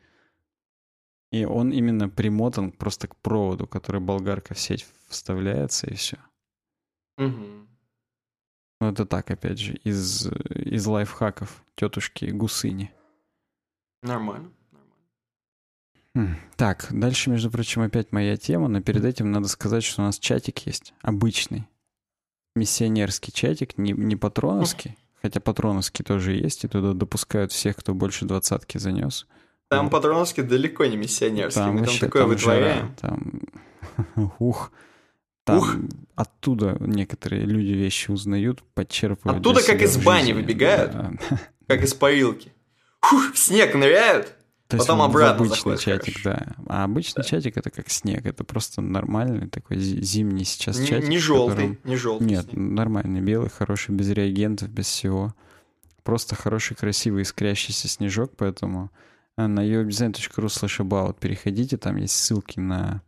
И он именно примотан просто к проводу, который болгарка в сеть вставляется, и все. Угу. Ну, это так, опять же, из, из лайфхаков тетушки Гусыни. Нормально. Так, дальше, между прочим, опять моя тема, но перед этим надо сказать, что у нас чатик есть, обычный, миссионерский чатик, не, не патроновский, хотя патроновский тоже есть, и туда допускают всех, кто больше двадцатки занес. Там вот. патроновский далеко не миссионерский, там мы вообще, там такое там вытворяем. Жара, там, ух, Там Ух. оттуда некоторые люди вещи узнают, подчерпывают. Оттуда как из бани выбегают, да. как из парилки. Фух, в снег ныряют, то Потом обратно обычный чатик, хорошо. да. А обычный да. чатик это как снег, это просто нормальный такой зимний сейчас не, чатик. Не желтый, котором... не желтый. Нет, снег. нормальный, белый, хороший, без реагентов, без всего. Просто хороший, красивый, искрящийся снежок, поэтому э, на uwebdesign.ru slash about переходите, там есть ссылки на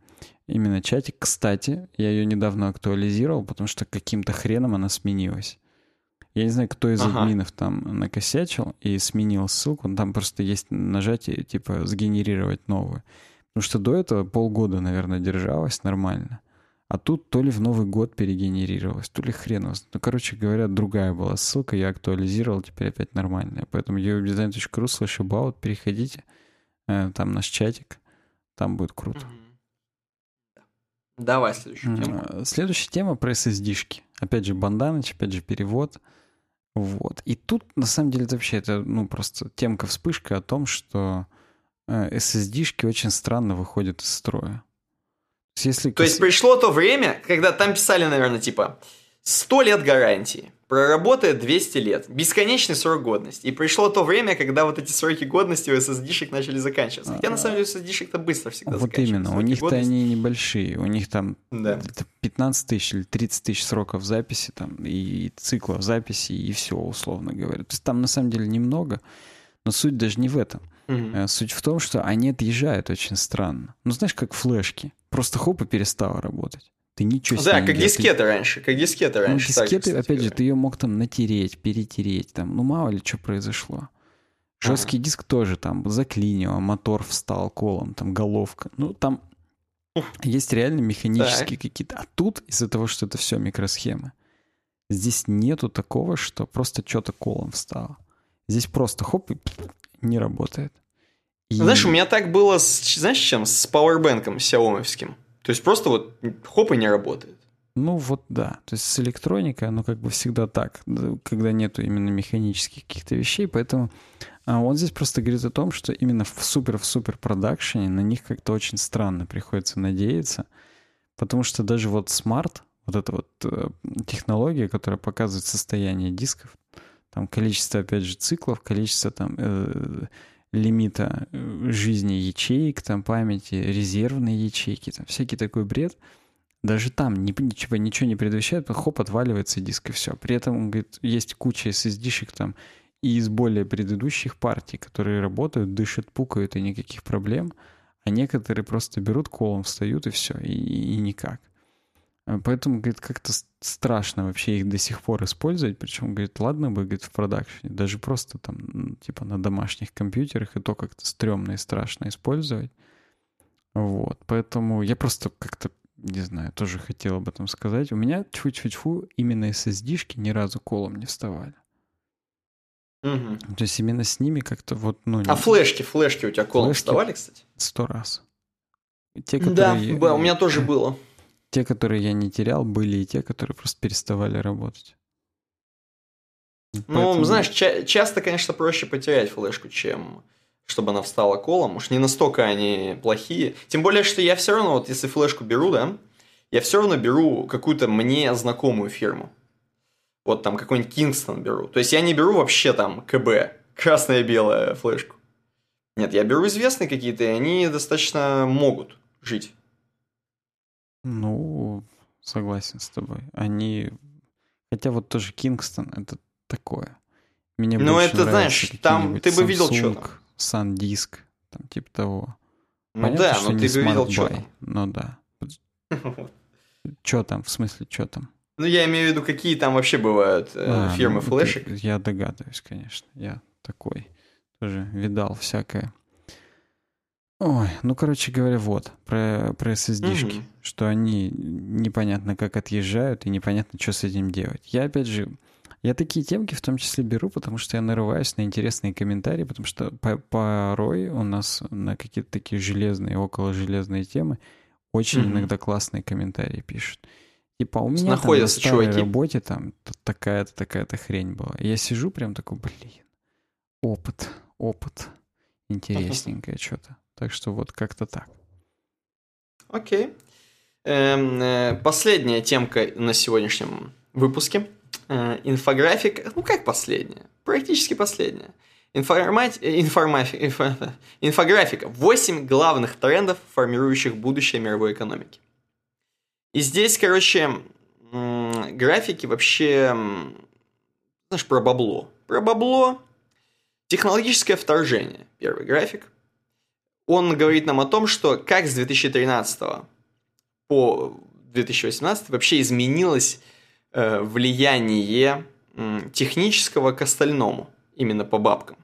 именно чатик. Кстати, я ее недавно актуализировал, потому что каким-то хреном она сменилась. Я не знаю, кто из ага. админов там накосячил и сменил ссылку. Там просто есть нажатие, типа, сгенерировать новую. Потому что до этого полгода, наверное, держалась нормально. А тут то ли в Новый год перегенерировалась, то ли хрен вас. Ну, короче говоря, другая была ссылка, я актуализировал, теперь опять нормальная. Поэтому uwebdesign.ru slash about, переходите, э, там наш чатик, там будет круто. Давай следующую тему. Следующая тема про SSD-шки. Опять же, Банданыч, опять же, перевод. Вот. И тут, на самом деле, это вообще это, ну, просто темка-вспышка о том, что э, SSD-шки очень странно выходят из строя. То есть, если... то есть пришло то время, когда там писали, наверное, типа 100 лет гарантии проработает 200 лет. Бесконечный срок годности. И пришло то время, когда вот эти сроки годности у SSD-шек начали заканчиваться. Хотя, на самом деле, у SSD-шек-то быстро всегда Вот именно. У них-то они небольшие. У них там да. 15 тысяч или 30 тысяч сроков записи там, и циклов записи, и все, условно говоря. То есть там, на самом деле, немного. Но суть даже не в этом. Угу. Суть в том, что они отъезжают очень странно. Ну, знаешь, как флешки. Просто хоп и перестала работать. Ты ничего себе. Да, как дискеты ты... раньше, как дискеты ну, раньше. Ну, дискеты, так, опять же, ты ее мог там натереть, перетереть, там, ну мало ли что произошло. Жесткий ага. диск тоже там заклинило, мотор встал колом, там головка. Ну, там есть реально механические какие-то. А тут из-за того, что это все микросхемы, здесь нету такого, что просто что-то колом встало. Здесь просто хоп и не работает. И... Знаешь, у меня так было, с, знаешь, чем? С пауэрбэнком сяомовским. То есть просто вот хоп и не работает. Ну вот да, то есть с электроникой оно как бы всегда так, когда нету именно механических каких-то вещей, поэтому а он здесь просто говорит о том, что именно в супер в супер продакшене на них как-то очень странно приходится надеяться, потому что даже вот смарт, вот эта вот э, технология, которая показывает состояние дисков, там количество опять же циклов, количество там э, лимита э, жизни ячеек, там памяти, резервные ячейки, там всякий такой бред. Даже там ничего, ничего не предвещает, хоп, отваливается диск и все. При этом, он говорит, есть куча SSD-шек там и из более предыдущих партий, которые работают, дышат, пукают и никаких проблем, а некоторые просто берут колом, встают и все, и, и никак. Э, поэтому, говорит, как-то страшно вообще их до сих пор использовать. Причем, говорит, ладно бы, говорит, в продакшене, даже просто там, типа на домашних компьютерах, и то как-то стрёмно и страшно использовать. Вот, поэтому я просто как-то, не знаю, тоже хотел об этом сказать. У меня, тьфу-тьфу-тьфу, именно SSD-шки ни разу колом не вставали. Угу. То есть именно с ними как-то вот, ну... А не... флешки, флешки у тебя колом флешки вставали, кстати? Сто раз. Те, которые... Да, у меня тоже было. Те, которые я не терял, были и те, которые просто переставали работать. Ну, Поэтому... знаешь, ча- часто, конечно, проще потерять флешку, чем чтобы она встала колом. Уж не настолько они плохие. Тем более, что я все равно, вот если флешку беру, да, я все равно беру какую-то мне знакомую фирму. Вот там какой-нибудь Кингстон беру. То есть я не беру вообще там КБ, красная-белая флешку. Нет, я беру известные какие-то, и они достаточно могут жить. Ну, согласен с тобой. Они... Хотя вот тоже Кингстон, это такое. Мне ну, это, знаешь, там ты бы видел, что там. SanDisk, там типа того. Ну Понятно, да, но ты бы видел, что там. Ну да. Что там, в смысле, что там? Ну, я имею в виду, какие там вообще бывают э, а, фирмы ну, флешек. Я догадываюсь, конечно. Я такой тоже видал всякое. Ой, ну, короче говоря, вот, про, про SSD-шки, угу. что они непонятно как отъезжают и непонятно, что с этим делать. Я, опять же, я такие темки в том числе беру, потому что я нарываюсь на интересные комментарии, потому что порой у нас на какие-то такие железные, около железные темы очень угу. иногда классные комментарии пишут. Типа, у меня там на старой чуваки. работе там такая-то, такая-то хрень была. И я сижу прям такой, блин, опыт, опыт, интересненькое что-то. Так что вот как-то так. Окей. Эм, э, последняя темка на сегодняшнем выпуске. Э, инфографика. Ну, как последняя? Практически последняя. Информати... Информафи... Инфо... Инфографика. 8 главных трендов, формирующих будущее мировой экономики. И здесь, короче, графики вообще, знаешь, про бабло. Про бабло, технологическое вторжение. Первый график. Он говорит нам о том, что как с 2013 по 2018 вообще изменилось э, влияние э, технического к остальному, именно по бабкам.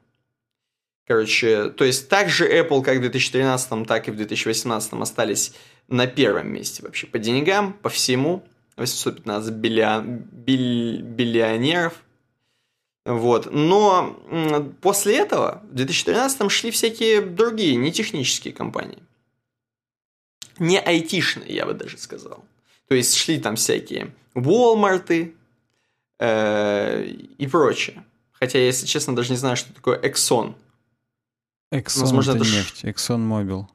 Короче, то есть так же Apple как в 2013, так и в 2018 остались на первом месте вообще по деньгам, по всему. 815 биллион, биль, биллионеров. Вот. Но после этого в 2013 шли всякие другие, не технические компании. Не айтишные, я бы даже сказал. То есть шли там всякие Walmart э, и прочее. Хотя, если честно, даже не знаю, что такое Exxon. Exxon Возможно, это, это нефть, Exxon Mobil.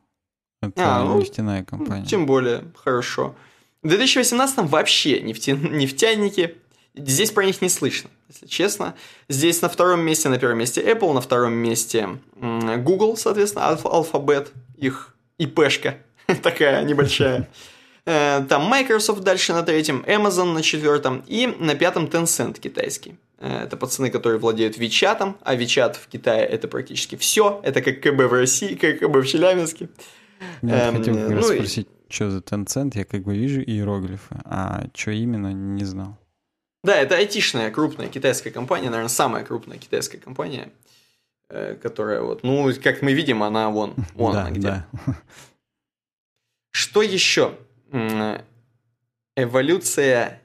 Это а, ну, нефтяная компания. Тем более, хорошо. В 2018 вообще нефти... нефтяники, здесь про них не слышно, если честно. Здесь на втором месте, на первом месте Apple, на втором месте Google, соответственно, Alphabet, их ИПшка такая небольшая. Э, там Microsoft дальше на третьем, Amazon на четвертом и на пятом Tencent китайский. Э, это пацаны, которые владеют Вичатом, а Вичат в Китае это практически все. Это как КБ в России, как КБ в Челябинске. Я эм, хотел как раз ну, спросить, что за Tencent, я как бы вижу иероглифы, а что именно, не знал. Да, это айтишная крупная китайская компания, наверное, самая крупная китайская компания, э, которая вот, ну, как мы видим, она вон, вон она где. Да. Что еще? Эволюция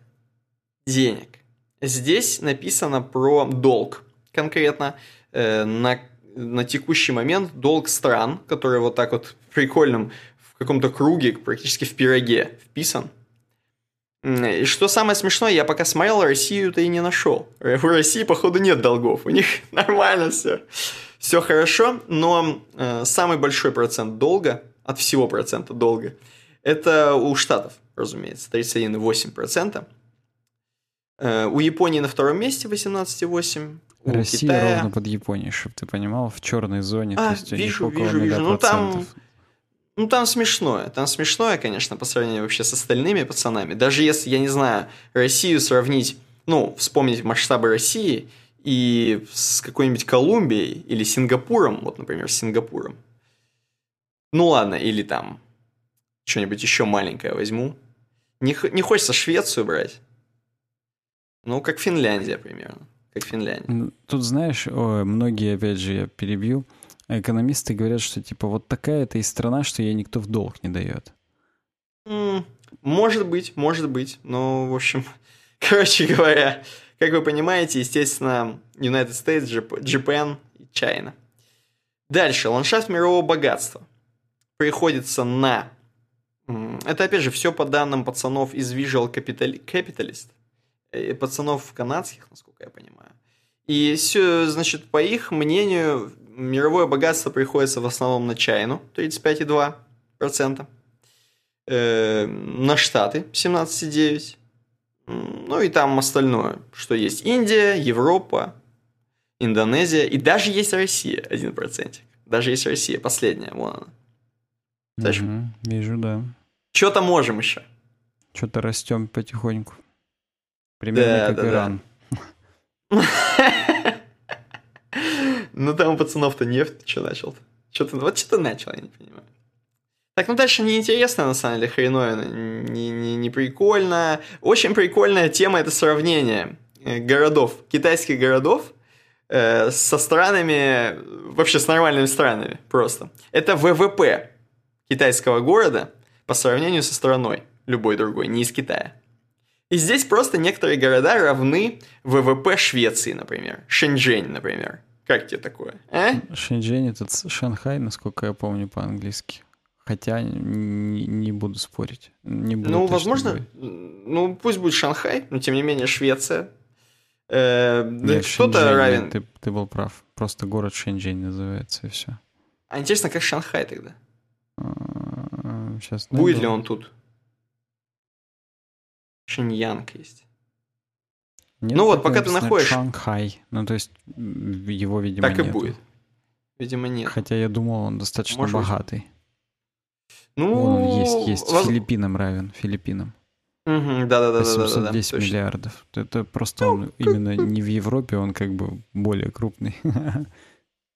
денег. Здесь написано про долг конкретно. Э, на, на текущий момент долг стран, который вот так вот в прикольном в каком-то круге, практически в пироге вписан. И что самое смешное, я пока смотрел, Россию-то и не нашел. В России, походу, нет долгов. У них нормально все. Все хорошо, но э, самый большой процент долга, от всего процента долга, это у Штатов, разумеется, 31,8%. Э, у Японии на втором месте 18,8%. У Россия Китая... ровно под Японией, чтобы ты понимал, в черной зоне. А, то есть вижу, вижу, вижу. Ну там, ну там смешное. Там смешное, конечно, по сравнению вообще с остальными пацанами. Даже если, я не знаю, Россию сравнить, ну, вспомнить масштабы России и с какой-нибудь Колумбией или Сингапуром, вот, например, с Сингапуром. Ну ладно, или там что-нибудь еще маленькое возьму. Не, не хочется Швецию брать. Ну, как Финляндия примерно. Как Финляндия. Тут, знаешь, многие, опять же, я перебью, экономисты говорят, что типа вот такая это и страна, что ей никто в долг не дает. может быть, может быть. Но, в общем, короче говоря, как вы понимаете, естественно, United States, Japan и China. Дальше, ландшафт мирового богатства. Приходится на... Это, опять же, все по данным пацанов из Visual Capitalist. Э, пацанов канадских, насколько я понимаю. И все, значит, по их мнению, мировое богатство приходится в основном на Чайну, 35,2%, э, на Штаты, 17,9%, ну и там остальное, что есть Индия, Европа, Индонезия, и даже есть Россия, 1%. Даже есть Россия, последняя, вон она. Знаешь, угу, вижу, да. Что-то можем еще. Что-то растем потихоньку. Примерно да, как да, Иран. Ну там у пацанов-то нефть что начал Что-то, вот что-то начал, я не понимаю. Так, ну дальше неинтересно, на самом деле, хреновое, не, не, не прикольно. Очень прикольная тема это сравнение э, городов, китайских городов э, со странами, вообще с нормальными странами просто. Это ВВП китайского города по сравнению со страной любой другой, не из Китая. И здесь просто некоторые города равны ВВП Швеции, например. Шэньчжэнь, например. Как тебе такое? А? Шэньчжэнь это Шанхай, насколько я помню по-английски. Хотя не, не буду спорить. Не буду ну, возможно, говорить. ну пусть будет Шанхай, но тем не менее Швеция. Э, Нет, кто-то равен. Ты, ты был прав. Просто город Шэньчжэнь называется и все. А интересно, как Шанхай тогда? А, сейчас. Будет ли он тут? Шиньянг есть. Нет, ну вот, пока ты находишь... Шанхай. Ну, то есть, его, видимо, Так нету. и будет. Видимо, нет. Хотя я думал, он достаточно Может богатый. Ну, он есть, есть. Воз... Филиппинам равен, Филиппинам. Угу, да-да-да. 810 да, да, миллиардов. Это просто ну, он именно не в Европе, он как бы более крупный.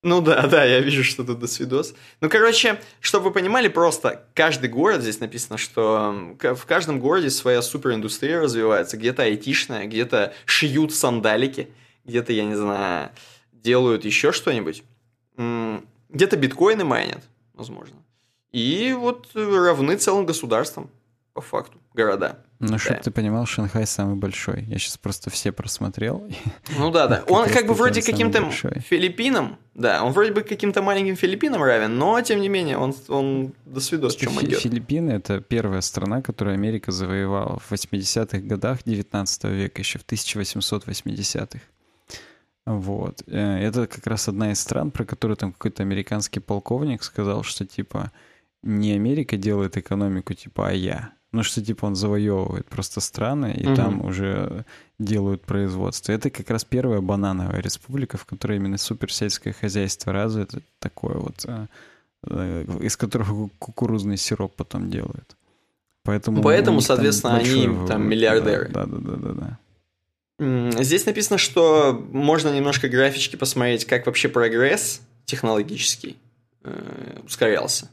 Ну да, да, я вижу, что тут досвидос. Ну, короче, чтобы вы понимали, просто каждый город, здесь написано, что в каждом городе своя супериндустрия развивается. Где-то айтишная, где-то шьют сандалики, где-то, я не знаю, делают еще что-нибудь. Где-то биткоины майнят, возможно. И вот равны целым государствам, по факту, города. Ну, чтобы ты понимал, Шанхай самый большой. Я сейчас просто все просмотрел. Ну да, да. Он как бы вроде каким-то Филиппинам, да, он вроде бы каким-то маленьким Филиппинам равен, но тем не менее он, он до свидос, чем Фи- Филиппины — это первая страна, которую Америка завоевала в 80-х годах 19 века, еще в 1880-х. Вот. Э, это как раз одна из стран, про которую там какой-то американский полковник сказал, что типа не Америка делает экономику, типа, а я. Ну, что типа он завоевывает просто страны, и угу. там уже делают производство. Это как раз первая банановая республика, в которой именно суперсельское хозяйство развито, такое вот, э, э, из которого кукурузный сироп потом делают. Поэтому, Поэтому соответственно, они вывод. там миллиардеры. Да, да, да, да, да. Здесь написано, что можно немножко графички посмотреть, как вообще прогресс технологический э, ускорялся.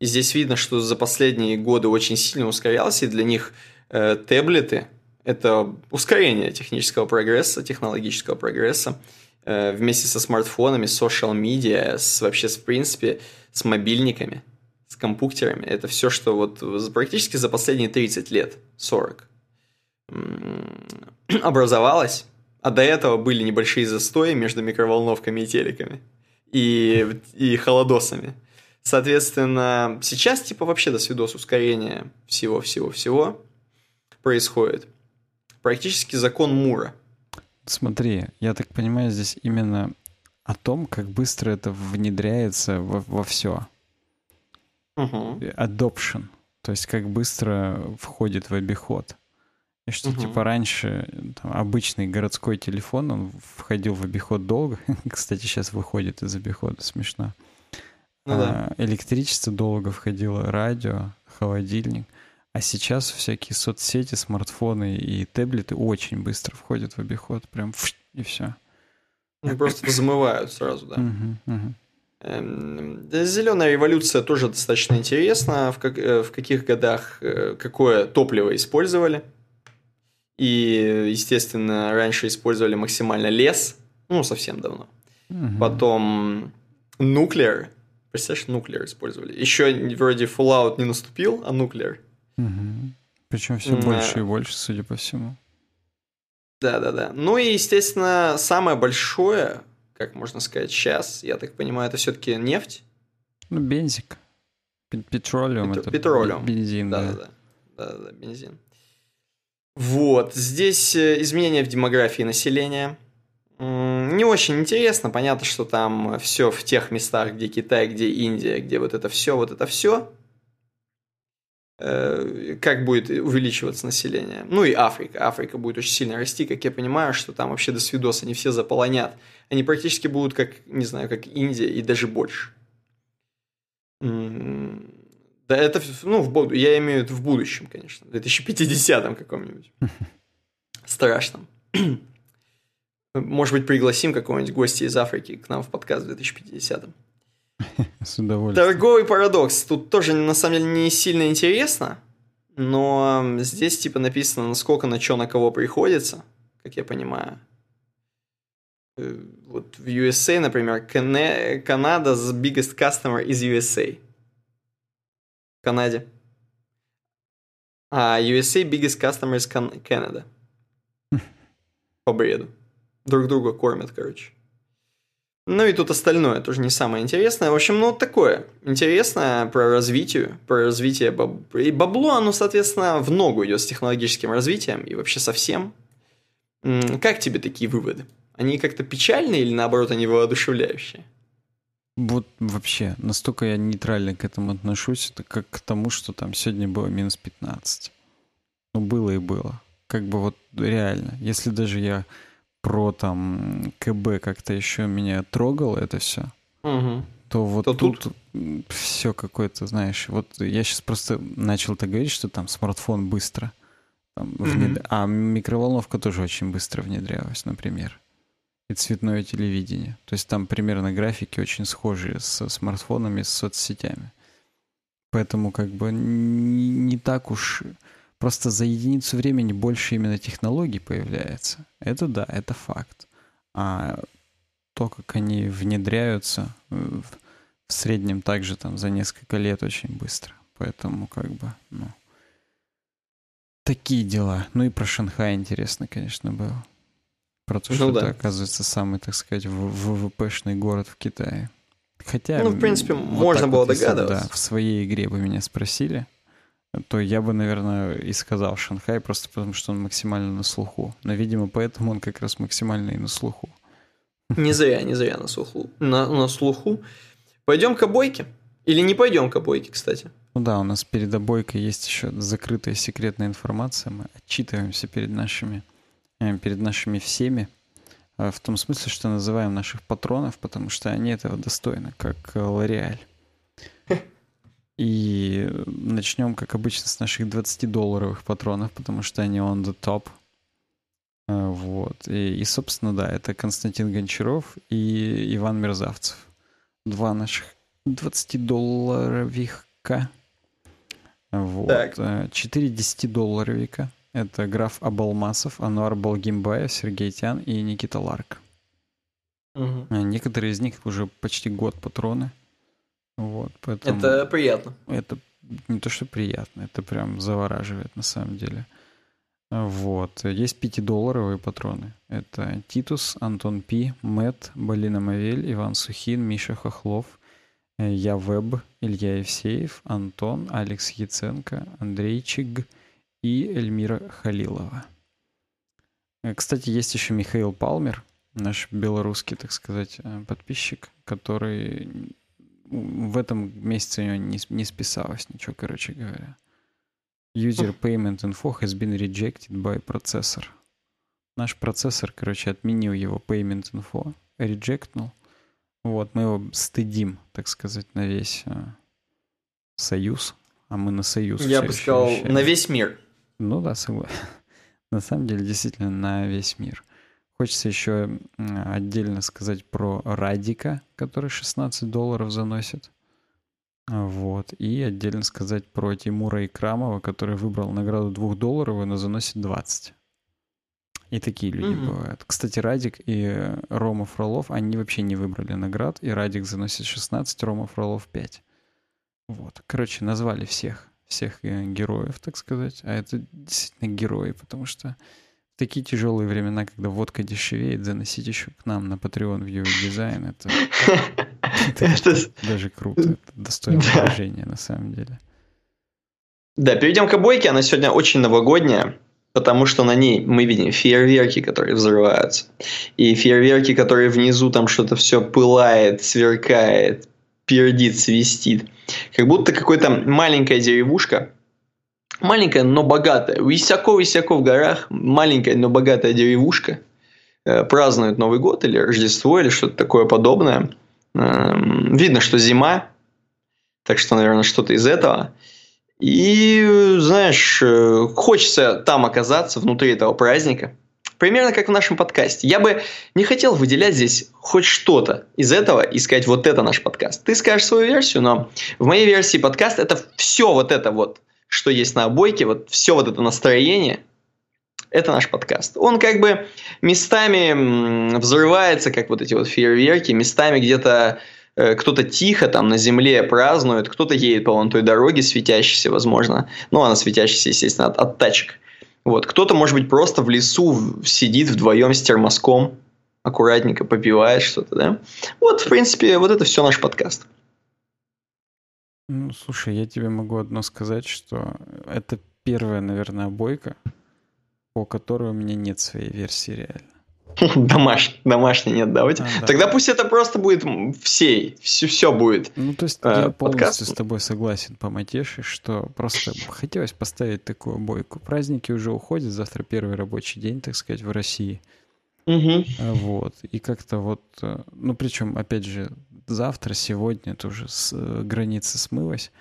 И здесь видно, что за последние годы очень сильно ускорялся, и для них э, таблеты – это ускорение технического прогресса, технологического прогресса, э, вместе со смартфонами, social media, с, вообще, в принципе, с мобильниками, с компьютерами. Это все, что вот практически за последние 30 лет, 40, образовалось, а до этого были небольшие застои между микроволновками и телеками и, и холодосами – Соответственно, сейчас типа вообще до свидос ускорения всего-всего-всего происходит. Практически закон Мура. Смотри, я так понимаю, здесь именно о том, как быстро это внедряется во, во все. Adoption. То есть как быстро входит в обиход. И что, угу. типа, раньше там, обычный городской телефон, он входил в обиход долго. Кстати, сейчас выходит из обихода, смешно. Ну, да. А, электричество долго входило, радио, холодильник. А сейчас всякие соцсети, смартфоны и таблеты очень быстро входят в обиход. Прям и все. Они просто замывают сразу, да. Угу, угу. Зеленая революция тоже достаточно интересна. В, как, э, в каких годах э, какое топливо использовали. И, естественно, раньше использовали максимально лес. Ну, совсем давно. Угу. Потом нуклеар Представляешь, нуклеар использовали. Еще вроде Fallout не наступил, а нуклеар. Угу. Причем все mm. больше и больше, судя по всему. Да, да, да. Ну и, естественно, самое большое, как можно сказать, сейчас, я так понимаю, это все-таки нефть. Ну, бензик. Петролиум Пет- это петролиум. бензин, да. Да, да, да, да, бензин. Вот, здесь э, изменения в демографии населения – не очень интересно. Понятно, что там все в тех местах, где Китай, где Индия, где вот это все, вот это все. Э, как будет увеличиваться население. Ну и Африка. Африка будет очень сильно расти, как я понимаю, что там вообще до свидос они все заполонят. Они практически будут как, не знаю, как Индия и даже больше. Да это, ну, в, я имею в виду в будущем, конечно. В 2050 каком-нибудь. Страшном. Может быть, пригласим какого-нибудь гостя из Африки к нам в подкаст в 2050-м. С удовольствием. Торговый парадокс. Тут тоже, на самом деле, не сильно интересно, но здесь, типа, написано, насколько на что на кого приходится, как я понимаю. Э, вот в USA, например, Канада biggest customer is USA. В Канаде. А USA biggest customer is Canada. По бреду друг друга кормят, короче. Ну и тут остальное тоже не самое интересное. В общем, ну такое интересное про развитие, про развитие баб... и бабло, оно, соответственно, в ногу идет с технологическим развитием и вообще со всем. Как тебе такие выводы? Они как-то печальные или наоборот они воодушевляющие? Вот вообще, настолько я нейтрально к этому отношусь, это как к тому, что там сегодня было минус 15. Ну, было и было. как бы вот реально, если даже я про там КБ как-то еще меня трогало это все, угу. то вот то тут, тут все какое-то, знаешь, вот я сейчас просто начал так говорить, что там смартфон быстро, там, угу. внед... а микроволновка тоже очень быстро внедрялась, например, и цветное телевидение. То есть там примерно графики очень схожие с смартфонами, с соцсетями. Поэтому как бы не, не так уж Просто за единицу времени больше именно технологий появляется. Это да, это факт. А то, как они внедряются в, в среднем также там за несколько лет очень быстро. Поэтому как бы, ну, такие дела. Ну и про Шанхай интересно, конечно, было. Про то, ну что да. это, оказывается, самый, так сказать, ВВПшный город в Китае. Хотя... Ну, в принципе, вот можно было вот, догадываться. да, в своей игре бы меня спросили, то я бы, наверное, и сказал Шанхай, просто потому что он максимально на слуху. Но, видимо, поэтому он как раз максимально и на слуху. Не зря, не зря на слуху. На, на слуху. Пойдем к обойке? Или не пойдем к обойке, кстати? Ну да, у нас перед обойкой есть еще закрытая секретная информация. Мы отчитываемся перед нашими, э, перед нашими всеми. Э, в том смысле, что называем наших патронов, потому что они этого достойны, как Лореаль. И начнем, как обычно, с наших 20-долларовых патронов, потому что они on the top. А, вот. И, и, собственно, да, это Константин Гончаров и Иван Мерзавцев. Два наших 20-долларовика. Вот. Так. 4 10-долларовика. Это граф Абалмасов, Ануар Балгимбаев, Сергей Тян и Никита Ларк. Угу. Некоторые из них уже почти год патроны. Вот, поэтому это приятно. Это не то, что приятно, это прям завораживает на самом деле. Вот. Есть 5-долларовые патроны. Это Титус, Антон Пи, Мэт, Балина Мавель, Иван Сухин, Миша Хохлов, э, Я Веб, Илья Евсеев, Антон, Алекс Яценко, Андрей Чиг и Эльмира Халилова. Э, кстати, есть еще Михаил Палмер, наш белорусский, так сказать, э, подписчик, который в этом месяце у него не, не списалось ничего, короче говоря. User payment info has been rejected by processor. Наш процессор, короче, отменил его payment info, реджектнул. Вот, мы его стыдим, так сказать, на весь э, союз. А мы на союз. Я бы сказал, на весь мир. Ну да, согласен. на самом деле, действительно, на весь мир. Хочется еще отдельно сказать про Радика, который 16 долларов заносит. Вот. И отдельно сказать про Тимура Икрамова, который выбрал награду 2 долларов, но заносит 20. И такие люди mm-hmm. бывают. Кстати, Радик и Рома Фролов, они вообще не выбрали наград, и Радик заносит 16, Рома Фролов 5. Вот. Короче, назвали всех, всех э, героев, так сказать. А это действительно герои, потому что такие тяжелые времена, когда водка дешевеет, заносить еще к нам на Patreon в UX дизайн, это, это даже круто, это достойно уважения на самом деле. Да, перейдем к обойке. Она сегодня очень новогодняя, потому что на ней мы видим фейерверки, которые взрываются. И фейерверки, которые внизу там что-то все пылает, сверкает, пердит, свистит. Как будто какая-то маленькая деревушка Маленькая, но богатая. Высоко-высоко в горах маленькая, но богатая деревушка э, празднует Новый год или Рождество или что-то такое подобное. Э, видно, что зима, так что, наверное, что-то из этого. И, знаешь, э, хочется там оказаться, внутри этого праздника. Примерно как в нашем подкасте. Я бы не хотел выделять здесь хоть что-то из этого и сказать, вот это наш подкаст. Ты скажешь свою версию, но в моей версии подкаст это все вот это вот что есть на обойке, вот все вот это настроение, это наш подкаст. Он как бы местами взрывается, как вот эти вот фейерверки, местами где-то э, кто-то тихо там на земле празднует, кто-то едет по вон той дороге светящейся, возможно. Ну, она светящаяся, естественно, от, от тачек. Вот. Кто-то, может быть, просто в лесу сидит вдвоем с термоском, аккуратненько попивает что-то, да? Вот, в принципе, вот это все наш подкаст. Ну, слушай, я тебе могу одно сказать, что это первая, наверное, обойка, по которой у меня нет своей версии реально. Домашний, домашний нет, да, тебя? А, да. Тогда пусть это просто будет всей, все, все будет. Ну, то есть э, я полностью подкаст. с тобой согласен по Матеше, что просто хотелось поставить такую бойку. Праздники уже уходят, завтра первый рабочий день, так сказать, в России. Угу. Вот, и как-то вот, э, ну, причем, опять же, завтра, сегодня тоже с, э, граница смылась,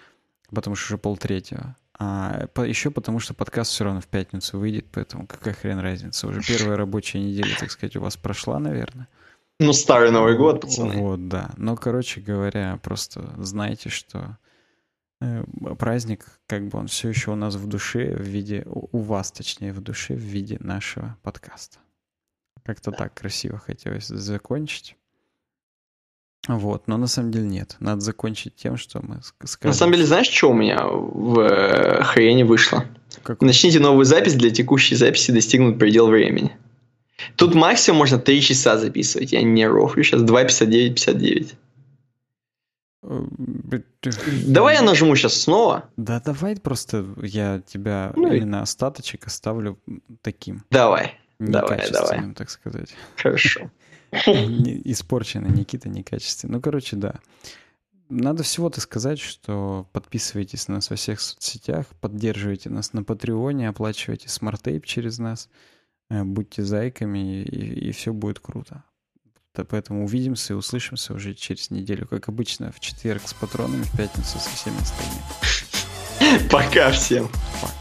потому что уже полтретьего. А по, еще потому, что подкаст все равно в пятницу выйдет, поэтому какая хрен разница. Уже первая рабочая неделя, так сказать, у вас прошла, наверное. Ну, старый Новый год, пацаны. Вот, да. Но, короче говоря, просто знайте, что э, праздник, как бы он все еще у нас в душе, в виде, у вас, точнее, в душе, в виде нашего подкаста. Как-то так красиво хотелось закончить. Вот, но на самом деле нет. Надо закончить тем, что мы скажем. На самом деле, знаешь, что у меня в э, хрене вышло? Какой? Начните новую запись для текущей записи достигнут предел времени. Тут максимум можно 3 часа записывать. Я не рофлю сейчас. 2.59, 59. Э, давай я нажму сейчас снова. Да, давай просто я тебя ну, именно остаточек оставлю таким. Давай. Давай, давай. так сказать. Хорошо. Испорчено, Никита некачественно. Ну, короче, да. Надо всего-то сказать, что подписывайтесь на нас во всех соцсетях, поддерживайте нас на Патреоне, оплачивайте смарт-тейп через нас, э, будьте зайками, и, и все будет круто. Поэтому увидимся и услышимся уже через неделю, как обычно, в четверг с патронами, в пятницу со всеми остальными. Пока всем. Пока.